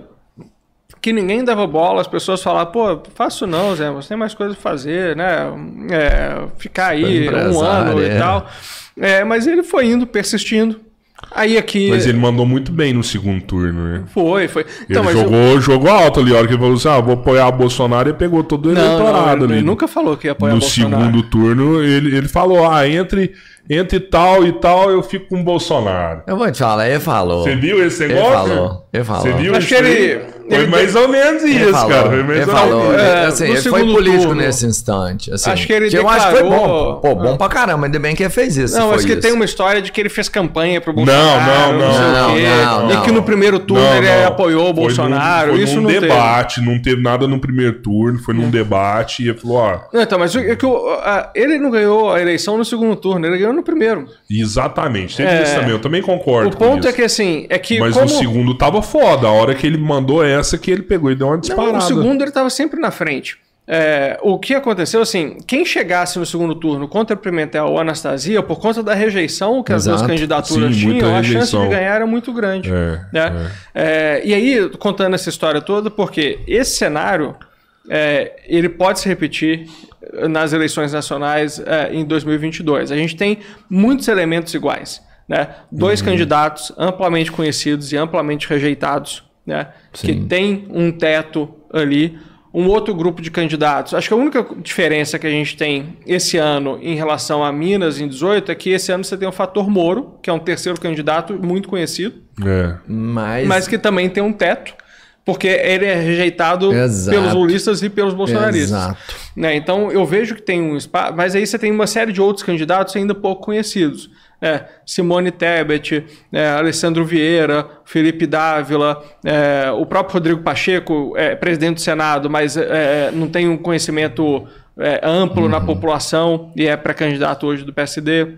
que ninguém dava bola, as pessoas falavam, pô, faço não, Zema, você tem mais coisa pra fazer, né? É, ficar aí um Empresário, ano é. e tal. É, mas ele foi indo, persistindo. Aí aqui. Mas ele mandou muito bem no segundo turno, né? Foi, foi. Ele mas eu- jogou, jogou alto ali, a hora que ele falou assim, ah, vou apoiar o Bolsonaro, ele pegou todo o Não, não, eleitorado ele, ali. ele nunca falou que ia apoiar no Bolsonaro. segundo turno, ele, ele falou, ah, entre, entre tal e tal, eu fico com o Bolsonaro. Eu vou te falar, ele falou. Você viu esse Ele negócio? falou, ele falou. Você viu Acho que ele-? Foi ele- mais ou menos Ele isso, falou, cara. Foi mais ele ou falou, menos. É, assim, ele foi político turno. nesse instante. Assim, Acho que ele eu acho que foi bom. declarou- Pô, bom Ah. pra caramba, ainda bem que ele fez isso. Não, foi que isso. tem uma história de que ele fez campanha pro Não, Bolsonaro. não, sei o não, quê, não, E não. que no primeiro turno Não, ele não. apoiou o Foi Bolsonaro. Num, foi isso num não teve. debate, não teve nada no primeiro turno, foi num debate e ele falou, ó, Não, então, mas é ele não ganhou a eleição no segundo turno, ele ganhou no primeiro. exatamente, teve É. isso também, eu também concordo o com ponto isso. é que assim, é que Mas como... no segundo tava foda, a hora que ele mandou essa que ele pegou e deu uma Não, disparada. o segundo ele estava sempre na frente. É, o que aconteceu, assim, quem chegasse no segundo turno contra Pimentel ou Anastasia, por conta da rejeição que as duas Exato. candidaturas Sim, tinham, a chance de ganhar era muito grande. É, né? É, e aí, contando essa história toda, porque esse cenário é, ele pode se repetir nas eleições nacionais é, em 2022. A gente tem muitos elementos iguais. Né? Dois candidatos amplamente conhecidos e amplamente rejeitados, né? que tem um teto ali. Um outro grupo de candidatos. Acho que a única diferença que a gente tem esse ano em relação a Minas em 18 é que esse ano você tem o fator Moro, que é um terceiro candidato muito conhecido É. Mas, mas que também tem um teto, porque ele é rejeitado Exato. pelos lulistas e pelos bolsonaristas. Exato. Né? Então eu vejo que tem um espaço, mas aí você tem uma série de outros candidatos ainda pouco conhecidos. né? Simone Tebet, é, Alessandro Vieira, Felipe Dávila, é, o próprio Rodrigo Pacheco, é presidente do Senado, mas é, não tem um conhecimento é, amplo na população e é pré-candidato hoje do PSD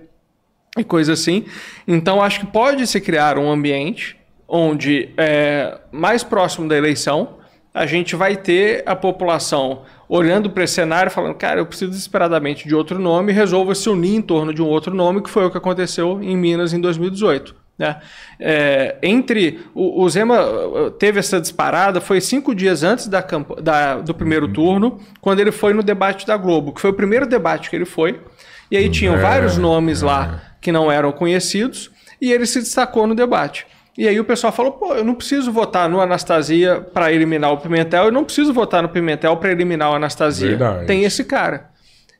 e coisa assim. Então acho que pode se criar um ambiente onde é, mais próximo da eleição a gente vai ter a população olhando para esse cenário falando, cara, eu preciso desesperadamente de outro nome, resolva se unir em torno de um outro nome, que foi o que aconteceu em Minas em 2018. Né? É, entre o, o Zema uh, teve essa disparada foi cinco dias antes da, da- do primeiro turno, quando ele foi no debate da Globo, que foi o primeiro debate que ele foi. E aí tinham É, vários nomes lá que não eram conhecidos, e ele se destacou no debate. E aí o pessoal falou: pô, eu não preciso votar no Anastasia para eliminar o Pimentel, eu não preciso votar no Pimentel para eliminar o Anastasia. Verdade. Tem esse cara.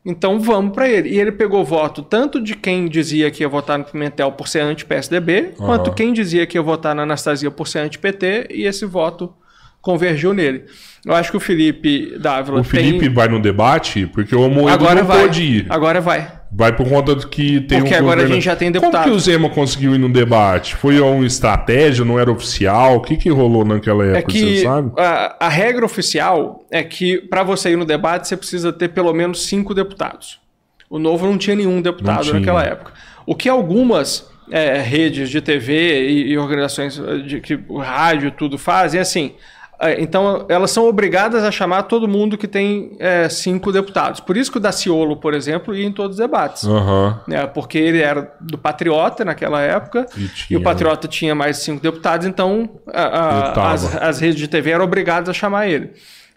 Então vamos para ele. E ele pegou voto tanto de quem dizia que ia votar no Pimentel por ser anti-PSDB, quanto quem dizia que ia votar na Anastasia por ser anti-PT, e esse voto convergiu nele. Eu acho que o Felipe Dávila O Felipe tem... vai no debate porque o Amoedo agora não vai. pôde ir. Agora vai. Vai por conta do que tem Porque um agora a governo- gente já tem Como deputado. que o Zema conseguiu ir no debate? Foi uma estratégia, não era oficial? O que que rolou naquela É época, que você sabe? a, a regra oficial é que para você ir no debate você precisa ter pelo menos cinco deputados. O Novo não tinha nenhum deputado tinha. naquela época. O que algumas é, redes de TV e, e organizações de que o rádio tudo fazem é assim. É, Então, elas são obrigadas a chamar todo mundo que tem é, cinco deputados. Por isso que o Daciolo, por exemplo, ia em todos os debates. Aham. né, porque ele era do Patriota naquela época E e, tinha- o Patriota tinha mais cinco deputados, então a- a- as, as redes de TV eram obrigadas a chamar ele.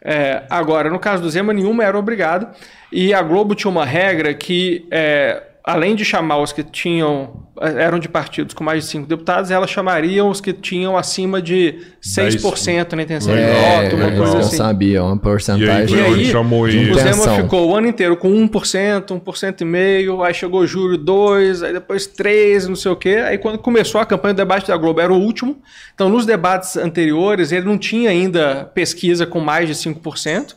É, agora, no caso do Zema, nenhuma era obrigada e a Globo tinha uma regra que é, além de chamar os que tinham eram de partidos com mais de cinco deputados, ela chamaria os que tinham acima de 6% na intenção de voto, uma eu coisa não assim. sabia, uma E aí, porcentagem. E aí, chamou o. Zema ficou o ano inteiro com 1%, 1% e meio, aí chegou julho 2, aí depois 3, não sei o quê. Aí quando começou a campanha do debate da Globo era o último. Então nos debates anteriores ele não tinha ainda pesquisa com mais de 5%.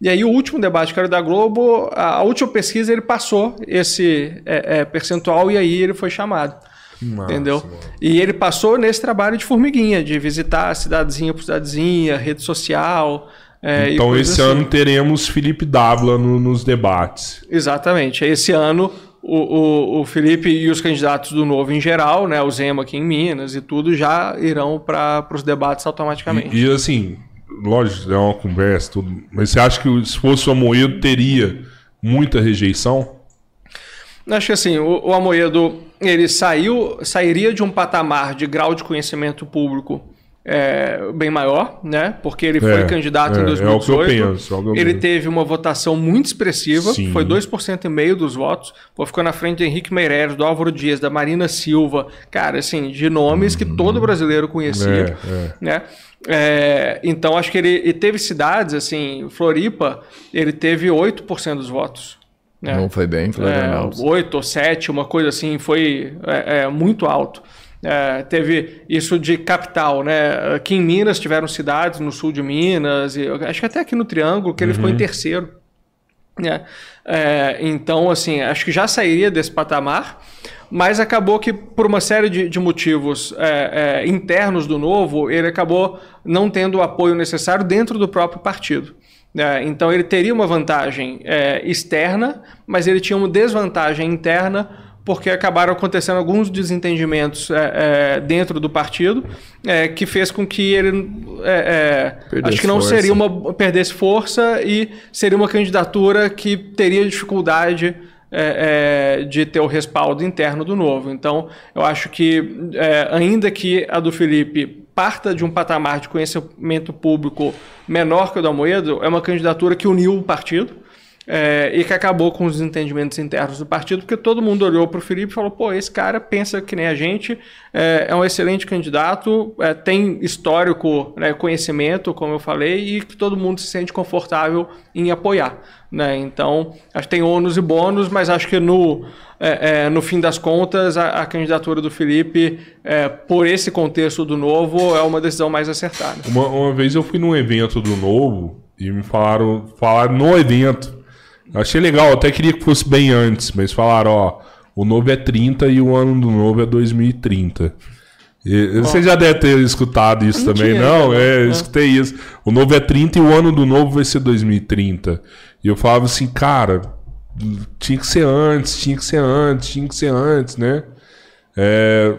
E aí o último debate que era da Globo, a, a última pesquisa ele passou esse é, é, percentual e aí ele foi chamado. Massa, Entendeu? mano. E ele passou nesse trabalho de formiguinha, de visitar cidadezinha por cidadezinha, rede social. é, Então esse assim. ano teremos Felipe Dávila no- nos debates. Exatamente. Esse ano, o, o, o Felipe e os candidatos do Novo em geral, né, o Zema aqui em Minas e tudo, já irão para os debates automaticamente. E, e, assim, lógico, é uma conversa, tudo. Mas você acha que se fosse o Amoedo teria muita rejeição? Acho que assim, o, o Amoedo ele saiu, sairia de um patamar de grau de conhecimento público é, bem maior, né? Porque ele foi É, candidato é, em é o que eu 2018. penso, é o que eu ele penso. teve uma votação muito expressiva, Sim. foi 2% e meio dos votos. Pô, ficou na frente de Henrique Meirelles, do Álvaro Dias, da Marina Silva, cara, assim, de nomes que todo brasileiro conhecia, É, é. né? É, então acho que ele, teve cidades, assim, Floripa, ele teve 8% dos votos. Né? Não foi bem, É, Florianópolis. 8 ou 7, uma coisa assim, foi é, é, muito alto. É, teve isso de capital, né? Aqui em Minas tiveram cidades no sul de Minas, e acho que até aqui no Triângulo, que ele ficou em terceiro. Né? É, então, assim, acho que já sairia desse patamar, mas acabou que, por uma série de, de motivos é, é, internos do Novo, ele acabou não tendo o apoio necessário dentro do próprio partido. né? então, ele teria uma vantagem é, externa, mas ele tinha uma desvantagem interna porque acabaram acontecendo alguns desentendimentos é, é, dentro do partido é, que fez com que ele é, é, acho que não força. seria uma perdesse força e seria uma candidatura que teria dificuldade é, de ter o respaldo interno do novo. Então, eu acho que, ainda que a do Felipe parta de um patamar de conhecimento público menor que o do Amoedo, é uma candidatura que uniu o partido. É, e que acabou com os desentendimentos internos do partido, porque todo mundo olhou para o Felipe e falou: pô, esse cara pensa que nem a gente, é, é um excelente candidato, é, tem histórico, né, conhecimento, como eu falei, e que todo mundo se sente confortável em apoiar. Né? Então, acho que tem ônus e bônus, mas acho que no, é, é, no fim das contas, a, a candidatura do Felipe, é, por esse contexto do novo, é uma decisão mais acertada. Uma, uma vez eu fui num evento do Novo e me falaram, falaram no evento. Eu achei legal, até queria que fosse bem antes, mas falaram, ó, o Novo é 30 e o ano do Novo é 2030. E, você já deve ter escutado isso também, não? É, eu escutei isso. O Novo é 30 e o ano do Novo vai ser 2030. E eu falava assim, cara, tinha que ser antes, tinha que ser antes, tinha que ser antes, né? É,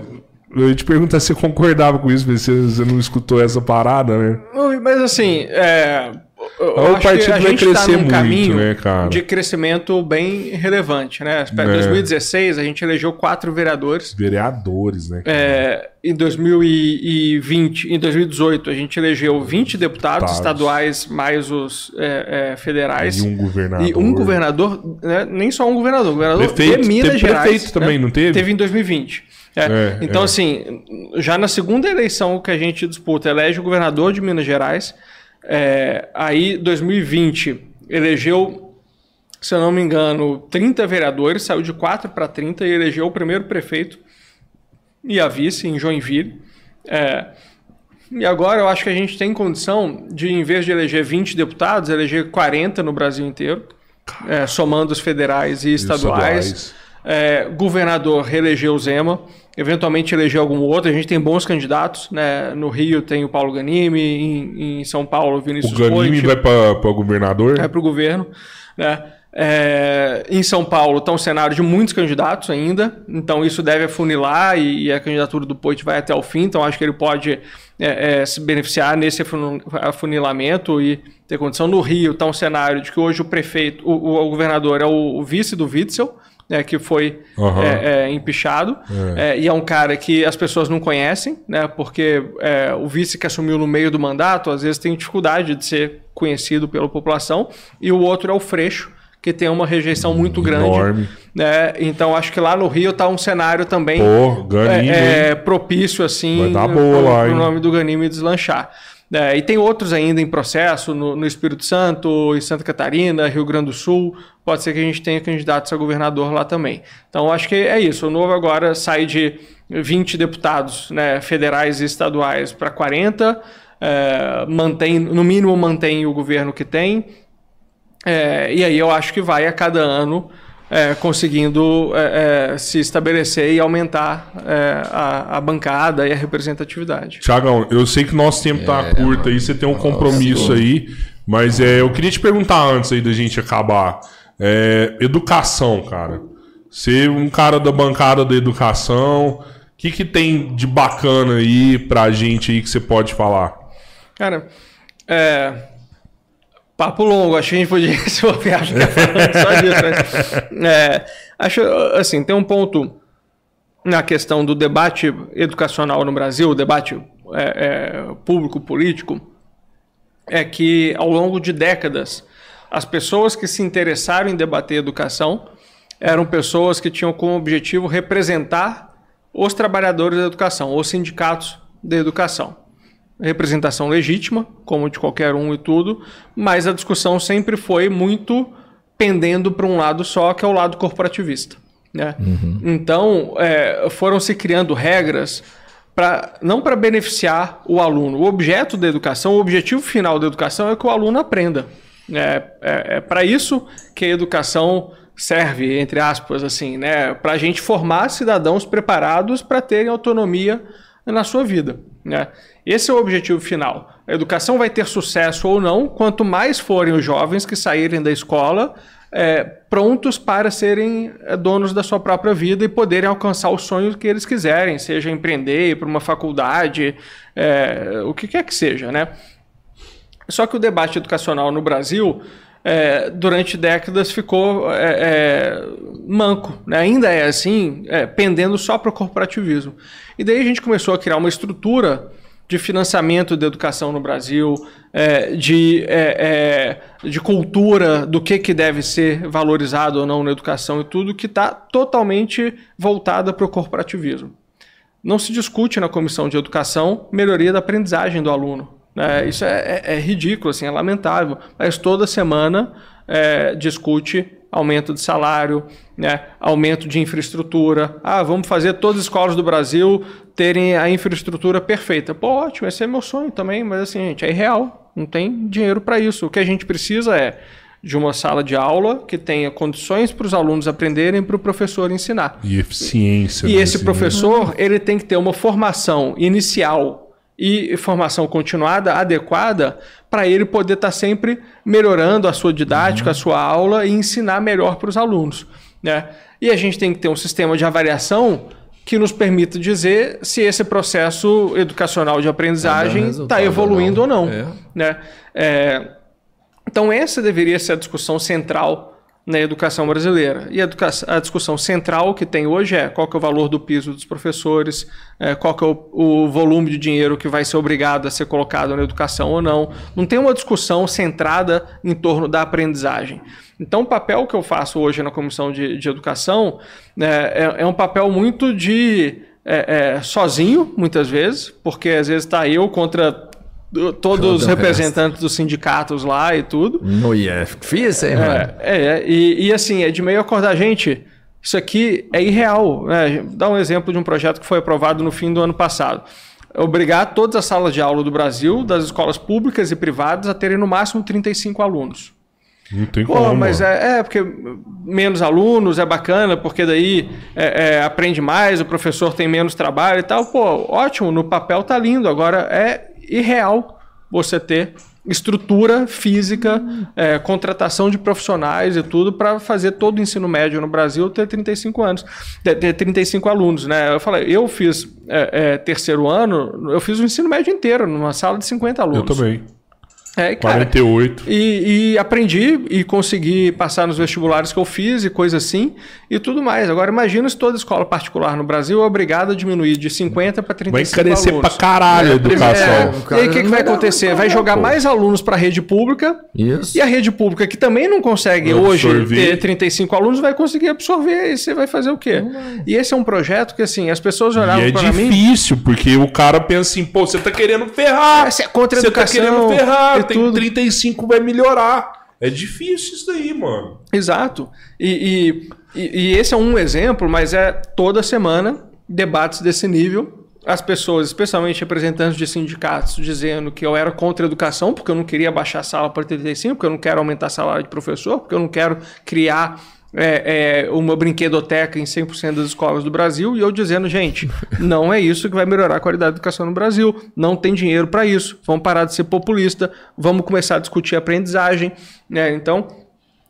eu ia te perguntar se você concordava com isso, mas você, você não escutou essa parada, né? Mas assim, é, eu O partido vai gente está crescer num muito, caminho né, cara? de crescimento bem relevante, né? Em É. 2016 a gente elegeu quatro vereadores. Vereadores, né? É, em 2020, em 2018 a gente elegeu 20 deputados Deputados. estaduais mais os é, é, federais. E um governador. E um governador, né, nem só um governador, governador Prefeito, de Minas teve Gerais. prefeito também, né? não teve? Teve em 2020. É, então, assim, já na segunda eleição que a gente disputa, elege o governador de Minas Gerais. É, aí, 2020, elegeu, se eu não me engano, 30 vereadores, saiu de 4 para 30 e elegeu o primeiro prefeito e a vice em Joinville. É, e agora eu acho que a gente tem condição de, em vez de eleger 20 deputados, eleger 40 no Brasil inteiro, é, somando os federais e estaduais. estaduais. É, governador reelegeu Zema, eventualmente eleger algum outro. A gente tem bons candidatos, né? No Rio tem o Paulo Ganimi, em, em São Paulo o O Vinícius Ganime Poit vai para governador? vai para o governo. Né? É, em São Paulo está um cenário de muitos candidatos ainda, então isso deve afunilar e, e a candidatura do Poit vai até o fim, então acho que ele pode é, é, se beneficiar nesse afun- afunilamento e ter condição. No Rio está um cenário de que hoje o prefeito, o, o- o governador é o, o vice do Witzel, né, que foi Aham. é, é, empichado, É, e é um cara que as pessoas não conhecem, né, porque é, o vice que assumiu no meio do mandato, às vezes tem dificuldade de ser conhecido pela população, e o outro é o Freixo, que tem uma rejeição muito grande. Enorme. Né? Então acho que lá no Rio tá um cenário também Pô, Ganime, é, é, propício assim pro hein? nome do Ganime deslanchar. É, e tem outros ainda em processo no, no Espírito Santo, em Santa Catarina, Rio Grande do Sul. Pode ser que a gente tenha candidatos a governador lá também. Então acho que é isso. O novo agora sai de 20 deputados né, federais e estaduais para 40. É, mantém, no mínimo mantém o governo que tem. É, e aí eu acho que vai a cada ano é, conseguindo é, é, se estabelecer e aumentar é, a, a bancada e a representatividade. Tiagão, eu sei que nosso tempo tá curto aí, você tem um compromisso aí, mas é, eu queria te perguntar antes aí da gente acabar. É, educação, cara. Ser um cara da bancada da educação, o que, que tem de bacana aí pra gente aí que você pode falar? Cara, é. Papo longo, acho que a gente podia se bobear, acho que só disso. Né? É, acho, assim, tem um ponto na questão do debate educacional no Brasil, o debate é, é, público-político, é que ao longo de décadas, as pessoas que se interessaram em debater educação eram pessoas que tinham como objetivo representar os trabalhadores da educação, os sindicatos da educação representação legítima, como de qualquer um e tudo, mas a discussão sempre foi muito pendendo para um lado só, que é o lado corporativista. Né? Uhum. Então, é, foram se criando regras para não para beneficiar o aluno. O objeto da educação, o objetivo final da educação é que o aluno aprenda. É, é, é para isso que a educação serve, entre aspas, assim, né? para a gente formar cidadãos preparados para terem autonomia na sua vida. Né? Esse é o objetivo final. A educação vai ter sucesso ou não, quanto mais forem os jovens que saírem da escola é, prontos para serem é, donos da sua própria vida e poderem alcançar os sonhos que eles quiserem, seja empreender, ir para uma faculdade, é, o que quer que seja, né? Só que o debate educacional no Brasil, é, durante décadas, ficou é, é, manco, né? ainda é assim, pendendo só para o corporativismo. E daí a gente começou a criar uma estrutura de financiamento da educação no Brasil, é, de, é, é, de cultura do que, que deve ser valorizado ou não na educação e tudo, que está totalmente voltada para o corporativismo. Não se discute na comissão de educação melhoria da aprendizagem do aluno. Né? Isso é, é, é ridículo, assim, é lamentável. Mas toda semana é, discute aumento de salário, né? aumento de infraestrutura. Ah, vamos fazer todas as escolas do Brasil terem a infraestrutura perfeita. Pô, ótimo, esse é meu sonho também, mas assim, gente, é irreal. Não tem dinheiro para isso. O que a gente precisa é de uma sala de aula que tenha condições para os alunos aprenderem para o professor ensinar. E eficiência. E esse professor, ele tem que ter uma formação inicial e formação continuada adequada para ele poder estar tá sempre melhorando a sua didática, uhum. a sua aula e ensinar melhor para os alunos. Né? E a gente tem que ter um sistema de avaliação que nos permita dizer se esse processo educacional de aprendizagem está tá evoluindo ou não. Ou não é. Né? É, então, essa deveria ser a discussão central na educação brasileira. E a, a, discussão central que tem hoje é qual é o valor do piso dos professores, é, qual é o, o, volume de dinheiro que vai ser obrigado a ser colocado na educação ou não. Não tem uma discussão centrada em torno da aprendizagem. Então, o papel que eu faço hoje na comissão de, de educação é, é, é, um papel muito de é, é, sozinho, muitas vezes, porque às vezes está eu contra todos os representantes dos sindicatos lá e tudo. No IF. Fiz, hein, é, é, e, e assim, é de meio acordar, gente, isso aqui é irreal. Né? Dá um exemplo de um projeto que foi aprovado no fim do ano passado. Obrigar todas as salas de aula do Brasil, das escolas públicas e privadas, a terem no máximo 35 alunos. Não tem Pô, como. mas é, é, porque menos alunos é bacana, porque daí é, é, aprende mais, o professor tem menos trabalho e tal. Pô, ótimo, no papel tá lindo. Agora é irreal você ter estrutura física, é, contratação de profissionais e tudo para fazer todo o ensino médio no Brasil ter 35 anos, ter 35 alunos, né? Eu falei, eu fiz é, é, terceiro ano, eu fiz o ensino médio inteiro numa sala de 50 alunos. Eu também. É, cara, 48. E, e aprendi e consegui passar nos vestibulares que eu fiz e coisa assim e tudo mais. Agora imagina se toda escola particular no Brasil é obrigada a diminuir de 50 para 35 Vai encarecer alunos. pra caralho a educação. É, e cara aí o que, que não vai acontecer? muito Vai jogar pô. mais alunos para a rede pública Isso. e a rede pública, que também não consegue Vai hoje absorver. ter 35 alunos, vai conseguir absorver. E você vai fazer o quê? E esse é um projeto que, assim, as pessoas E olhavam é para mim. difícil, porque o cara pensa assim, pô, você tá querendo ferrar. Você é contra a Você tá educação querendo ferrar, e tem tudo. 35, vai melhorar. É difícil isso daí, mano. Exato. E, e, e- esse é um exemplo, mas é toda semana debates desse nível. As pessoas, especialmente representantes de sindicatos, dizendo que eu era contra a educação, porque eu não queria baixar a sala para 35, porque eu não quero aumentar salário de professor, porque eu não quero criar é, é, uma brinquedoteca em 100% das escolas do Brasil. E eu dizendo, gente, não é isso que vai melhorar a qualidade da educação no Brasil. Não tem dinheiro para isso. Vamos parar de ser populista, vamos começar a discutir aprendizagem. Né? Então,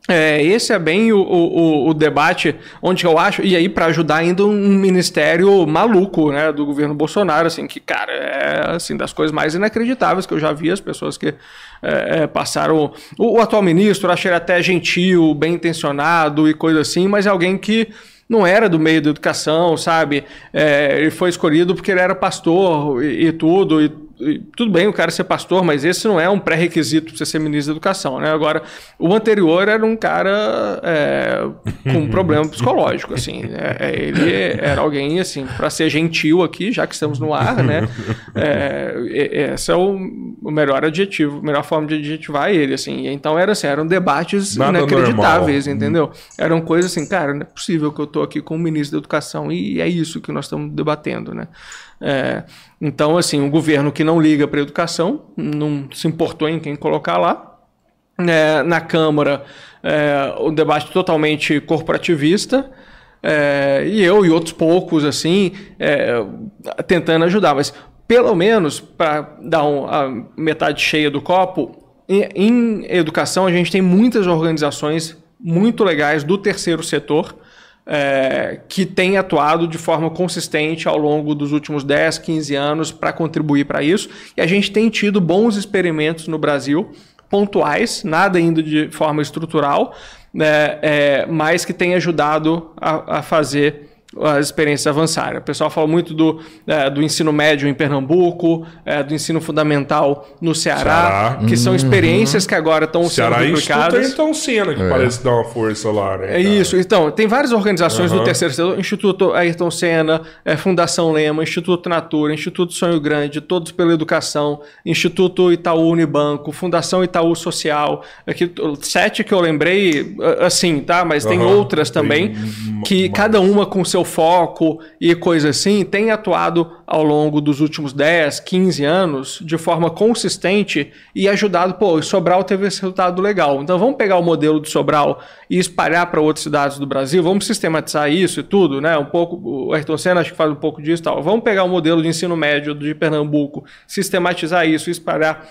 é, esse é bem o, o, o- debate onde eu acho, e aí para ajudar ainda um ministério maluco, né, do governo Bolsonaro, assim, que, cara, é assim, das coisas mais inacreditáveis que eu já vi, as pessoas que é, é, passaram. O, o atual ministro, achei ele até gentil, bem intencionado e coisa assim, mas é alguém que não era do meio da educação, sabe? É, ele foi escolhido porque ele era pastor e, e tudo. E tudo bem o cara ser pastor, mas esse não é um pré-requisito para você ser ministro da educação, né? Agora, o anterior era um cara é, com um problema psicológico, assim. É, é, ele era alguém, assim, para ser gentil aqui, já que estamos no ar, né? É, esse é o, o melhor adjetivo, a melhor forma de adjetivar ele, assim. Então, era assim, eram debates Nada inacreditáveis, normal. entendeu? Eram coisas assim, cara, não é possível que eu tô aqui com o ministro da Educação e é isso que nós estamos debatendo, né? É, então, assim, um governo que não liga para a educação, não se importou em quem colocar lá. É, na Câmara, é, o debate totalmente corporativista. é, e eu e outros poucos, assim, é, tentando ajudar. Mas, pelo menos, para dar um- a metade cheia do copo, em, em educação a gente tem muitas organizações muito legais do terceiro setor é, que têm atuado de forma consistente ao longo dos últimos 10, 15 anos para contribuir para isso. E a gente tem tido bons experimentos no Brasil, pontuais, nada ainda de forma estrutural, né, é, mas que tem ajudado a, a fazer as experiências avançarem. O pessoal fala muito do, é, do ensino médio em Pernambuco, é, do ensino fundamental no Ceará, Ceará. que são experiências que agora estão sendo Ceará Instituto duplicadas. Ayrton Senna, que parece dar uma força lá, né? É isso. Então, tem várias organizações do Aham. terceiro setor, Instituto Ayrton Senna, eh, Fundação Lema, Instituto Natura, Instituto Sonho Grande, Todos pela Educação, Instituto Itaú Unibanco, Fundação Itaú Social, aqui, sete que eu lembrei, assim, tá? Mas tem Aham. outras também, Tem que mais. cada uma com seu foco e coisa assim, tem atuado ao longo dos últimos 10, 15 anos de forma consistente e ajudado, pô, Sobral teve esse resultado legal. Então vamos pegar o modelo de Sobral e espalhar para outras cidades do Brasil, vamos sistematizar isso e tudo, né? Um pouco, o Ayrton Senna acho que faz um pouco disso e tal. Vamos pegar o modelo de ensino médio de Pernambuco, sistematizar isso e espalhar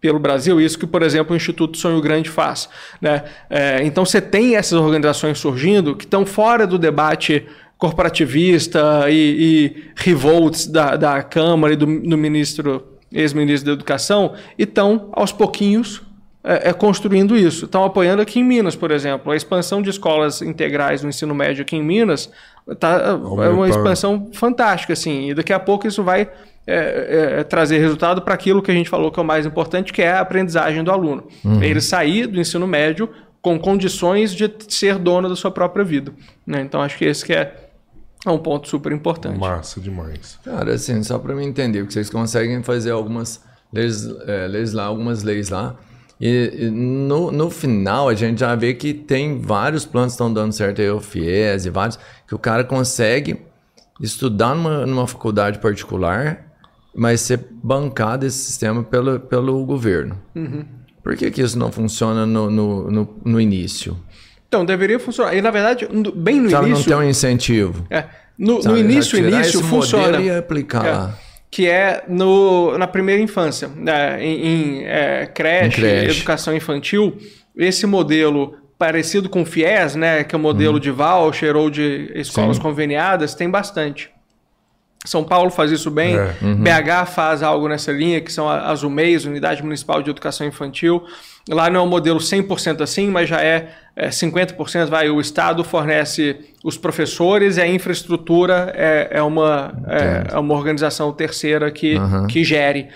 pelo Brasil, isso que, por exemplo, o Instituto Sonho Grande faz. Né? É, então você tem essas organizações surgindo que estão fora do debate corporativista e, e revolts da, da Câmara e do, do ministro, ex-ministro da Educação, e estão, aos pouquinhos, é, é, construindo isso. Estão apoiando aqui em Minas, por exemplo. A expansão de escolas integrais no ensino médio aqui em Minas tá, é uma expansão fantástica, assim, e daqui a pouco isso vai é, é, trazer resultado para aquilo que a gente falou que é o mais importante, que é a aprendizagem do aluno. Ele sair do ensino médio com condições de ser dono da sua própria vida. né? Então, acho que esse que é um ponto super importante. Massa demais. Cara, assim, só para me entender, porque vocês conseguem fazer algumas leis, é, leis lá, algumas leis lá. E, e no, no final a gente já vê que tem vários planos que estão dando certo aí, o FIES e vários, que o cara consegue estudar numa, numa faculdade particular, mas ser bancado esse sistema pelo, pelo governo. Por que, que isso não funciona no, no, no, no início? Então, deveria funcionar. E, na verdade, no- bem no não início... tem um incentivo. é, no, no início, início, funciona. E aplicar É, que é no, na primeira infância, né? em, em, é, creche, Em creche. educação infantil, esse modelo parecido com o FIES, né, que é o modelo de voucher ou de escolas Sim. conveniadas, tem bastante. São Paulo faz isso bem, É. BH faz algo nessa linha, que são as UMEIs, Unidade Municipal de Educação Infantil. Lá não é um modelo 100% assim, mas já é, é 50%. Vai, o Estado fornece os professores e a infraestrutura é, é uma, é, é uma organização terceira que, que gere.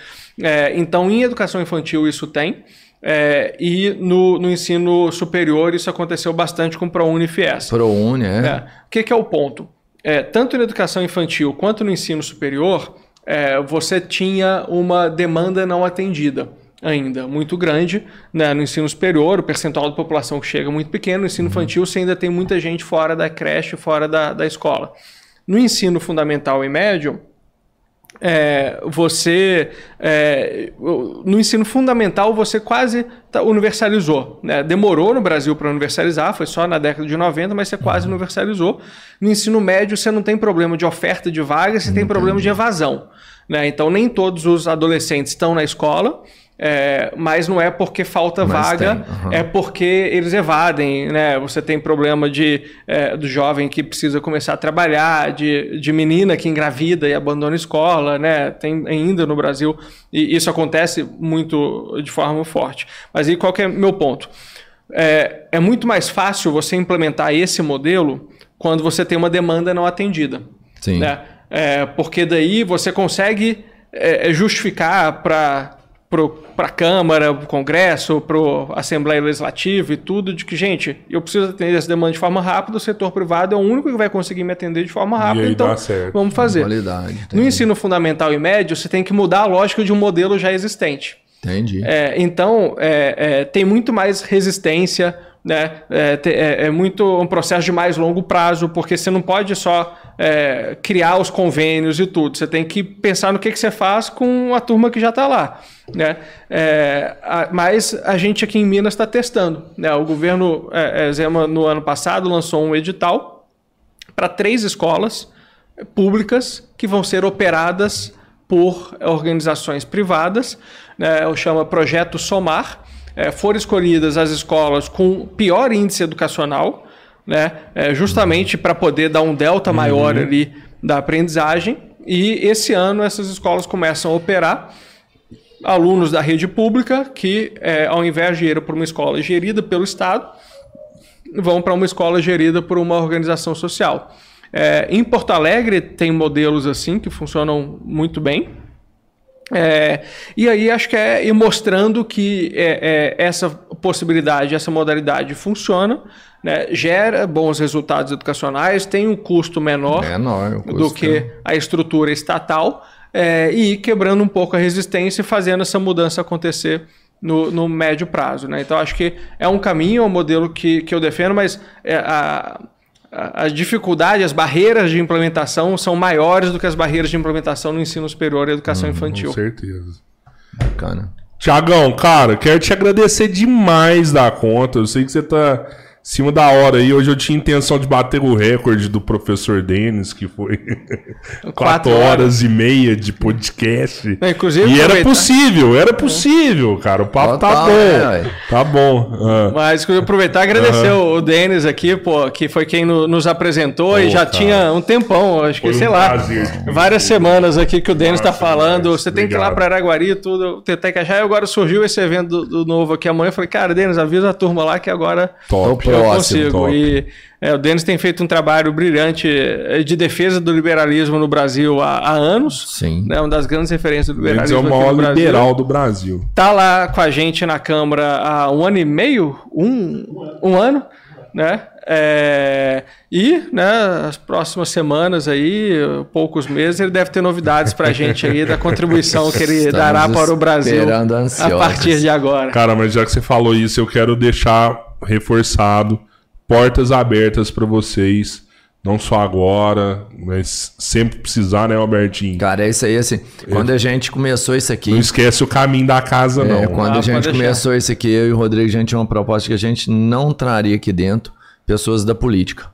É, então, em educação infantil, isso tem. É, e no, no ensino superior, isso aconteceu bastante com o ProUni e Fies. ProUni, é. É. O que, que é o ponto? É, tanto na educação infantil quanto no ensino superior, é, você tinha uma demanda não atendida ainda muito grande. Né? No ensino superior, o percentual da população que chega é muito pequeno. No ensino infantil, você ainda tem muita gente fora da creche, fora da, da escola. No ensino fundamental e médio, é, você é, no ensino fundamental você quase tá- universalizou. Né? Demorou no Brasil para universalizar, foi só na década de 90, mas você quase universalizou. No ensino médio você não tem problema de oferta de vagas, você tem problema de evasão. Né? Então nem todos os adolescentes estão na escola. É, mas não é porque falta Mas vaga, aham. é porque eles evadem, né? Você tem problema de, é, do jovem que precisa começar a trabalhar, de, de menina que engravida e abandona a escola, né? Tem ainda no Brasil, e isso acontece muito de forma forte. Mas aí qual que é o meu ponto? É, é muito mais fácil você implementar esse modelo quando você tem uma demanda não atendida. Sim. Né? É, porque daí você consegue é, justificar para para a Câmara, para o Congresso, para a Assembleia Legislativa e tudo, de que, gente, eu preciso atender essa demanda de forma rápida, o setor privado é o único que vai conseguir me atender de forma rápida, então vamos fazer. Qualidade. No ensino fundamental e médio, você tem que mudar a lógica de um modelo já existente. Entendi. É, então, é, é, tem muito mais resistência, né? É, é- é muito um processo de mais longo prazo, porque você não pode só é, criar os convênios e tudo. Você tem que pensar no que, que você faz com a turma que já está lá. Né? É, a- mas a gente aqui em Minas está testando. Né? O governo é, é, Zema, no ano passado, lançou um edital para três escolas públicas que vão ser operadas por organizações privadas, né, chama Projeto Somar. É, foram escolhidas as escolas com pior índice educacional, né, é, justamente para poder dar um delta maior ali da aprendizagem. E esse ano essas escolas começam a operar alunos da rede pública que, é, ao invés de ir para uma escola gerida pelo Estado, vão para uma escola gerida por uma organização social. É, em Porto Alegre tem modelos assim que funcionam muito bem. É, e aí acho que é ir mostrando que é, é, essa possibilidade, essa modalidade funciona, né, gera bons resultados educacionais, tem um custo menor Menor o do custo. que a estrutura estatal é, e ir quebrando um pouco a resistência e fazendo essa mudança acontecer no, no médio prazo. Né? Então, acho que é um caminho, é um modelo que, que eu defendo, mas é, a, a, a dificuldade, as barreiras de implementação são maiores do que as barreiras de implementação no ensino superior e educação infantil. Com certeza. Bacana. Tiagão, cara, quero te agradecer demais da conta. Eu sei que você tá cima da hora aí. Hoje eu tinha intenção de bater o recorde do professor Denis, que foi 4 Quatro horas e meia de podcast. É, inclusive, e era possível, era possível, cara. O papo tá Total, bom. é, ué. tá bom. Ah. Mas queria aproveitar e agradecer o Denis aqui, pô, que foi quem no- nos apresentou e Pô, já cara. tinha um tempão, acho que, Foi um sei lá, prazer várias semanas aqui que o Denis está Nossa, falando. demais. Você tem que ir lá Obrigado. para Araguari e tudo, tentar encaixar. E agora surgiu esse evento do, do novo aqui amanhã. Eu falei, cara, Denis, avisa a turma lá que agora Top. Eu consigo. top. E é, o Denis tem feito um trabalho brilhante eh, de defesa do liberalismo no Brasil há, há anos. Sim. É uma das grandes referências do Denis é liberalismo o maior no Brasil liberal do Brasil. tá lá com a gente na Câmara há um ano e meio, um, um ano, né? É, e, né, as próximas semanas aí, poucos meses, ele deve ter novidades pra gente aí da contribuição que ele Estamos dará para o Brasil a partir de agora. Cara, mas já que você falou isso, eu quero deixar reforçado portas abertas pra vocês. Não só agora, mas sempre precisar, né, Albertinho? Cara, é isso aí, assim. Quando a gente começou isso aqui. Não esquece o caminho da casa, É, não. quando Ah, a gente começou isso aqui, eu e o Rodrigo, a gente tinha uma proposta que a gente não traria aqui dentro pessoas da política.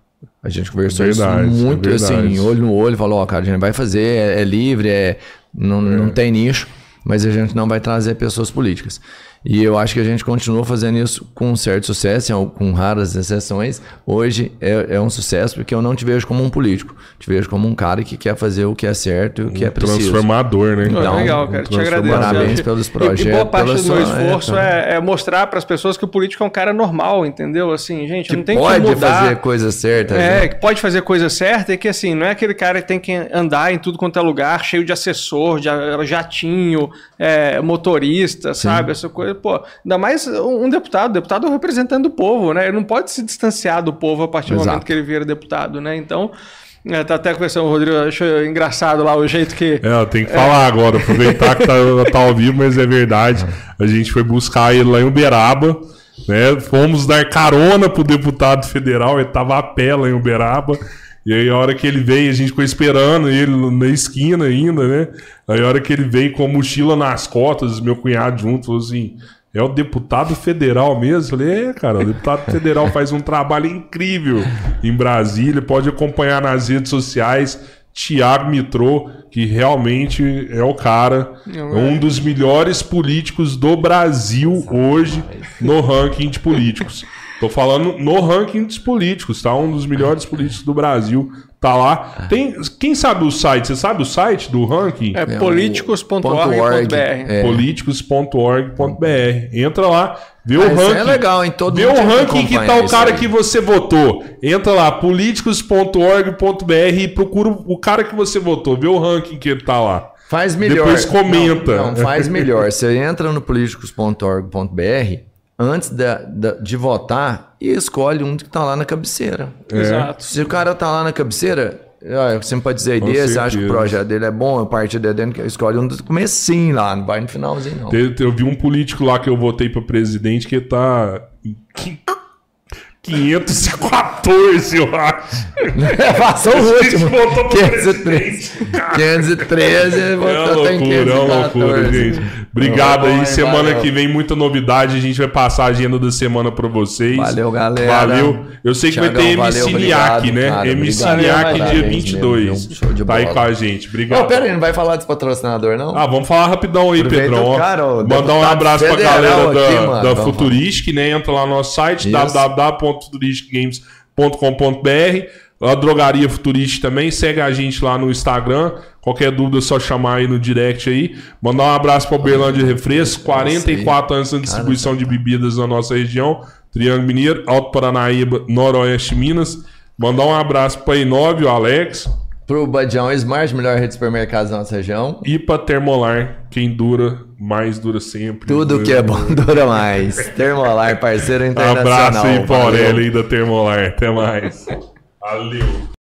A gente conversou Verdade, isso muito é assim, olho no olho, falou, ó, cara, a gente vai fazer, é, é livre, é, não, não tem nicho, mas a gente não vai trazer pessoas políticas. E eu acho que a gente continua fazendo isso com um certo sucesso, com raras exceções. Hoje é, é um sucesso porque eu não te vejo como um político. Te vejo como um cara que quer fazer o que é certo e o que é preciso. Transformador, né? Então, legal, cara. Te transformador. agradeço. Parabéns pelos e- E projetos, boa parte do meu esforço é, é, é mostrar para as pessoas que o político é um cara normal, entendeu? Assim, gente, Que não tem pode que mudar. fazer coisa certa. É, né? que pode fazer coisa certa e que assim, não é aquele cara que tem que andar em tudo quanto é lugar, cheio de assessor, de a- jatinho, é, motorista, sabe? Essa coisa, pô. Ainda mais um deputado, deputado é o povo, né? Ele não pode se distanciar do povo a partir do Exato. momento que ele vira deputado, né? Então, é, tá até conversando com o Rodrigo, eu acho engraçado lá o jeito que. É, eu tenho que falar agora, aproveitar que tá, tá ao vivo, mas é verdade. A gente foi buscar ele lá em Uberaba, né? Fomos dar carona pro deputado federal, ele tava a pé lá em Uberaba. E aí, a hora que ele veio, a gente ficou esperando ele na esquina ainda, né? Aí, a hora que ele veio com a mochila nas costas, meu cunhado junto, falou assim: é o deputado federal mesmo? Eu falei: é, cara, o deputado federal faz um trabalho incrível em Brasília, pode acompanhar nas redes sociais. Tiago Mitrô, que realmente é o cara, é um dos melhores políticos do Brasil hoje no ranking de políticos. Tô falando no ranking dos políticos, tá? Um dos melhores políticos do Brasil. Tá lá. Tem, quem sabe o site? Você sabe o site do ranking? É, É políticos.org.br. É. políticos.org.br. Entra lá, vê Ah, o isso ranking. é legal, hein? Todo vê o ranking que tá o cara aí. que você votou. Entra lá, políticos.org.br e procura o cara que você votou. Vê o ranking que ele tá lá. Faz melhor. Depois comenta. Não, não, faz melhor. Você entra no políticos.org.br antes da- da- de votar e escolhe um que tá lá na cabeceira. Exato. Se o cara tá lá na cabeceira, ah, simpatizei Com desse, acho que o projeto dele é bom, o partido é dentro, escolhe um do comecinho lá, não vai no finalzinho não. Eu vi um político lá que eu votei pra presidente que tá. Em qui- 514, eu acho. Passou o A gente último. votou pro 513. presidente. 513, É votou uma tá em loucura, é uma loucura, 514. gente. Obrigado aí. Semana valeu. que vem, muita novidade. A gente vai passar a agenda da semana pra vocês. Valeu, galera. Valeu. Eu sei que vai ter Thiagão, MC Niak, né? cara, MC. Niak dia mesmo, 22. viu? Show de Tá aí bola. com a gente. Obrigado. Não, pera aí, não vai falar desse patrocinador, não? Ah, vamos falar rapidão aí, Aproveita Pedrão. o cara, o Mandar um abraço pra galera da, aqui, mano. da Vamos Futuristic, né? Entra lá no nosso site, Isso. www.futuristicgames.com.br. A Drogaria Futuristic também. Segue a gente lá no Instagram. Qualquer dúvida é só chamar aí no direct aí. Mandar um abraço pra Uberlândia Refresco. 44 anos de distribuição de bebidas na nossa região. Triângulo Mineiro, Alto Paranaíba, Noroeste Minas. Mandar um abraço pra Inove, o Alex. Pro Badião Smart, melhor rede de supermercados da nossa região. E pra Termolar, quem dura, mais dura sempre. Tudo que é bom dura mais. Termolar, parceiro internacional. Abraço aí pra. Aurélia aí da Termolar. Até mais. Valeu.